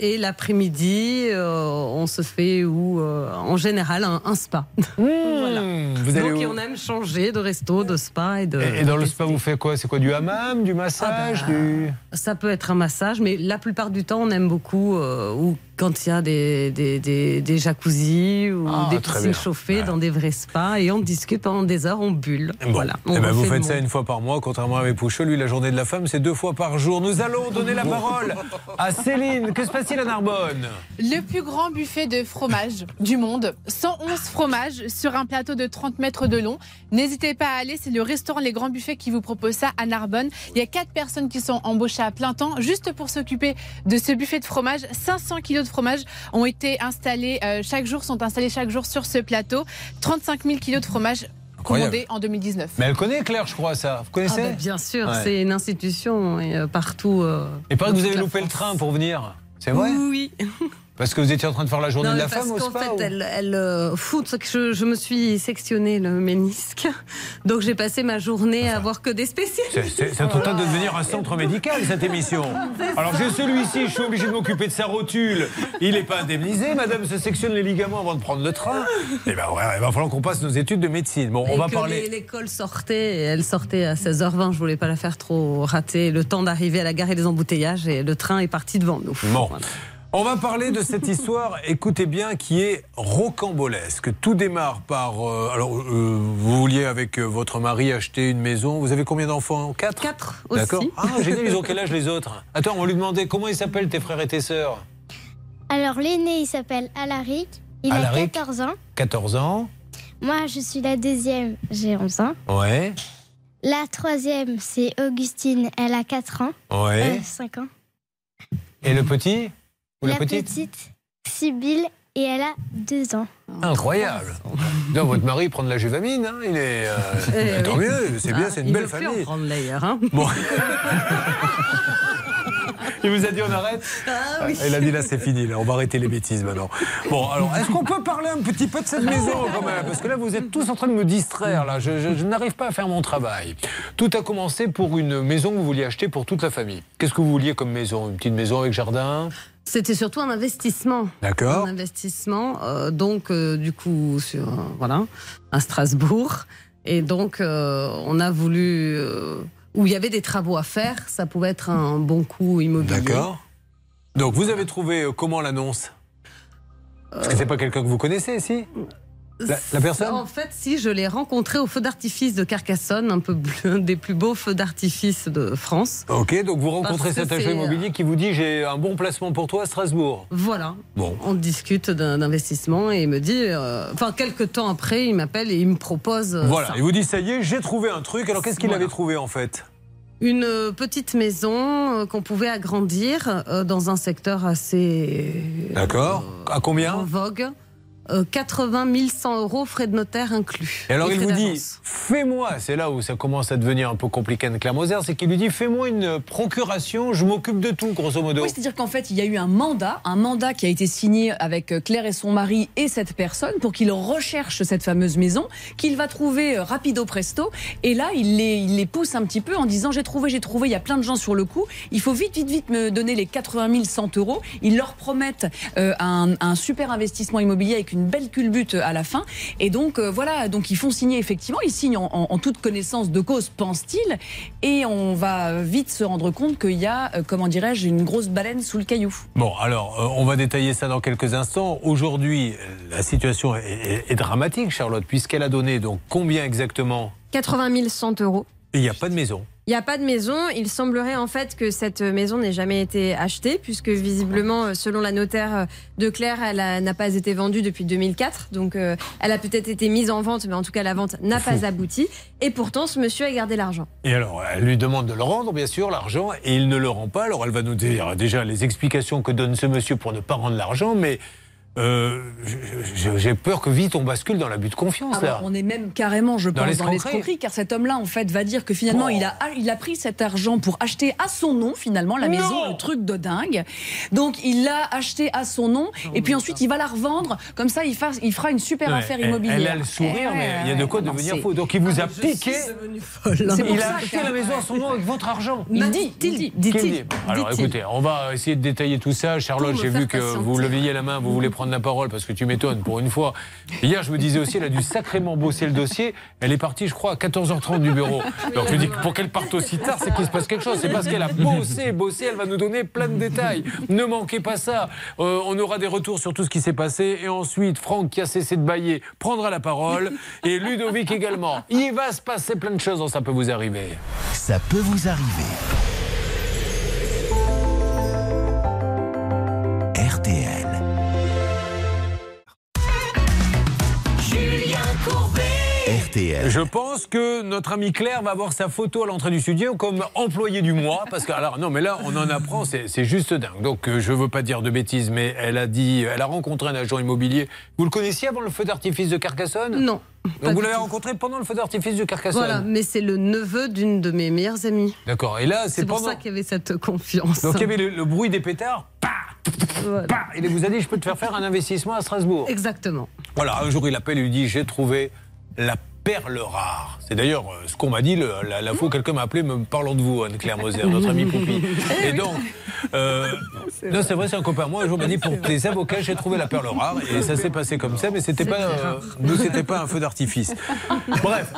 Et l'après-midi, euh, on se fait, ou euh, en général, un, un spa. voilà. Vous allez donc, on aime changer de resto, de spa et de. Et, et dans le spa, vous faites quoi? C'est quoi Du hammam, du massage Ah bah, du... Ça peut être un massage, mais la plupart du temps, on aime beaucoup euh, ou quand il y a des, des, des, des jacuzzis ou Ah, des piscines chauffées dans des vrais spas et on discute pendant des heures, on bulle. Bon. Voilà. Eh on ben, vous faites ça monde. une fois par mois, contrairement à mes Poucheux. Lui, la journée de la femme, c'est deux fois par jour. Nous allons donner la parole à Céline. Que se passe-t-il à Narbonne? Le plus grand buffet de fromage du monde. 111 fromages sur un plateau de 30 mètres de long. N'hésitez pas à aller, c'est le restaurant Les Grands Buffets qui vous propose ça à Narbonne. Il y a quatre personnes qui sont embauchées à plein temps juste pour s'occuper de ce buffet de fromage. 500 kilos de fromage ont été installés euh, chaque jour, sont installés chaque jour sur ce plateau. 35 000 kilos de fromage Incroyable. commandés en 2019. Mais elle connaît Claire, je crois, ça. Vous connaissez Ah bah, bien sûr, Ouais. c'est une institution et, euh, partout. euh, Il paraît que vous avez loupé le train pour venir. C'est vrai? Oui. Parce que vous étiez en train de faire la journée Non, de la parce femme au qu'en spa fait, ou- elle, elle euh, fout, je, je me suis sectionné le ménisque. Donc j'ai passé ma journée à voir que des spécialistes. C'est- en train de devenir un centre médical, cette émission. Alors j'ai celui-ci, je suis obligé de m'occuper de sa rotule. Il n'est pas indemnisé, madame se sectionne les ligaments avant de prendre le train. Eh ben ouais, il va falloir qu'on passe nos études de médecine. Bon, on va que parler... L'école sortait, et elle sortait à 16h20, je voulais pas la faire trop rater. Le temps d'arriver à la gare et les embouteillages, et le train est parti devant nous. Bon. On va parler de cette histoire, écoutez bien, qui est rocambolesque. Tout démarre par. euh, alors, euh, vous vouliez avec euh, votre mari acheter une maison. Vous avez combien d'enfants? Quatre? Quatre aussi. D'accord. Ah, génial, ils ont quel âge les autres? Attends, on va lui demander comment ils s'appellent tes frères et tes sœurs? Alors, l'aîné, il s'appelle Alaric. Il Alaric? a 14 ans. 14 ans. Moi, je suis la deuxième, j'ai 11 ans. Ouais. La troisième, c'est Augustine, elle a 4 ans. Ouais. Euh, 5 ans. Et le petit? Ou la, la petite petite, Sibylle, et elle a 2 ans. Incroyable. Non, votre mari prend de la juvamine, hein, il est. euh, Eh tant mieux, c'est bien, Ah, c'est une il belle veut plus famille. en prendre d'ailleurs. hein. Bon. Il vous a dit on arrête Ah oui. Il a dit là c'est fini, là, on va arrêter les bêtises maintenant. Bon, alors est-ce qu'on peut parler un petit peu de cette maison quand même? Parce que là vous êtes tous en train de me distraire, là. Je, je- je n'arrive pas à faire mon travail. Tout a commencé pour une maison que vous vouliez acheter pour toute la famille. Qu'est-ce que vous vouliez comme maison? Une petite maison avec jardin? C'était surtout un investissement. D'accord. Un investissement, euh, donc euh, du coup sur euh, voilà à Strasbourg, et donc on a voulu où il y avait des travaux à faire, ça pouvait être un bon coup immobilier. D'accord. Donc vous avez trouvé comment l'annonce? Parce que c'est pas quelqu'un que vous connaissez, si? La, la personne En fait, si, je l'ai rencontré au feu d'artifice de Carcassonne, un peu un des plus beaux feux d'artifice de France. Ok, donc vous rencontrez cet agent c'est, euh, immobilier qui vous dit j'ai un bon placement pour toi à Strasbourg. Voilà. Bon. On discute d'un investissement et il me dit, euh, enfin, quelques temps après, il m'appelle et il me propose. euh, Voilà, ça. il vous dit ça y est, j'ai trouvé un truc. Alors qu'est-ce qu'il Voilà. avait trouvé en fait? Une petite maison qu'on pouvait agrandir dans un secteur assez D'accord. À combien? en vogue. Euh, 80 100 euros, frais de notaire inclus. Et alors il vous dit, fais-moi, c'est là où ça commence à devenir un peu compliqué Anne Claire Moser, c'est qu'il lui dit, fais-moi une procuration, je m'occupe de tout, grosso modo. Oui, c'est-à-dire qu'en fait, il y a eu un mandat, un mandat qui a été signé avec euh, Claire et son mari et cette personne pour qu'il recherche cette fameuse maison, qu'il va trouver euh, rapido presto. Et là, il les, il les pousse un petit peu en disant j'ai trouvé, j'ai trouvé, il y a plein de gens sur le coup. Il faut vite, vite, vite me donner les 80 100 euros. Ils leur promettent euh, un, un super investissement immobilier avec une belle culbute à la fin. Et donc euh, voilà, donc ils font signer effectivement, ils signent en, en- en toute connaissance de cause, pense-t-il. Et on va vite se rendre compte qu'il y a, euh, comment dirais-je, une grosse baleine sous le caillou. Bon, alors, euh, on va détailler ça dans quelques instants. Aujourd'hui, la situation est, est- est dramatique, Charlotte, puisqu'elle a donné donc combien exactement? 80 100 euros. Et il n'y a pas de maison. Il n'y a pas de maison. Il semblerait en fait que cette maison n'ait jamais été achetée, puisque visiblement, euh, selon la notaire euh, de Claire, elle n'a pas été vendue depuis 2004. Donc, euh, elle a peut-être été mise en vente, mais en tout cas, la vente n'a pas abouti. Et pourtant, ce monsieur a gardé l'argent. Et alors, elle lui demande de le rendre, bien sûr, l'argent, et il ne le rend pas. Alors, elle va nous dire déjà les explications que donne ce monsieur pour ne pas rendre l'argent, mais euh, j'ai peur que vite on bascule dans l'abus de confiance, Ah là. bah, on est même carrément, je pense, dans l'escroquerie. car cet homme-là, en fait, va dire que finalement, Oh. il, a, il a pris cet argent pour acheter à son nom, finalement, la Non. maison, le truc de dingue. Donc, il l'a acheté à son nom, et puis ensuite, il va la revendre. Comme ça, il, fera une super Ouais, affaire immobilière. Elle a le sourire, Eh mais il y a de quoi non, devenir fou. Donc, il vous a piqué. Il a acheté la maison à son nom avec votre argent. Il dit, il dit, dit-il. dit. Alors écoutez, on va essayer de détailler tout ça. Charlotte, j'ai vu que vous leviez la main, vous voulez prendre la parole parce que tu m'étonnes pour une fois. Hier, je me disais aussi, elle a dû sacrément bosser le dossier. Elle est partie, je crois, à 14h30 du bureau. Donc me dis pour qu'elle parte aussi tard, c'est qu'il se passe quelque chose. C'est parce qu'elle a bossé, bossé, elle va nous donner plein de détails. Ne manquez pas ça. Euh, on aura des retours sur tout ce qui s'est passé. Et ensuite, Franck, qui a cessé de bailler, prendra la parole. Et Ludovic également. Il va se passer plein de choses, ça peut vous arriver. Ça peut vous arriver. RTL. Je pense que notre amie Claire va avoir sa photo à l'entrée du studio comme employé du mois. Parce que, alors, non, mais là, on en apprend, c'est c'est juste dingue. Donc, euh, je veux pas dire de bêtises, mais elle a dit, elle a rencontré un agent immobilier. Vous le connaissiez avant le feu d'artifice de Carcassonne? Non. Donc, vous l'avez rencontré pendant le feu d'artifice de Carcassonne? Voilà, mais c'est le neveu d'une de mes meilleures amies. D'accord. Et là, c'est C'est pour pendant. ça qu'il y avait cette confiance. Donc, il y avait le, le bruit des pétards. Pah Pah Et il vous a dit, je peux te faire faire un investissement à Strasbourg. Exactement. Voilà, un jour il appelle et lui dit J'ai trouvé la perle rare. C'est d'ailleurs euh, ce qu'on m'a dit, le- la, la fois où quelqu'un m'a appelé me parlant de vous, Anne-Claire Moser, notre amie Poupi. Et donc, euh, non, c'est vrai, c'est un copain. Moi, un jour, m'a dit Pour tes avocats, j'ai trouvé la perle rare. Et ça s'est passé comme ça, mais c'était pas, euh, nous, c'était pas un feu d'artifice. Bref,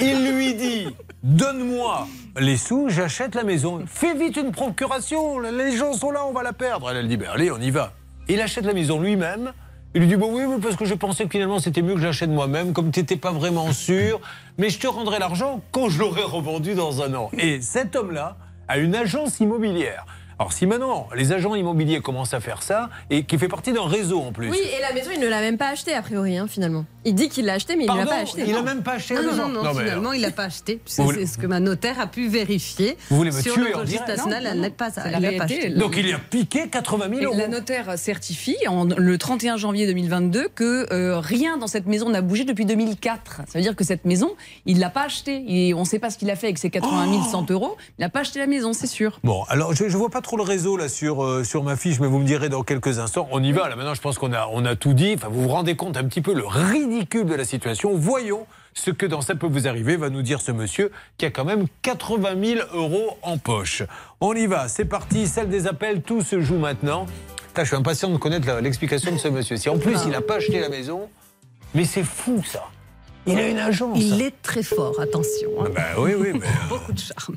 il lui dit Donne-moi les sous, j'achète la maison. Fais vite une procuration, les gens sont là, on va la perdre. Elle, elle dit Ben allez, on y va. Il achète la maison lui-même. Il lui dit Bon, oui, mais parce que je pensais que finalement c'était mieux que je l'achète moi-même, comme tu n'étais pas vraiment sûr, mais je te rendrai l'argent quand je l'aurai revendu dans un an. Et cet homme-là a une agence immobilière. Alors, si maintenant les agents immobiliers commencent à faire ça, et qui fait partie d'un réseau en plus. Oui, et la maison, il ne l'a même pas achetée, a priori, hein, finalement. Il dit qu'il l'a achetée, mais il ne l'a pas achetée. il a Non. même pas acheté Non, la non, non, finalement, alors, il n'a pas acheté. puisque Vous voulez- C'est ce que ma notaire a pu vérifier. Vous voulez me sur tuer registre direct national, Non, elle non, n'est pas, elle la n'a pas réalité. acheté. Donc il a piqué 80 000 Et euros. la notaire certifie en, le 31 janvier 2022 que euh, rien dans cette maison n'a bougé depuis 2004. Ça veut dire que cette maison, il l'a pas achetée. Et on ne sait pas ce qu'il a fait avec ses 80 100 euros. Il n'a pas acheté la maison, c'est sûr. Bon, alors je, je vois pas trop le réseau là sur, euh, sur ma fiche, mais vous me direz dans quelques instants. On y va, là maintenant je pense qu'on a, on a tout dit. Enfin, vous vous rendez compte un petit peu le ridicule de la situation. Voyons ce que dans Ça peut vous arriver va nous dire ce monsieur qui a quand même 80 000 euros en poche. On y va, c'est parti, celle des appels, tout se joue maintenant. Putain, je suis impatient de connaître l'explication de ce monsieur. Si en plus il n'a pas acheté la maison, mais c'est fou ça. Il a une agence. Il est très fort, attention. hein. Bah oui, oui, mais. Beaucoup de charme.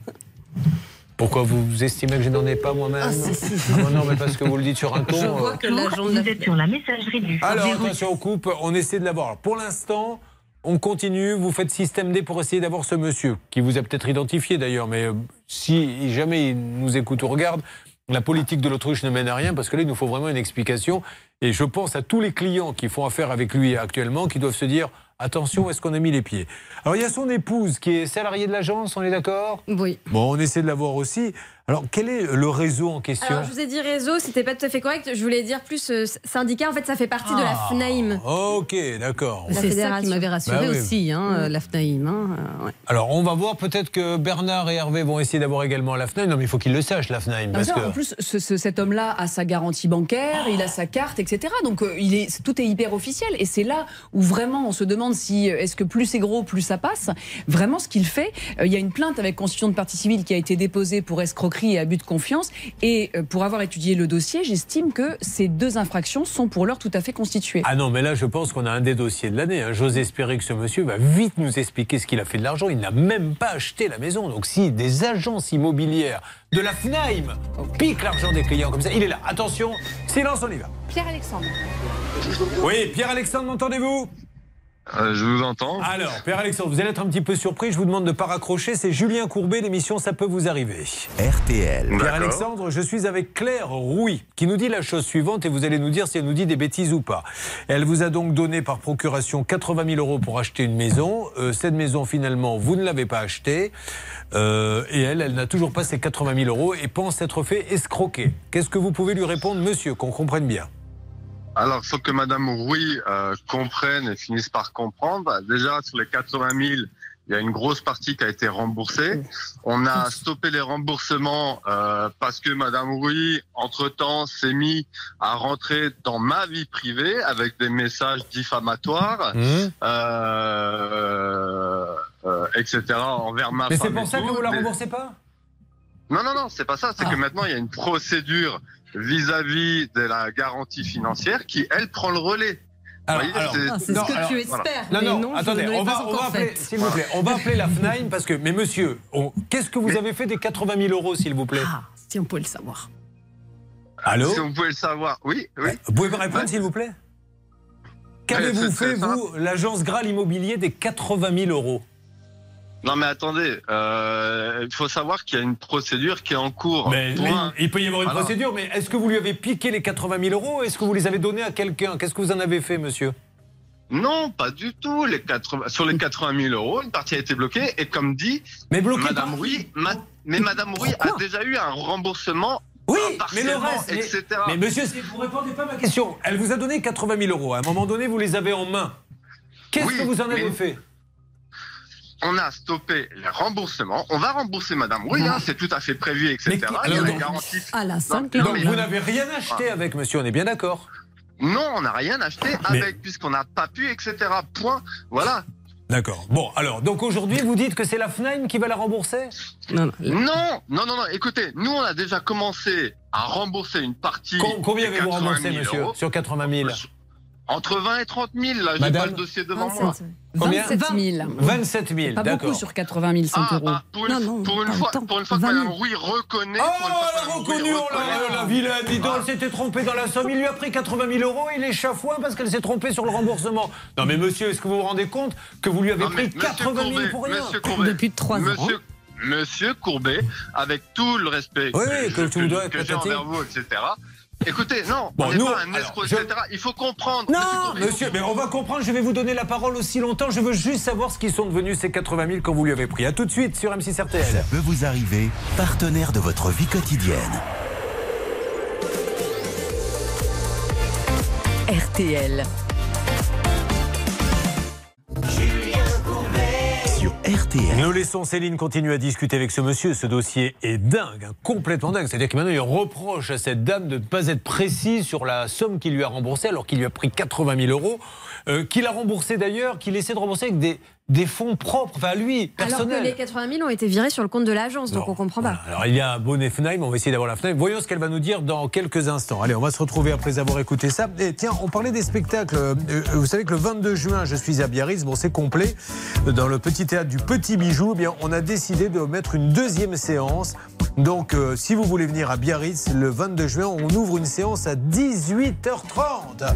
Pourquoi vous estimez que je n'en ai pas moi-même Ah, si, si. Non, non, mais parce que vous le dites sur un ton. Je vois euh, que Vous êtes sur la messagerie du Alors, 0. attention, on coupe, on essaie de l'avoir. Pour l'instant, on continue, vous faites système D pour essayer d'avoir ce monsieur, qui vous a peut-être identifié d'ailleurs, mais euh, si jamais il nous écoute ou regarde, la politique de l'autruche ne mène à rien, parce que là, il nous faut vraiment une explication. Et je pense à tous les clients qui font affaire avec lui actuellement, qui doivent se dire, attention, où est-ce qu'on a mis les pieds? Alors, il y a son épouse qui est salariée de l'agence, on est d'accord? Oui. Bon, on essaie de l'avoir aussi. Alors, quel est le réseau en question Alors, je vous ai dit réseau, c'était pas tout à fait correct. Je voulais dire plus euh, syndicat. En fait, ça fait partie de la Ah. FNAIM. Ok, d'accord. La C'est ça qui fédération. m'avait rassuré Bah oui. aussi, hein, euh, la FNAIM. hein, euh, ouais. Alors, on va voir peut-être que Bernard et Hervé vont essayer d'avoir également la FNAIM. Non, mais il faut qu'ils le sachent, la FNAIM. Parce que... En plus, ce- ce- cet homme-là a sa garantie bancaire, il a sa carte, etc. Donc euh, il est, tout est hyper officiel. Et c'est là où vraiment on se demande si est-ce que plus c'est gros, plus ça passe. Vraiment, ce qu'il fait, euh, il y a une plainte avec constitution de partie civile qui a été déposée pour escroquerie et abus de confiance. Et euh, pour avoir étudié le dossier, j'estime que ces deux infractions sont pour l'heure tout à fait constituées. Ah non, mais là, je pense qu'on a un des dossiers de l'année. hein. J'ose espérer que ce monsieur va vite nous expliquer ce qu'il a fait de l'argent. Il n'a même pas acheté la maison. Donc, si des agences immobilières de la FNAIM piquent l'argent des clients comme ça, il est là. Attention, silence, on y va. Pierre-Alexandre. Oui, Pierre-Alexandre, m'entendez-vous? Euh, je vous entends. Alors, Pierre-Alexandre, vous allez être un petit peu surpris. Je vous demande de ne pas raccrocher. C'est Julien Courbet, l'émission Ça peut vous arriver. RTL. Pierre-Alexandre, je suis avec Claire Rouy, qui nous dit la chose suivante, et vous allez nous dire si elle nous dit des bêtises ou pas. Elle vous a donc donné par procuration 80 000 euros pour acheter une maison. Euh, cette maison, finalement, vous ne l'avez pas achetée. Euh, et elle, elle n'a toujours pas ces 80 000 euros et pense être fait escroquer. Qu'est-ce que vous pouvez lui répondre, monsieur, qu'on comprenne bien? Alors, il faut que Madame Rouy euh, comprenne et finisse par comprendre. Bah, Déjà, sur les 80 000, il y a une grosse partie qui a été remboursée. On a stoppé les remboursements euh, parce que Madame Rouy, entre-temps, s'est mis à rentrer dans ma vie privée avec des messages diffamatoires, Mmh. euh, euh, etc., envers ma Mais c'est pour ça que vous la Mais- remboursez pas? Non, non, non, c'est pas ça. C'est Ah. que maintenant, il y a une procédure vis-à-vis de la garantie financière qui, elle, prend le relais. Alors, Ah, c'est non, ce que alors, tu voilà. espères. Non, mais non, non, attendez, on va, on appeler, s'il vous plaît, on va appeler la FNAIM parce que, mais monsieur, on- qu'est-ce que vous avez fait des 80 000 euros, s'il vous plaît? Ah, si on pouvait le savoir. Allô? Si vous pouvez le savoir. Oui, oui. Vous pouvez me répondre, s'il vous plaît? Qu'avez-vous fait, vous, l'agence Graal Immobilier, des 80 000 euros? Non, mais attendez, euh, il faut savoir qu'il y a une procédure qui est en cours. mais, il peut y avoir une Voilà. procédure, mais est-ce que vous lui avez piqué les 80 000 euros Est-ce que vous les avez donnés à quelqu'un? Qu'est-ce que vous en avez fait, monsieur? Non, pas du tout. Les 80, sur les 80 000 euros, une partie a été bloquée. Et comme dit, Mais Madame Rouy, ma- mais Madame Rouy a déjà eu un remboursement. Oui, mais le reste. Mais, etc. mais monsieur, si vous répondez pas à ma question, elle vous a donné 80 000 euros. À un moment donné, vous les avez en main. Qu'est-ce Oui, que vous en avez mais- fait? On a stoppé les remboursements. On va rembourser Madame Rouy, hein, c'est tout à fait prévu, etc. Mais- Il y a alors, la donc- garantie. À la Non, 5 non, Donc mais- vous n'avez rien acheté avec monsieur, on est bien d'accord Non, on n'a rien acheté Mais- avec, puisqu'on n'a pas pu, etc. Point. Voilà. D'accord. Bon, alors, donc aujourd'hui, vous dites que c'est la FNAIM qui va la rembourser? Non, non. Non, non, non, non. Écoutez, nous, on a déjà commencé à rembourser une partie. Com- Combien avez-vous 80 remboursé, 000 monsieur, euros. sur 80 000 Entre 20 et 30 000. Là, j'ai Madame pas le dossier devant moi. 27, Combien 27 000. 27 000, Pas d'accord. beaucoup sur 80 100 Ah, euros. ah, pour une, Non, non, pour une pas fois, pour une fois que 20 000. Madame Rouy reconnaît. Oh, que elle a reconnu, oh reconnaît- la, la vilaine, dis donc, elle s'était trompée dans la somme. Il lui a pris 80 000 euros, il est chafouin parce qu'elle s'est trompée sur le remboursement. Non mais monsieur, est-ce que vous vous rendez compte que vous lui avez Non, pris monsieur 80 000 Courbet, pour rien Monsieur Courbet, Depuis trois ans. Monsieur, Monsieur Courbet, avec tout le respect Oui, que être que j'ai envers vous, etc. Écoutez, non, Bon, on n'est nous, pas un alors, escroc, je- etc. Il faut comprendre. Non, monsieur, mais on va comprendre, je vais vous donner la parole aussi longtemps. Je veux juste savoir ce qu'ils sont devenus ces 80 000 quand vous lui avez pris. A tout de suite sur M6 Ça RTL. peut vous arriver, partenaire de votre vie quotidienne. RTL. Nous laissons Céline continuer à discuter avec ce monsieur. Ce dossier est dingue, hein, complètement dingue. C'est-à-dire que maintenant, il reproche à cette dame de ne pas être précise sur la somme qu'il lui a remboursée, alors qu'il lui a pris 80 000 euros, euh, qu'il a remboursé d'ailleurs, qu'il essaie de rembourser avec des, des fonds propres, enfin lui, Alors personnels. que les 80 000 ont été virés sur le compte de l'agence, donc on comprend pas. Alors il y a un bonnet FNAIM, on va essayer d'avoir la FNAIM. Voyons ce qu'elle va nous dire dans quelques instants. Allez, on va se retrouver après avoir écouté ça. Et tiens, on parlait des spectacles. Euh, vous savez que le 22 juin, je suis à Biarritz. Bon, c'est complet. Dans le petit théâtre du Petit Bijou, eh bien, on a décidé de mettre une deuxième séance Donc, euh, si vous voulez venir à Biarritz le 22 juin, on ouvre une séance à 18h30.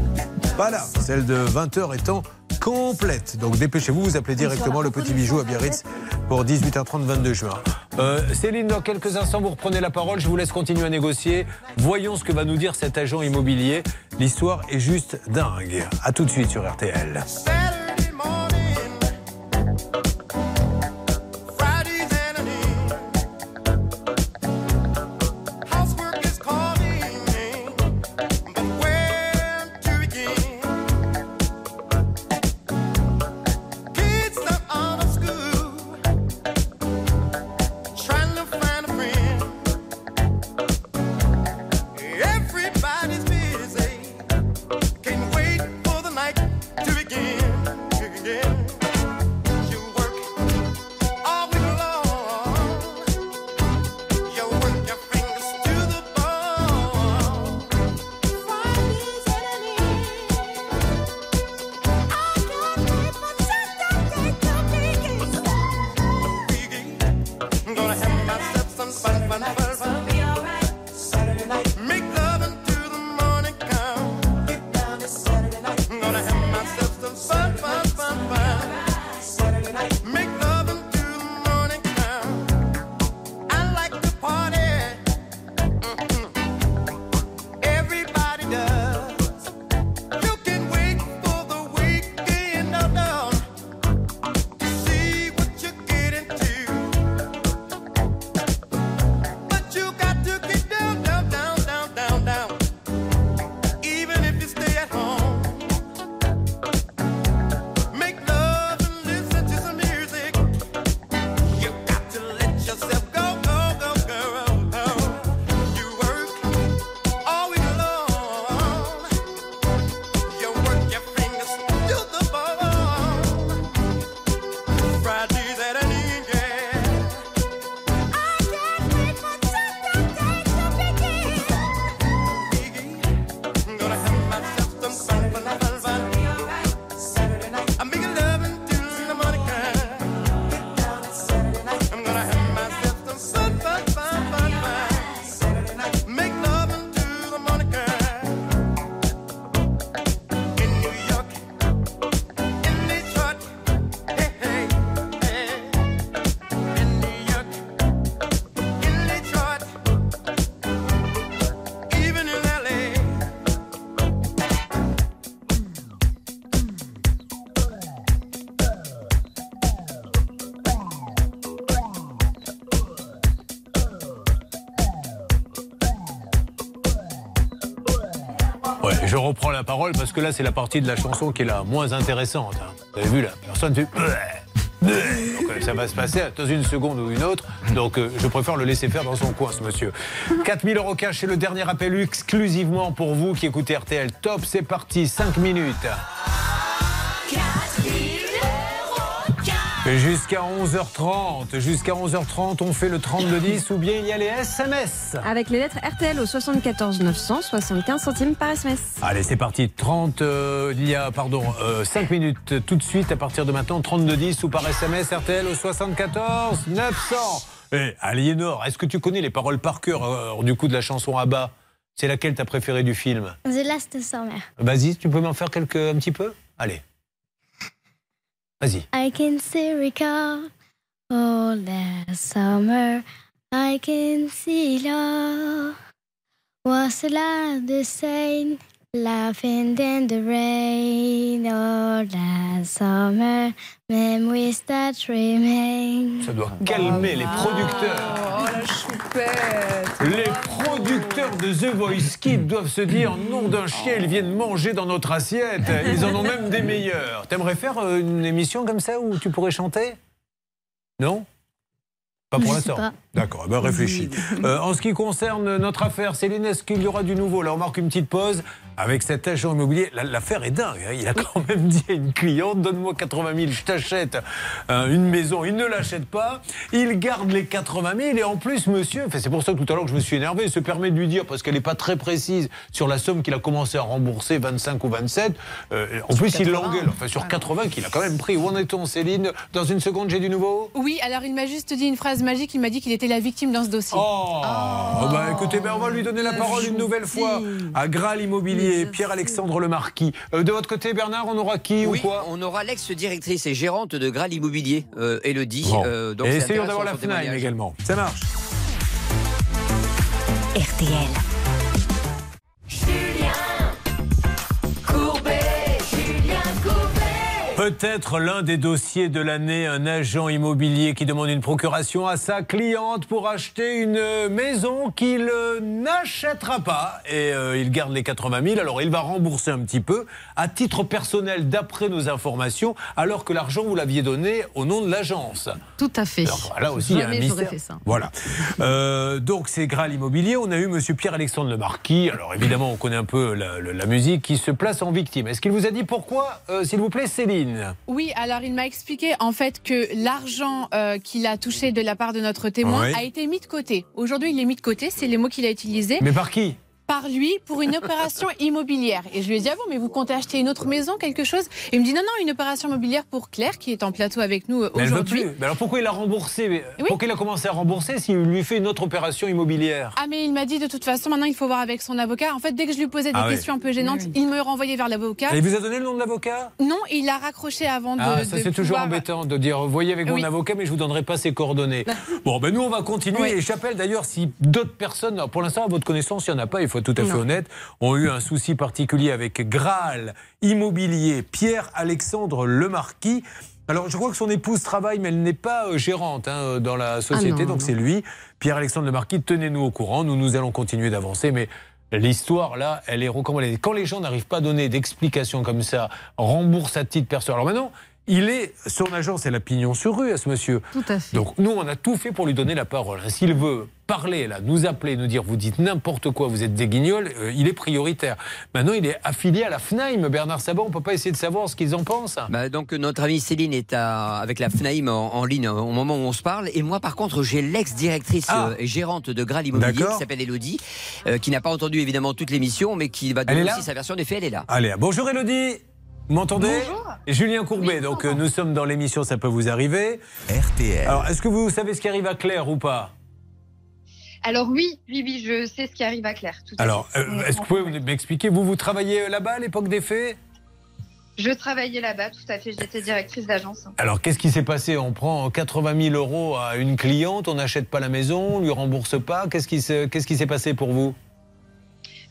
Voilà, celle de 20h étant complète. Donc, dépêchez-vous, vous appelez directement le petit bijou à Biarritz pour 18h30 22 juin. Euh, Céline, dans quelques instants, vous reprenez la parole. Je vous laisse continuer à négocier. Voyons ce que va nous dire cet agent immobilier. L'histoire est juste dingue. À tout de suite sur RTL. Reprends la parole parce que là, c'est la partie de la chanson qui est la moins intéressante. hein. Vous avez vu, la personne fait. Donc, euh, ça va se passer dans une seconde ou une autre. Donc, euh, je préfère le laisser faire dans son coin, ce monsieur. 4000 euros cash, c'est le dernier appel exclusivement pour vous qui écoutez RTL. Top, c'est parti, 5 minutes. Jusqu'à 11h30. Jusqu'à 11h30, on fait le 3210 ou bien il y a les SMS. Avec les lettres RTL au 74 900, 75 centimes par SMS. Allez, c'est parti. 30, euh, il y a, pardon, 5 minutes euh, tout de suite à partir de maintenant. 3210 ou par SMS RTL au 74 900. Eh, Aliénor, est-ce que tu connais les paroles par cœur euh, du coup de la chanson ABBA? C'est laquelle t'as préférée du film? The Last Summer. Vas-y, tu peux m'en faire quelques, un petit peu? Allez. Vas-y. I can still recall all that summer. I can see love was like the same, laughing in the rain. All that summer, memories that remain. Ça doit calmer les producteurs. Oh la choupette Les producteurs de The Voice Kids doivent se dire nom d'un chien, ils viennent manger dans notre assiette. Ils en ont même des meilleurs. T'aimerais faire euh, une émission comme ça où tu pourrais chanter? Non? Pas pour l'instant. D'accord, ben réfléchis. Euh, en ce qui concerne notre affaire, Céline, est-ce qu'il y aura du nouveau Là, on marque une petite pause avec cet agent immobilier. La- L'affaire est dingue. hein. Il a quand même dit à une cliente donne-moi 80 000, je t'achète euh, une maison. Il ne l'achète pas. Il garde les 80 000 et en plus, monsieur, enfin, c'est pour ça que tout à l'heure que je me suis énervé, il se permet de lui dire, parce qu'elle n'est pas très précise sur la somme qu'il a commencé à rembourser, 25 ou 27. euh, en plus, il 80. l'engueule. Enfin, sur 80 qu'il a quand même pris. Où en est-on, Céline? Dans une seconde, j'ai du nouveau? Oui, alors il m'a juste dit une phrase magique, il m'a dit qu'il était la victime dans ce dossier. Oh, bah écoutez, ben, on va lui donner la parole une nouvelle fois à Graal Immobilier, Pierre-Alexandre Lemarquis. Euh, de votre côté, Bernard, on aura qui Oui, ou quoi on aura l'ex-directrice et gérante de Graal Immobilier, euh, Elodie. Bon. Euh, donc Et essayons d'avoir la FNAIM également. Ça marche. RTL. Peut-être l'un des dossiers de l'année, un agent immobilier qui demande une procuration à sa cliente pour acheter une maison qu'il n'achètera pas. Et euh, il garde les 80 000, alors il va rembourser un petit peu à titre personnel d'après nos informations, alors que l'argent vous l'aviez donné au nom de l'agence. Tout à fait. Là aussi, il y a un mystère. fait ça. Voilà. Euh, donc c'est Graal Immobilier. On a eu Monsieur Pierre-Alexandre Lemarquis. Alors évidemment, on connaît un peu la, la- la musique qui se place en victime. Est-ce qu'il vous a dit pourquoi, euh, s'il vous plaît, Céline? Oui, alors il m'a expliqué en fait que l'argent euh, qu'il a touché de la part de notre témoin Oui. a été mis de côté. Aujourd'hui, il est mis de côté, c'est les mots qu'il a utilisés. Mais par qui? Par lui pour une opération immobilière. Et je lui ai dit, ah bon, mais vous comptez acheter une autre maison, quelque chose? Il me dit, non, non, une opération immobilière pour Claire, qui est en plateau avec nous euh, aujourd'hui. plus. Mais alors pourquoi il a remboursé? Pourquoi il a commencé à rembourser s'il lui fait une autre opération immobilière? Ah mais il m'a dit de toute façon maintenant il faut voir avec son avocat. En fait dès que je lui posais des Ah oui. questions un peu gênantes, il me renvoyait vers l'avocat. Et il vous a donné le nom de l'avocat? Non, il a raccroché avant de. Ah, ça de c'est toujours pouvoir- embêtant de dire voyez avec mon Oui. avocat, mais je vous donnerai pas ses coordonnées. Bon, ben nous on va continuer Oui. et j'appelle d'ailleurs si d'autres personnes, alors, pour l'instant à votre connaissance, il n'y en a pas, il faut être tout à fait Non. honnête, ont eu un souci particulier avec Graal Immobilier, Pierre-Alexandre Lemarquis. Alors je crois que son épouse travaille, mais elle n'est pas euh, gérante hein, dans la société, Ah non, donc c'est lui, Pierre-Alexandre Lemarquis, tenez-nous au courant, nous, nous allons continuer d'avancer, mais L'histoire, là, elle est recommandée. Quand les gens n'arrivent pas à donner d'explications comme ça, rembourse à titre personnel. Alors maintenant, il est, son agence, elle a pignon sur rue à ce monsieur. Tout à fait. Donc nous, on a tout fait pour lui donner la parole. hein. S'il veut parler, là, nous appeler, nous dire, vous dites n'importe quoi, vous êtes des guignols, euh, il est prioritaire. Maintenant, il est affilié à la FNAIM, Bernard Saban, on peut pas essayer de savoir ce qu'ils en pensent. Bah, donc notre amie Céline est à- avec la FNAIM en, en ligne au moment où on se parle. Et moi, par contre, j'ai l'ex-directrice Ah. euh, et gérante de Graal Immobilier qui s'appelle Elodie, euh, qui n'a pas entendu évidemment toute l'émission, mais qui va donner est aussi sa version des faits. Elle est là. Allez, bonjour Elodie vous m'entendez Julien Courbet, donc euh, nous sommes dans l'émission Ça peut vous arriver. RTL. Alors, est-ce que vous savez ce qui arrive à Claire ou pas? Alors oui, oui, oui, je sais ce qui arrive à Claire. tout à Alors, fait. euh, est-ce que vous pouvez m'expliquer? Vous, vous travaillez là-bas à l'époque des faits? Je travaillais là-bas, tout à fait. J'étais directrice d'agence. Alors, qu'est-ce qui s'est passé? On prend 80 000 euros à une cliente, on n'achète pas la maison, on lui rembourse pas. Qu'est-ce qui se- qu'est-ce qui s'est passé pour vous?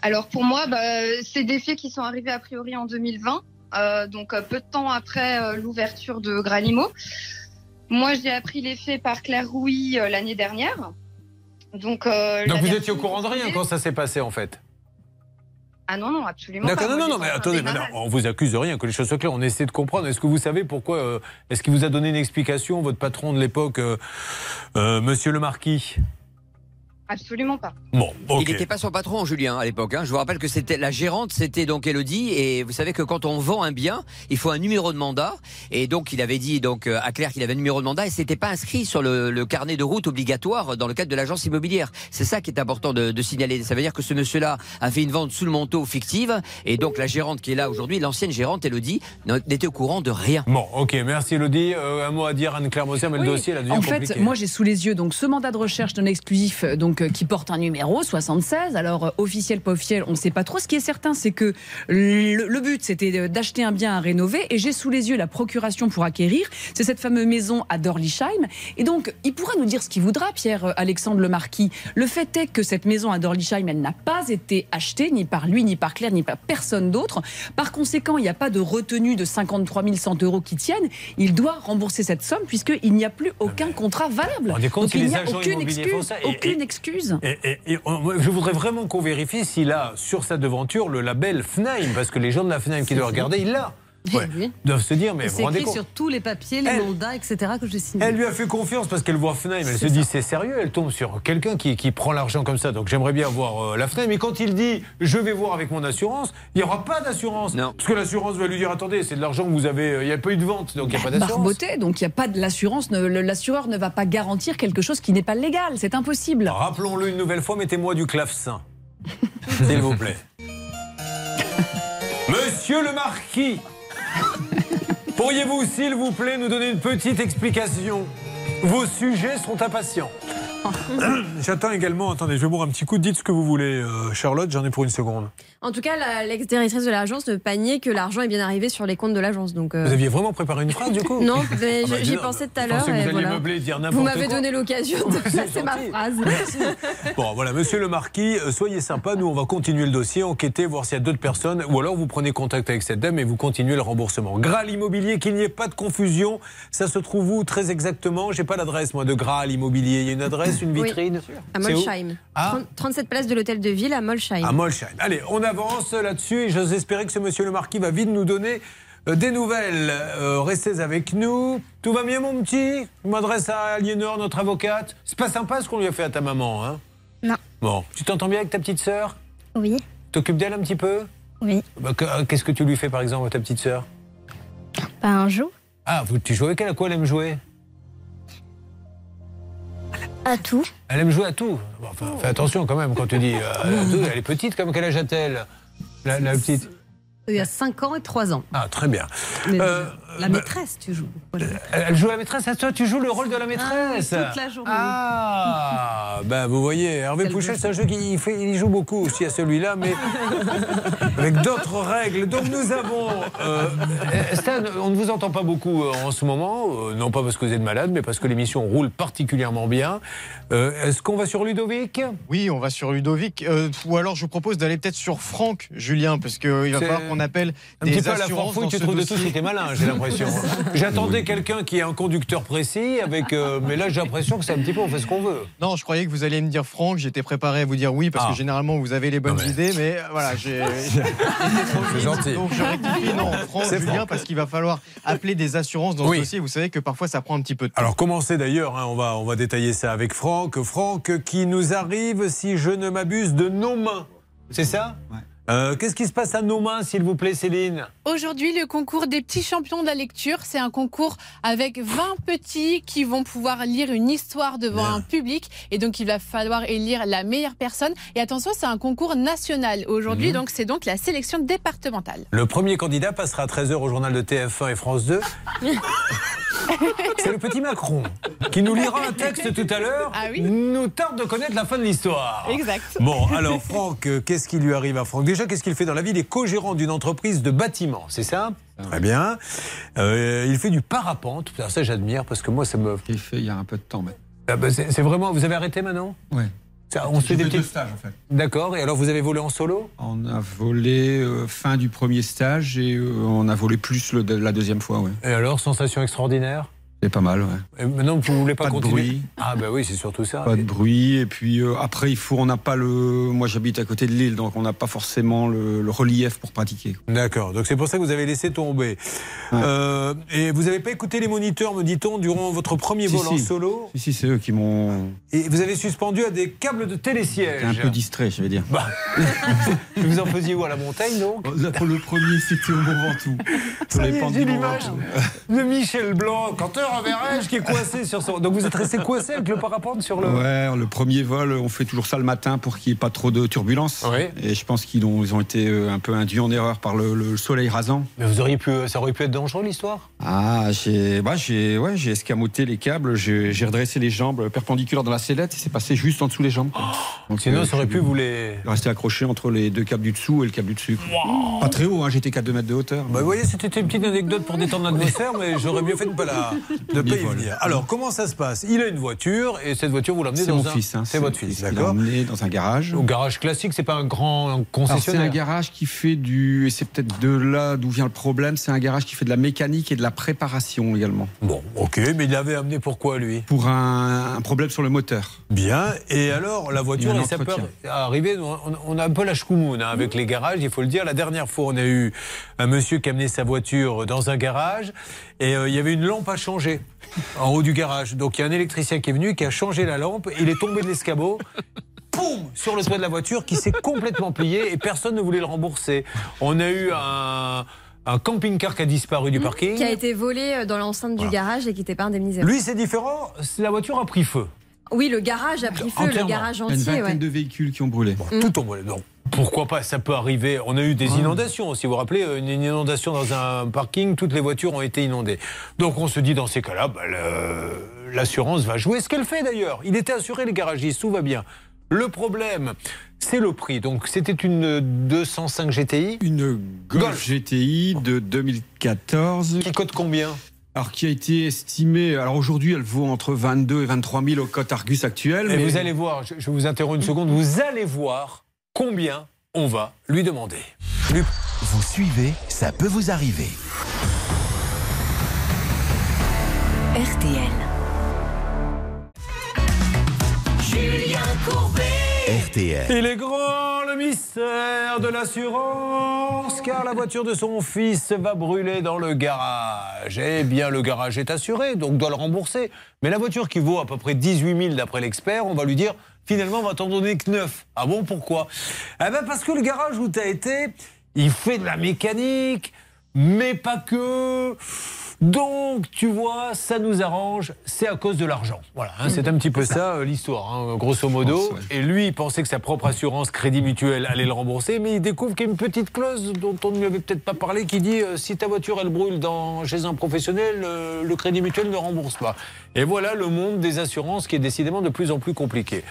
Alors pour moi, bah, c'est des faits qui sont arrivés a priori en 2020, euh, donc euh, peu de temps après euh, l'ouverture de Granimo. Moi, j'ai appris les faits par Claire Rouy euh, l'année dernière. Donc, euh, vous étiez au courant de rien quand ça s'est passé, en fait? Ah non, non, absolument pas. non, non, non, mais attendez, démarrer. maintenant, on vous accuse de rien, que les choses soient claires, on essaie de comprendre. Est-ce que vous savez pourquoi euh, Est-ce qu'il vous a donné une explication, votre patron de l'époque, euh, euh, monsieur le marquis? Absolument pas. Bon, ok. Il n'était pas son patron, Julien, à l'époque. hein. Je vous rappelle que c'était la gérante, c'était donc Elodie. Et vous savez que quand on vend un bien, il faut un numéro de mandat. Et donc, il avait dit donc euh, à Claire qu'il avait un numéro de mandat et c'était pas inscrit sur le, le carnet de route obligatoire dans le cadre de l'agence immobilière. C'est ça qui est important de, de signaler. Ça veut dire que ce monsieur-là a fait une vente sous le manteau fictive. Et donc, la gérante qui est là aujourd'hui, l'ancienne gérante Elodie, n'était au courant de rien. Bon, ok, merci Elodie. Euh, un mot à dire, Anne-Claire Moser, mais le dossier, là, En compliqué. fait, moi j'ai sous les yeux donc ce mandat de recherche d'un exclusif euh, donc euh, qui porte un numéro 76. Alors euh, officiel pas officiel, on ne sait pas trop. Ce qui est certain, c'est que le, le but c'était d'acheter un bien à rénover et j'ai sous les yeux la procuration pour acquérir. C'est cette fameuse maison à Dorlisheim. Et donc il pourra nous dire ce qu'il voudra, Pierre euh, Alexandre le Marquis. Le fait est que cette maison à Dorlisheim, elle n'a pas été achetée ni par lui, ni par Claire, ni par personne d'autre. Par conséquent, il n'y a pas de retenue de 53 100 euros qui tiennent. Il doit rembourser cette somme puisqu'il n'y a plus aucun contrat valable. vous rendez compte Donc il n'y a aucune excuse. aucune Et, et- et on- moi, je voudrais vraiment qu'on vérifie s'il a sur sa devanture le label FNAIM, parce que les gens de la FNAIM qui doivent regarder, il l'a. Ouais. Oui. Doivent se dire, mais vous rendez écrit compte sur tous les papiers, les Elle- mandats, etc. que j'ai signés. Elle lui a fait confiance parce qu'elle voit FNAIM. Elle se dit c'est sérieux. Elle tombe sur quelqu'un qui, qui prend l'argent comme ça. Donc j'aimerais bien voir euh, la FNAIM. Mais quand il dit je vais voir avec mon assurance, il n'y aura pas d'assurance. Parce que l'assurance va lui dire attendez, c'est de l'argent que vous avez. euh, Il n'y a pas eu de vente, donc il n'y a pas d'assurance. Barboté, donc il n'y a pas de l'assurance. L'assureur ne va pas garantir quelque chose qui n'est pas légal. C'est impossible. Rappelons-le une nouvelle fois, mettez-moi du clavecin. S'il vous plaît. Monsieur le marquis, pourriez-vous, s'il vous plaît, nous donner une petite explication? Vos sujets sont impatients. J'attends également, attendez, je vais boire un petit coup. Dites ce que vous voulez, euh, Charlotte, j'en ai pour une seconde. En tout cas, l'ex-directrice de l'agence ne pas nier que l'argent est bien arrivé sur les comptes de l'agence. Donc, euh, Vous aviez vraiment préparé une phrase du coup? Non, mais Ah bah, j'y pensé tout à l'heure. pensais voilà. Vous m'avez donné l'occasion de placer ma phrase. Bon, voilà, monsieur le marquis, euh, soyez sympa. Nous, on va continuer le dossier, enquêter, voir s'il y a d'autres personnes. Ou alors, vous prenez contact avec cette dame et vous continuez le remboursement. Graal Immobilier, qu'il n'y ait pas de confusion. Ça se trouve où très exactement? J'ai pas l'adresse, moi, de Graal Immobilier. Il y a une adresse, une Oui, vitrine à Molsheim. Ah 30 37 places de l'hôtel de ville à Molsheim. À Molsheim. Allez, on avance là-dessus et j'ose espérer que ce monsieur le marquis va vite nous donner euh, des nouvelles. Euh, restez avec nous. Tout va bien, mon petit? Je m'adresse à Aliénor, notre avocate. C'est pas sympa ce qu'on lui a fait à ta maman, hein? Non. Bon, tu t'entends bien avec ta petite sœur? Oui. T'occupes d'elle un petit peu? Oui. Bah, euh, Qu'est-ce que tu lui fais, par exemple, à ta petite sœur? Pas un jour. Ah, vous- tu joues avec elle? À quoi elle aime jouer? À tout. Elle aime jouer à tout. Enfin, fais attention quand même quand tu dis euh, à tout. Elle est petite, comme quel âge a-t-elle la petite Il y a 5 ans et 3 ans. Ah, très bien. Mais Euh, la bah, maîtresse, tu joues. Voilà. Elle joue la maîtresse, à toi tu joues le rôle de la maîtresse. Ah, toute la journée. Ah, ben vous voyez, Hervé Pouchet, c'est un jeu qui il fait, il joue beaucoup aussi à celui-là, mais avec d'autres règles. Donc nous avons. Euh, Stan, on ne vous entend pas beaucoup euh, en ce moment, euh, non pas parce que vous êtes malade, mais parce que l'émission roule particulièrement bien. Euh, Est-ce qu'on va sur Ludovic? Oui, on va sur Ludovic. Euh, ou alors, je vous propose d'aller peut-être sur Franck, Julien, parce qu'il va falloir qu'on appelle Un des petit peu à la dans tu ce trouves de tout t'es malin, j'ai l'impression. J'attendais quelqu'un qui est un conducteur précis, avec, euh, mais là j'ai l'impression que c'est un petit peu on fait ce qu'on veut. Non, je croyais que vous alliez me dire Franck. J'étais préparé à vous dire oui, parce Ah. que généralement, vous avez les bonnes idées, mais euh, voilà, j'ai. C'est gentil. Donc, je rectifie, non, Franck, C'est Julien, Franck. parce qu'il va falloir appeler des assurances dans Oui. ce dossier. Vous savez que parfois, ça prend un petit peu de temps. Alors commencez d'ailleurs, hein, on, va, on va détailler ça avec Franck. Franck qui nous arrive, si je ne m'abuse, de nos mains. C'est ça? Euh, Qu'est-ce qui se passe à nos mains, s'il vous plaît, Céline Aujourd'hui, le concours des petits champions de la lecture, c'est un concours avec 20 petits qui vont pouvoir lire une histoire devant un public. Et donc, il va falloir élire la meilleure personne. Et attention, c'est un concours national aujourd'hui, Mhm. donc c'est donc la sélection départementale. Le premier candidat passera à 13h au journal de TF1 et France 2. C'est le petit Macron qui nous lira un texte tout à l'heure. Nous tarde de connaître la fin de l'histoire. Exact. Bon, alors Franck, euh, qu'est-ce qui lui arrive à Franck? Déjà, qu'est-ce qu'il fait dans la vie? Il est co-gérant d'une entreprise de bâtiment, c'est ça? Très bien. Euh, il fait du parapente. Alors ça, j'admire parce que moi, ça me. Il fait il y a un peu de temps maintenant. Ah bah, c'est vraiment. Vous avez arrêté maintenant? Ça, on se fait des deux petites. stages en fait. D'accord. Et alors, vous avez volé en solo? On a volé euh, fin du premier stage et euh, on a volé plus le- la deuxième fois, ouais. Et alors, sensation extraordinaire? C'est pas mal, ouais. Et maintenant, vous voulez pas, Pas de continuer bruit. Ah bah oui, c'est surtout ça. Pas de bruit et puis euh, après il faut on n'a pas le moi j'habite à côté de l'île donc on n'a pas forcément le, le relief pour pratiquer. D'accord, donc c'est pour ça que vous avez laissé tomber. Euh, et vous n'avez pas écouté les moniteurs, me dit-on, durant votre premier Si, vol en solo Si si c'est eux qui m'ont Et vous avez suspendu à des câbles de télésiège. un peu distrait je vais dire. Bah, vous en faisiez où À la montagne, donc? Pour le premier c'était au Mont Ventoux. Ça y est, j'ai l'image de Michel Blanc, quand qui est coincé sur son... Donc vous êtes resté coincé avec le parapente sur le... Ouais, le premier vol, on fait toujours ça le matin pour qu'il n'y ait pas trop de turbulences. Et je pense qu'ils ont, ils ont été euh, un peu induits en erreur par le, le soleil rasant. Mais vous auriez pu... Ça aurait pu être dangereux, l'histoire Ah, j'ai, bah, j'ai, ouais, j'ai escamoté les câbles, j'ai, redressé les jambes perpendiculaires dans la sellette et c'est passé juste en dessous les jambes. Donc, Sinon, euh, ça aurait pu vous les... Rester accroché entre les deux câbles du dessous et le câble du dessus. quoi. Pas très haut, hein, j'étais qu'à 2 mètres de hauteur. Bah, vous voyez, c'était une petite anecdote pour détendre l'atmosphère, mais j'aurais mieux fait de ne pas, la, pas y venir. Alors, comment ça se passe? Il a une voiture, et cette voiture, vous l'emmenez dans mon un... fils. hein, c'est votre fils, l'a d'accord? dans un garage. Au garage classique, c'est pas un grand Alors, c'est concessionnaire un garage qui fait du. Et c'est peut-être de là d'où vient le problème. C'est un garage qui fait de la mécanique et de la préparation également. Bon, ok, mais il l'avait amené pourquoi, lui? Pour un, un problème sur le moteur. Bien, et alors, la voiture, entretien. arriver, on, on a un peu la chkoumoune hein, avec les garages, il faut le dire. La dernière fois, on a eu un monsieur qui amenait sa voiture dans un garage, et euh, il y avait une lampe à changer en haut du garage. Donc, il y a un électricien qui est venu, qui a changé la lampe, il est tombé de l'escabeau. Poum sur le toit de la voiture qui s'est complètement plié et personne ne voulait le rembourser. On a eu un, un camping-car qui a disparu du parking. Qui a été volé euh, dans l'enceinte du garage et qui n'était pas indemnisé. Lui, c'est différent. La voiture a pris feu. Oui, le garage a pris feu, le garage Il y a une entier. vingtaine ouais. de véhicules qui ont brûlé. Tout ont brûlé. Donc, Pourquoi pas Ça peut arriver. On a eu des inondations. Si vous vous rappelez, une inondation dans un parking, toutes les voitures ont été inondées. Donc on se dit dans ces cas-là, bah, l'assurance va jouer. Ce qu'elle fait d'ailleurs. Il était assuré les garagistes, tout va bien. Le problème, c'est le prix. Donc c'était une 205 GTI. Une Golf, GTI de 2014. Qui coûte combien? Alors, qui a été estimée. Alors, aujourd'hui, elle vaut entre 22 et 23 000 au cote Argus actuel. Et mais- vous allez voir, je, je vous interromps une seconde, vous allez voir combien on va lui demander. Vous suivez, ça peut vous arriver. RTL. Julien Courbet. RTL. Il est grand le mystère de l'assurance, car la voiture de son fils va brûler dans le garage. Eh bien, le garage est assuré, donc doit le rembourser. Mais la voiture qui vaut à peu près 18 000 d'après l'expert, on va lui dire, finalement, on va t'en donner que 9. Ah bon, pourquoi? Eh bien, parce que le garage où tu as été, il fait de la mécanique, mais pas que. Donc, tu vois, ça nous arrange, c'est à cause de l'argent. Voilà, hein, c'est un petit peu ça euh, l'histoire, hein, grosso modo. Et lui, il pensait que sa propre assurance Crédit Mutuel allait le rembourser, mais il découvre qu'il y a une petite clause dont on ne lui avait peut-être pas parlé qui dit euh, si ta voiture elle brûle dans, chez un professionnel, euh, le Crédit Mutuel ne rembourse pas. Et voilà le monde des assurances qui est décidément de plus en plus compliqué.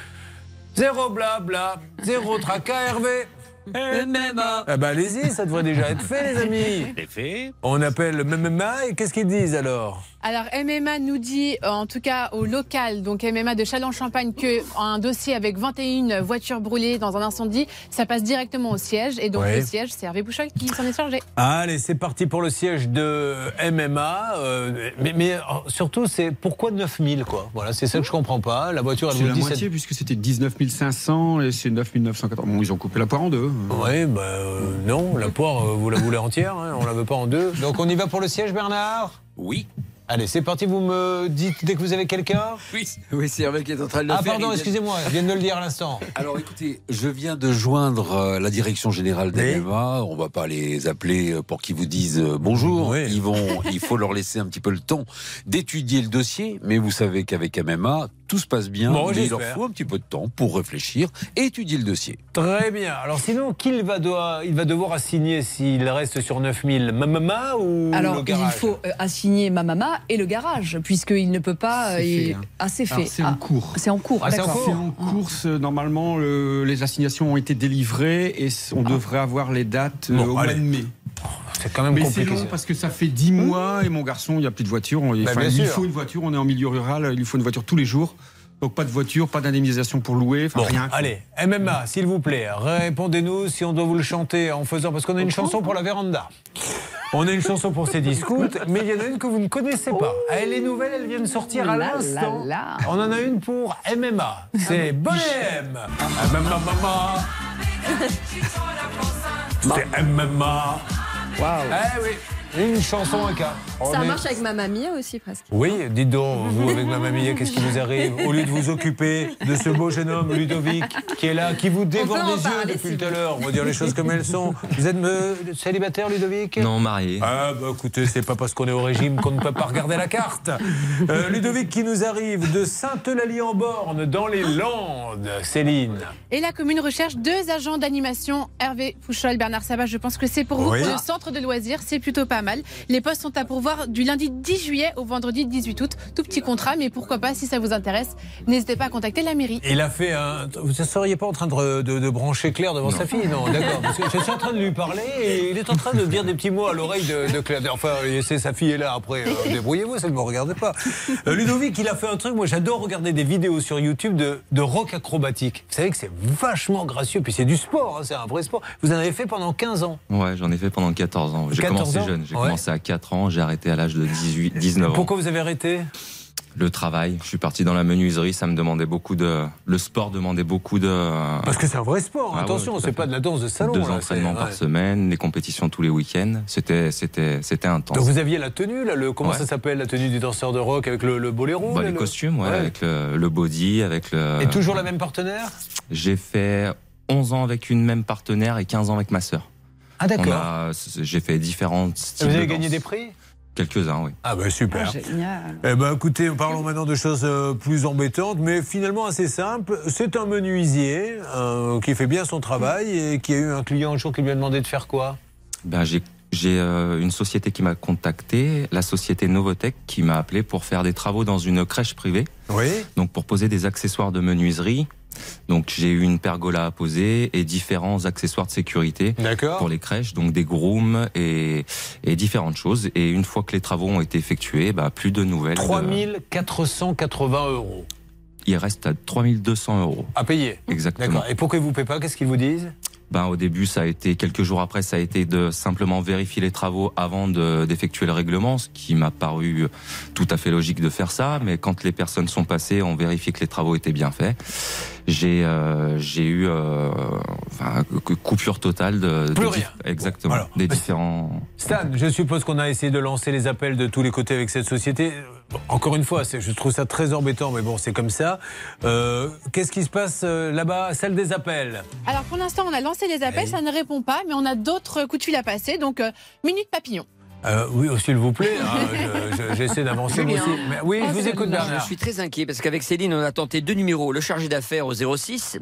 Zéro blabla, zéro tracas, Hervé. MMA. Ah bah allez-y, ça devrait déjà être fait, les amis. C'est fait. On appelle MMA et qu'est-ce qu'ils disent alors? Alors MMA nous dit, euh, en tout cas au local, donc MMA de Châlons-Champagne, que un dossier avec 21 voitures brûlées dans un incendie, ça passe directement au siège. Et donc Ouais. le siège, c'est Hervé Bouchol qui s'en est chargé. Allez, c'est parti pour le siège de MMA. euh, mais, mais, euh, surtout, c'est pourquoi 9000 quoi? Voilà, c'est ça que je comprends pas. La voiture, elle C'est vaut la 17 moitié puisque c'était 19 500 et c'est 9 914. Bon, ils ont coupé la poire en deux. Oui, bah euh, non, la poire, euh, vous la voulez entière, hein, on la veut pas en deux. Donc on y va pour le siège, Bernard? Oui. Allez, c'est parti, vous me dites dès que vous avez quelqu'un? Oui, oui c'est Hervé qui est en train de le Ah faire. pardon, Il excusez-moi, je viens de le dire à l'instant. Alors écoutez, je viens de joindre euh, la direction générale d'AMA. On va pas les appeler euh, pour qu'ils vous disent euh, bonjour. Ils vont, il faut leur laisser un petit peu le temps d'étudier le dossier. Mais vous savez qu'avec MMA, tout se passe bien. Bon, mais il leur faut un petit peu de temps pour réfléchir et étudier le dossier. Très bien. Alors sinon, qui il va, il va devoir assigner s'il reste sur 9000 Mamama ou Alors, le il faut euh, assigner ma maman et le garage, puisqu'il ne peut pas. C'est et- fait, hein. Ah, c'est fait. c'est Ah, en cours. C'est en cours. Ah, c'est d'accord. en course. euh, Normalement, le- les assignations ont été délivrées et on devrait avoir les dates euh, Bon, au mois de mai. C'est quand même Mais compliqué. long parce que ça fait 10 mois et mon garçon, il n'y a plus de voiture. Bah, il lui sûr. faut une voiture. On est en milieu rural, il lui faut une voiture tous les jours. Donc pas de voiture, pas d'indemnisation pour louer, enfin Bon, rien. allez, MMA, s'il vous plaît, répondez-nous si on doit vous le chanter en faisant. Parce qu'on a une chanson pour la véranda. On a une chanson pour ces discoutes, mais il y en a une que vous ne connaissez pas. Elle est nouvelle, elle vient de sortir à Oh l'instant. On en a une pour MMA. C'est Bonhomme. MMA. C'est MMA. Waouh. Eh oui, une chanson à cas. On Ça est- marche avec ma mamie aussi presque. oui, dites donc, vous avec ma mamie, qu'est-ce qui vous arrive Au lieu de vous occuper de ce beau jeune homme, Ludovic, qui est là, qui vous dévore les yeux depuis tout à l'heure, on va dire les choses comme elles sont. Vous êtes euh, célibataire, Ludovic? Non, marié. Ah, bah écoutez, c'est pas parce qu'on est au régime qu'on ne peut pas regarder la carte. Euh, Ludovic qui nous arrive de Sainte-Eulalie-en-Borne, dans les Landes. Céline. Et la commune recherche deux agents d'animation. Hervé Fouchol, Bernard Sabat, je pense que c'est pour vous. Oui. Pour le centre de loisirs, c'est plutôt pas mal. Les postes sont à pourvoir du lundi 10 juillet au vendredi 18 août. Tout petit contrat, mais pourquoi pas, si ça vous intéresse, n'hésitez pas à contacter la mairie. Il a fait un. Vous ne seriez pas en train de, de- de brancher Claire devant sa fille? Non, d'accord. Parce que je suis en train de lui parler et il est en train de dire des petits mots à l'oreille de, de Claire. Enfin, c'est sa fille est là après. euh, Débrouillez-vous, ça ne me regarde pas. Euh, Ludovic, il a fait un truc. Moi, j'adore regarder des vidéos sur YouTube de, de rock acrobatique. Vous savez que c'est vachement gracieux. Puis c'est du sport, hein, c'est un vrai sport. Vous en avez fait pendant 15 ans? Ouais, j'en ai fait pendant 14 ans. J'ai 14 commencé ans? jeune. J'ai Ouais. commencé à 4 ans, j'ai arrêté à l'âge de 18, 19 ans. Pourquoi vous avez arrêté? Le travail. Je suis parti dans la menuiserie, ça me demandait beaucoup de. Le sport demandait beaucoup de. Parce que c'est un vrai sport. Ah ouais, Attention, à c'est pas de la danse de salon. Deux là, entraînements par ouais. semaine, les compétitions tous les week-ends. C'était, c'était, c'était intense. Donc vous aviez la tenue, là, le, comment Ouais. ça s'appelle, la tenue du danseur de rock avec le, le boléro Bah, les le- costumes, ouais, Ouais. avec le, le body, avec le. Et toujours la même partenaire? J'ai fait 11 ans avec une même partenaire et 15 ans avec ma sœur. Ah, d'accord. On a- J'ai fait différentes styles Vous de avez gagné danse. des prix? Quelques-uns, oui. Ah bah super. génial. Eh ben écoutez, parlons maintenant de choses euh, plus embêtantes, mais finalement assez simples. C'est un menuisier euh, qui fait bien son travail et qui a eu un client un jour qui lui a demandé de faire quoi? Ben, j'ai j'ai euh, une société qui m'a contacté, la société Novotech, qui m'a appelé pour faire des travaux dans une crèche privée. Oui. Donc pour poser des accessoires de menuiserie. Donc j'ai eu une pergola à poser et différents accessoires de sécurité pour les crèches, donc des grooms et, et différentes choses. Et une fois que les travaux ont été effectués, bah, plus de nouvelles. 3480 euros Il reste à 3200 euros. à payer. Exactement. D'accord. Et pourquoi ils vous paient pas Qu'est-ce qu'ils vous disent? Ben, au début, ça a été, quelques jours après, ça a été de simplement vérifier les travaux avant de- d'effectuer le règlement, ce qui m'a paru tout à fait logique de faire ça. Mais quand les personnes sont passées, on vérifié que les travaux étaient bien faits. J'ai euh, j'ai eu euh, enfin, cou- coupure totale de, de Plus dif- rien. exactement des différents. Stan, je suppose qu'on a essayé de lancer les appels de tous les côtés avec cette société. Encore une fois, je trouve ça très embêtant, mais bon, c'est comme ça. Euh, Qu'est-ce qui se passe euh, là-bas Celle des appels? Alors pour l'instant, on a lancé les appels, ça ne répond pas, mais on a d'autres coups de fil à passer. Donc, euh, minute papillon. Euh, oui, oh, s'il vous plaît. hein, je- je- J'essaie d'avancer aussi. Mais oui, je vous écoute, Bernard. Je suis très inquiet parce qu'avec Céline, on a tenté deux numéros, le chargé d'affaires au 06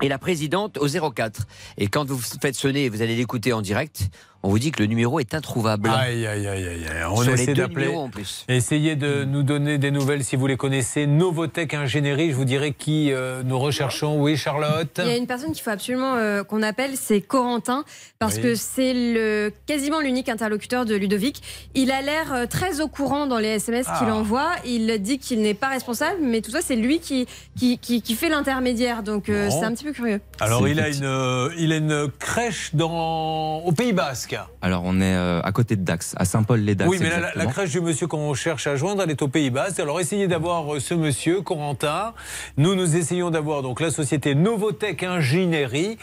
et la présidente au 04. Et quand vous faites sonner vous allez l'écouter en direct, on vous dit que le numéro est introuvable. Aïe, aïe, aïe, aïe, aïe. On Sur essaie d'appeler. numéros en plus. Essayez de nous donner des nouvelles si vous les connaissez. Novotech Ingénierie, je vous dirai qui euh, nous recherchons. Oui, Charlotte Il y a une personne qu'il faut absolument euh, qu'on appelle, c'est Corentin, parce Oui. que c'est le quasiment l'unique interlocuteur de Ludovic. Il a l'air euh, très au courant dans les SMS qu'il Ah. envoie. Il dit qu'il n'est pas responsable, mais tout ça, c'est lui qui, qui, qui, qui fait l'intermédiaire. Donc euh, Bon. c'est un petit peu curieux. Alors, C'est il a, effecti- une, euh, il a une crèche dans... au Pays Basque. Alors, on est euh, à côté de Dax, à Saint-Paul-les-Dax. Oui, mais la- crèche du monsieur qu'on cherche à joindre, elle est au Pays Basque. Alors, essayez d'avoir euh, ce monsieur, Corentin. Nous, nous essayons d'avoir donc la société Novotech Ingénierie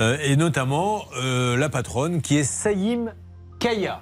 euh, et notamment euh, la patronne qui est Saïm Kaya.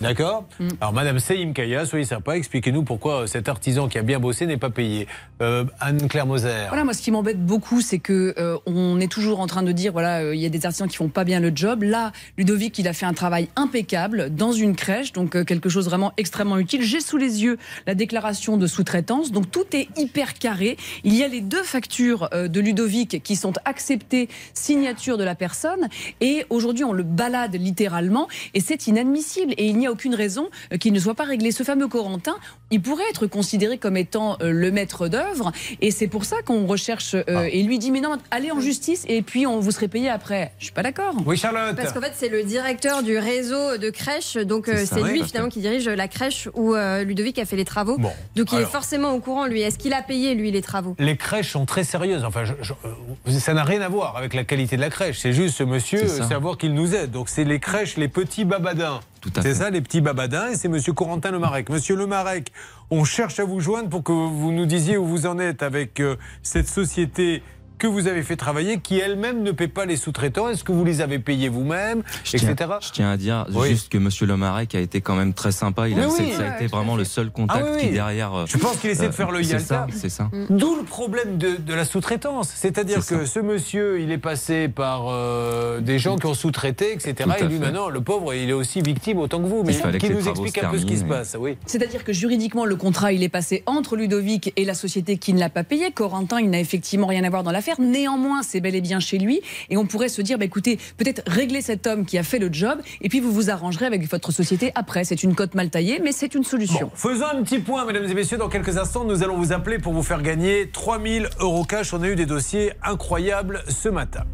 D'accord Alors, Madame Saïm Kaya, soyez sympa, expliquez-nous pourquoi euh, cet artisan qui a bien bossé n'est pas payé. Euh, Anne-Claire Moser. Voilà, moi, ce qui m'embête beaucoup, c'est que euh, on est toujours en train de dire, voilà, euh, il y a des artisans qui font pas bien le job. Là, Ludovic, il a fait un travail impeccable dans une crèche, donc quelque chose vraiment extrêmement utile. J'ai sous les yeux la déclaration de sous-traitance, donc tout est hyper carré. Il y a les deux factures euh, de Ludovic qui sont acceptées, signature de la personne, et aujourd'hui, on le balade littéralement, et c'est inadmissible. Et il n'y a aucune raison euh, qu'il ne soit pas réglé. Ce fameux Corentin, il pourrait être considéré comme étant euh, le maître d'œuvre, et c'est pour ça qu'on recherche. euh, Ah. Et lui dit mais non, allez en justice et puis on vous serait payé après. Je suis pas d'accord. Oui, Charlotte. Parce qu'en fait, c'est le directeur du réseau de crèches. Donc, C'est lui, finalement, qui dirige la crèche où euh, Ludovic a fait les travaux. Bon, donc, il alors. est forcément au courant, lui. Est-ce qu'il a payé, lui, les travaux? Les crèches sont très sérieuses. Enfin, je- je- euh, ça n'a rien à voir avec la qualité de la crèche. C'est juste ce monsieur, savoir qu'il nous aide. Donc, c'est les crèches, les petits babadins. C'est ça, les petits babadins. Et c'est monsieur Corentin Lemarec. Monsieur Lemarec, on cherche à vous joindre pour que vous nous disiez où vous en êtes avec euh, cette société que vous avez fait travailler, qui elle-même ne paie pas les sous-traitants. Est-ce que vous les avez payés vous-même, Je tiens, etc. je tiens à dire Oui. juste que Monsieur Lemarec a été quand même très sympa. Il a, oui. ça a été vraiment le seul contact Ah oui, qui derrière. euh, Je pense qu'il essaie de faire le Yalta. c'est ça. D'où le problème de, de la sous-traitance. C'est-à-dire C'est que ce monsieur, il est passé par euh, des gens qui ont sous-traité, etc. Et lui, maintenant, le pauvre, il est aussi victime autant que vous. Mais Il fallait qui nous explique un peu ce qui se passe. Oui. C'est-à-dire que juridiquement, le contrat, il est passé entre Ludovic et la société qui ne l'a pas payé. Corentin, il n'a effectivement rien à voir dans Néanmoins, c'est bel et bien chez lui. Et on pourrait se dire, bah, écoutez, peut-être régler cet homme qui a fait le job, et puis vous vous arrangerez avec votre société après. C'est une cote mal taillée, mais c'est une solution. Faisons un petit point, mesdames et messieurs. Dans quelques instants, nous allons vous appeler pour vous faire gagner 3000 euros cash. On a eu des dossiers incroyables ce matin.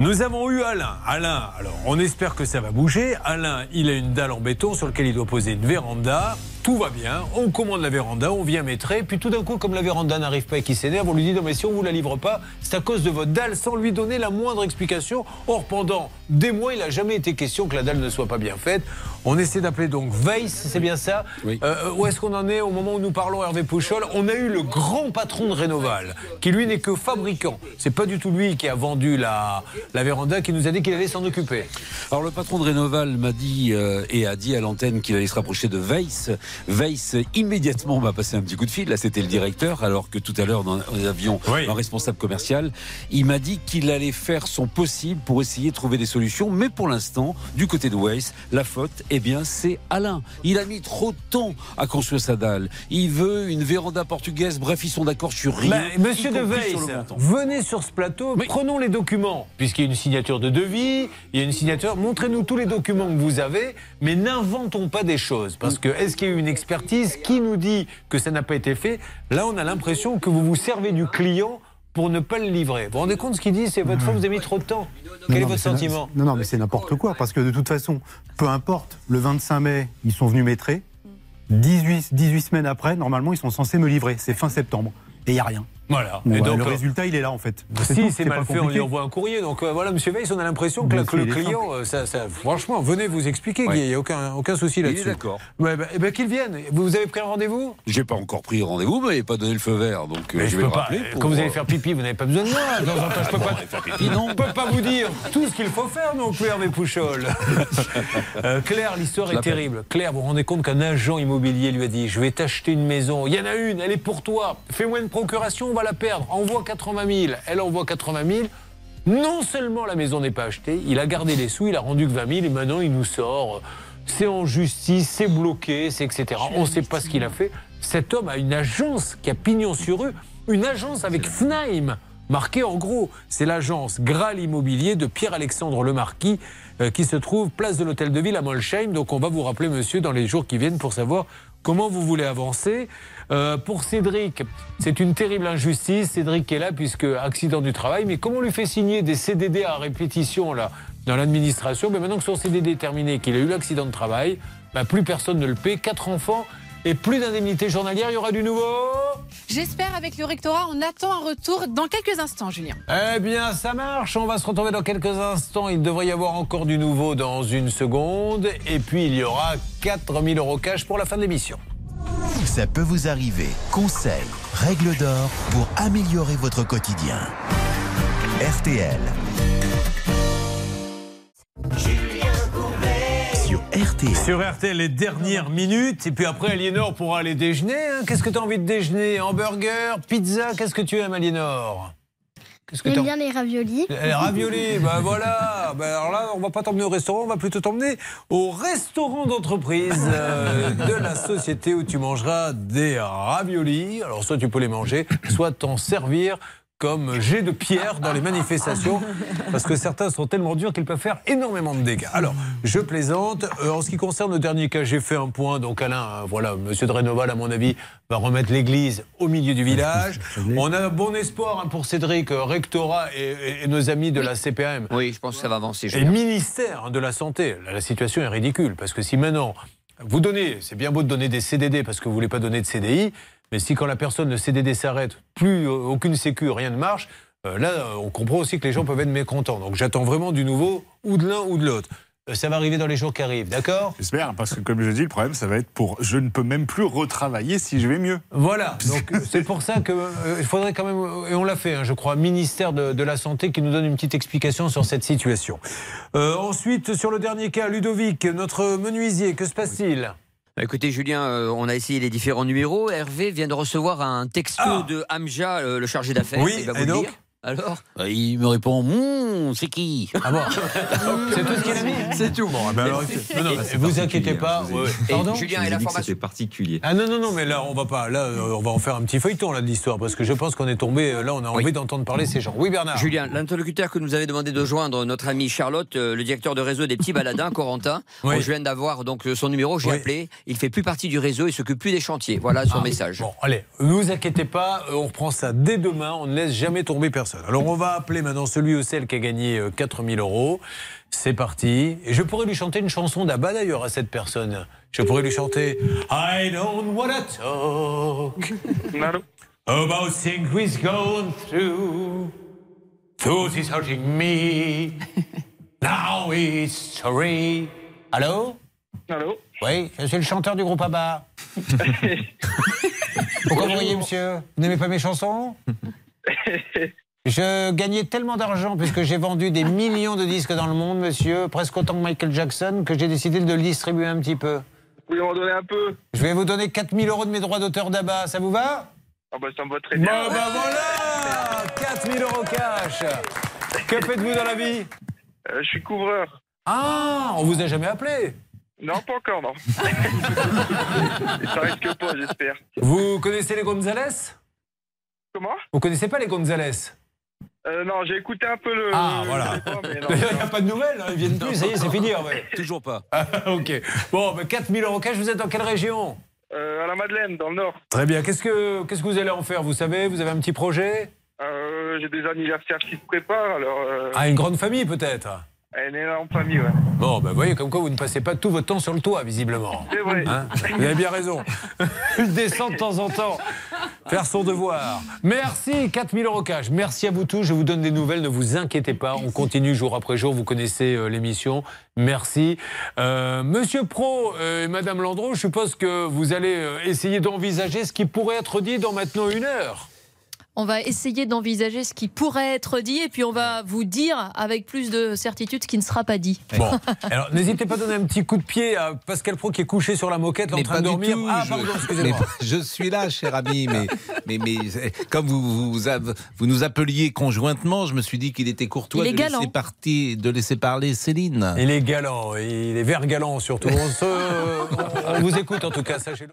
Nous avons eu Alain. Alain, alors on espère que ça va bouger. Alain, il a une dalle en béton sur laquelle il doit poser une véranda. Tout va bien, on commande la véranda, on vient mettre, puis tout d'un coup, comme la véranda n'arrive pas et qu'il s'énerve, on lui dit non mais si on vous la livre pas, c'est à cause de votre dalle, sans lui donner la moindre explication. Or, pendant des mois, il n'a jamais été question que la dalle ne soit pas bien faite. On essaie d'appeler donc Weiss, c'est bien ça Euh, Où est-ce qu'on en est au moment où nous parlons, Hervé Pouchol? On a eu le grand patron de Rénoval, qui lui n'est que fabricant. C'est pas du tout lui qui a vendu la, la véranda, qui nous a dit qu'il allait s'en occuper. Alors le patron de Rénoval m'a dit euh, et a dit à l'antenne qu'il allait se rapprocher de Weiss Weiss immédiatement m'a passé un petit coup de fil. Là, c'était le directeur, alors que tout à l'heure, nous avions un responsable commercial. Il m'a dit qu'il allait faire son possible pour essayer de trouver des solutions. Mais pour l'instant, du côté de Weiss, la faute, eh bien, c'est Alain. Il a mis trop de temps à construire sa dalle. Il veut une véranda portugaise. Bref, ils sont d'accord sur rien. Bah, monsieur De Weiss, venez sur ce plateau, prenons les documents, puisqu'il y a une signature de devis, il y a une signature. Montrez-nous tous les documents que vous avez, mais n'inventons pas des choses. Parce que est-ce qu'il y a eu une expertise Qui nous dit que ça n'a pas été fait? Là, on a l'impression que vous vous servez du client pour ne pas le livrer. Vous vous rendez compte ce qu'il dit? C'est votre faute, vous avez mis trop de temps. Quel est Non, non, votre sentiment? Non, non, mais c'est n'importe quoi, parce que de toute façon, peu importe, le 25 mai, ils sont venus maîtrer. 18, 18 semaines après, normalement, ils sont censés me livrer. C'est fin septembre. Et il n'y a rien. Voilà. Bon, Et bah, donc, le euh, résultat, il est là, en fait. tout, Si c'est mal fait, on lui envoie un courrier. Donc euh, voilà, Monsieur Weiss, on a l'impression que, le client, euh, ça, ça- franchement, venez vous expliquer, Ouais. Guy, il n'y a aucun, aucun souci là-dessus. d'accord. Ouais, bah, eh ben, qu'il vienne. Vous avez pris un rendez-vous? J'ai pas encore pris rendez-vous, mais il n'a pas donné le feu vert. Donc, Mais je je vais peux le pas. rappeler. pour, Quand vous allez faire pipi, vous n'avez pas besoin de moi. De temps en temps, je peux pas, faire pipi, non. je peux pas vous dire tout ce qu'il faut faire non plus, Hervé Pouchol. Euh, Claire, l'histoire est terrible. Claire, vous vous rendez compte qu'un agent immobilier lui a dit Je vais t'acheter une maison. Il y en a une, elle est pour toi. Fais-moi une procuration, on va la perdre. Envoie 80 000. Elle envoie 80 000. Non seulement la maison n'est pas achetée, il a gardé les sous, il a rendu que 20 000 et maintenant il nous sort. euh, C'est en justice, c'est bloqué, c'est etc. On ne sait pas ce qu'il a fait. Cet homme a une agence qui a pignon sur rue, une agence avec Fnaim. Marqué en gros, c'est l'agence Graal Immobilier de Pierre-Alexandre Lemarquis euh, qui se trouve place de l'Hôtel de Ville à Molsheim. Donc on va vous rappeler, monsieur, dans les jours qui viennent pour savoir comment vous voulez avancer. Euh, pour Cédric, c'est une terrible injustice. Cédric est là puisque accident du travail. Mais comment on lui fait signer des CDD à répétition là dans l'administration Mais maintenant que son CDD est terminé, qu'il a eu l'accident de travail, bah, plus personne ne le paie. Quatre enfants et plus d'indemnité journalière. Il y aura du nouveau. J'espère avec le rectorat, on attend un retour dans quelques instants, Julien. Eh bien, ça marche. On va se retrouver dans quelques instants. Il devrait y avoir encore du nouveau dans une seconde. Et puis, il y aura 4000 euros cash pour la fin de l'émission. Ça peut vous arriver. Conseils, règles d'or pour améliorer votre quotidien. RTL. Sur RTL. Sur RTL, les dernières minutes. Et puis après, Aliénor pourra aller déjeuner. hein. Qu'est-ce que tu as envie de déjeuner? Hamburger Pizza Qu'est-ce que tu aimes, Aliénor? Qu'est-ce que J'aime bien les raviolis. Les raviolis, ben voilà. Ben alors là, on va pas t'emmener au restaurant, on va plutôt t'emmener au restaurant d'entreprise euh, de la société où tu mangeras des raviolis. Alors soit tu peux les manger, soit t'en servir comme jet de pierre dans les manifestations, parce que certains sont tellement durs qu'ils peuvent faire énormément de dégâts. Alors, je plaisante. Euh, en ce qui concerne le dernier cas, j'ai fait un point. Donc Alain, euh, voilà, Monsieur de Rénoval, à mon avis, va remettre l'église au milieu du village. On a bon espoir hein, pour Cédric, euh, rectorat et, et- et nos amis de la CPM. Oui, je pense que ça va avancer. Et le ministère de la Santé, là, la situation est ridicule. Parce que si maintenant, vous donnez, c'est bien beau de donner des CDD parce que vous voulez pas donner de CDI, mais si quand la personne, le CDD s'arrête, plus euh, aucune sécu, rien ne marche, euh, là, euh, on comprend aussi que les gens peuvent être mécontents. Donc j'attends vraiment du nouveau, ou de l'un ou de l'autre. Euh, Ça va arriver dans les jours qui arrivent, d'accord? J'espère, parce que comme je dis, le problème, ça va être pour je ne peux même plus retravailler si je vais mieux. Voilà, donc c'est pour ça qu'il faudrait quand même, et on l'a fait, hein, je crois, ministère de, de la Santé qui nous donne une petite explication sur cette situation. Ensuite, sur le dernier cas, Ludovic, notre menuisier, que se passe-t-il? Écoutez, Julien, euh, on a essayé les différents numéros. Hervé vient de recevoir un texto de Hamja, euh, le chargé d'affaires. Oui, vous et le dire. Alors Euh, Il me répond Hum, c'est qui? Ah bon C'est tout ce qu'il a mis C'est tout. Bon, ben alors, non, non, C'est vous inquiétez pas. hein, je vous. Pardon? Julien, Je et la formation particulier. Ah non, non, non, mais là, on va pas. Là, euh, on va en faire un petit feuilleton là, de l'histoire, parce que je pense qu'on est tombé. euh, Là, on a envie d'entendre parler ces gens. Oui, Bernard Julien, l'interlocuteur que nous avait demandé de joindre, notre amie Charlotte, euh, le directeur de réseau des petits baladins, Corentin, Oui. on vient d'avoir donc son numéro, j'ai Oui. appelé, il fait plus partie du réseau, il s'occupe plus des chantiers. Voilà son Ah, message. Bon, allez, ne vous inquiétez pas, on reprend ça dès demain, on ne laisse jamais tomber personne. Alors on va appeler maintenant celui ou celle qui a gagné euh, 4000 euros. C'est parti. Et je pourrais lui chanter une chanson d'Abba d'ailleurs à cette personne. Je pourrais lui chanter I don't wanna talk about things we're going through. Truth is hurting me. Now it's sorry. Allô Allô Oui, je suis le chanteur du groupe ABBA. Pourquoi vous riez, monsieur? Vous n'aimez pas mes chansons? Je gagnais tellement d'argent puisque j'ai vendu des millions de disques dans le monde, monsieur, presque autant que Michael Jackson, que j'ai décidé de le distribuer un petit peu. pouvez m'en donner un peu Je vais vous donner 4000 euros de mes droits d'auteur d'Abba, ça vous va? Ah bah ça me va très Bon, bien. ben voilà 4000 euros cash Que faites-vous dans la vie? Euh, je suis couvreur. Ah, on vous a jamais appelé? Non, pas encore, non. ça risque pas, j'espère. Vous connaissez les Gonzales? Comment? Vous connaissez pas les Gonzales? Euh, Non, j'ai écouté un peu le. Ah, le voilà. mais il n'y a pas de nouvelles, hein, ils viennent plus, ça y est, c'est fini. Ouais. Toujours pas. Ah, ok. Bon, ben 4000 euros cash, vous êtes dans quelle région Euh, à la Madeleine, dans le Nord. Très bien. Qu'est-ce que, qu'est-ce que vous allez en faire Vous savez, vous avez un petit projet Euh, j'ai des anniversaires qui se préparent, alors. Euh, Ah, une grande famille peut-être une énorme famille, ouais. Bon, ben vous voyez, comme quoi vous ne passez pas tout votre temps sur le toit, visiblement. C'est vrai. Hein vous avez bien raison. Descendre de temps en temps, faire son devoir. Merci, 4000 euros cash. Merci à vous tous. Je vous donne des nouvelles, ne vous inquiétez pas. On continue jour après jour. Vous connaissez euh, l'émission. Merci. Euh, Monsieur Pro euh, et Madame Landreau, je suppose que vous allez essayer d'envisager ce qui pourrait être dit dans maintenant une heure. On va essayer d'envisager ce qui pourrait être dit et puis on va vous dire avec plus de certitude ce qui ne sera pas dit. Bon, alors n'hésitez pas à donner un petit coup de pied à Pascal Pro qui est couché sur la moquette en train pas de du dormir. tout, Ah, je- pardon, excusez-moi. mais je suis là, cher ami, mais, mais, mais comme vous, vous, vous nous appeliez conjointement, je me suis dit qu'il était courtois Il est de galant. laisser, partir, de laisser parler Céline. Il est galant, il est vert galant surtout. On, se- on vous écoute en tout cas, sachez-le.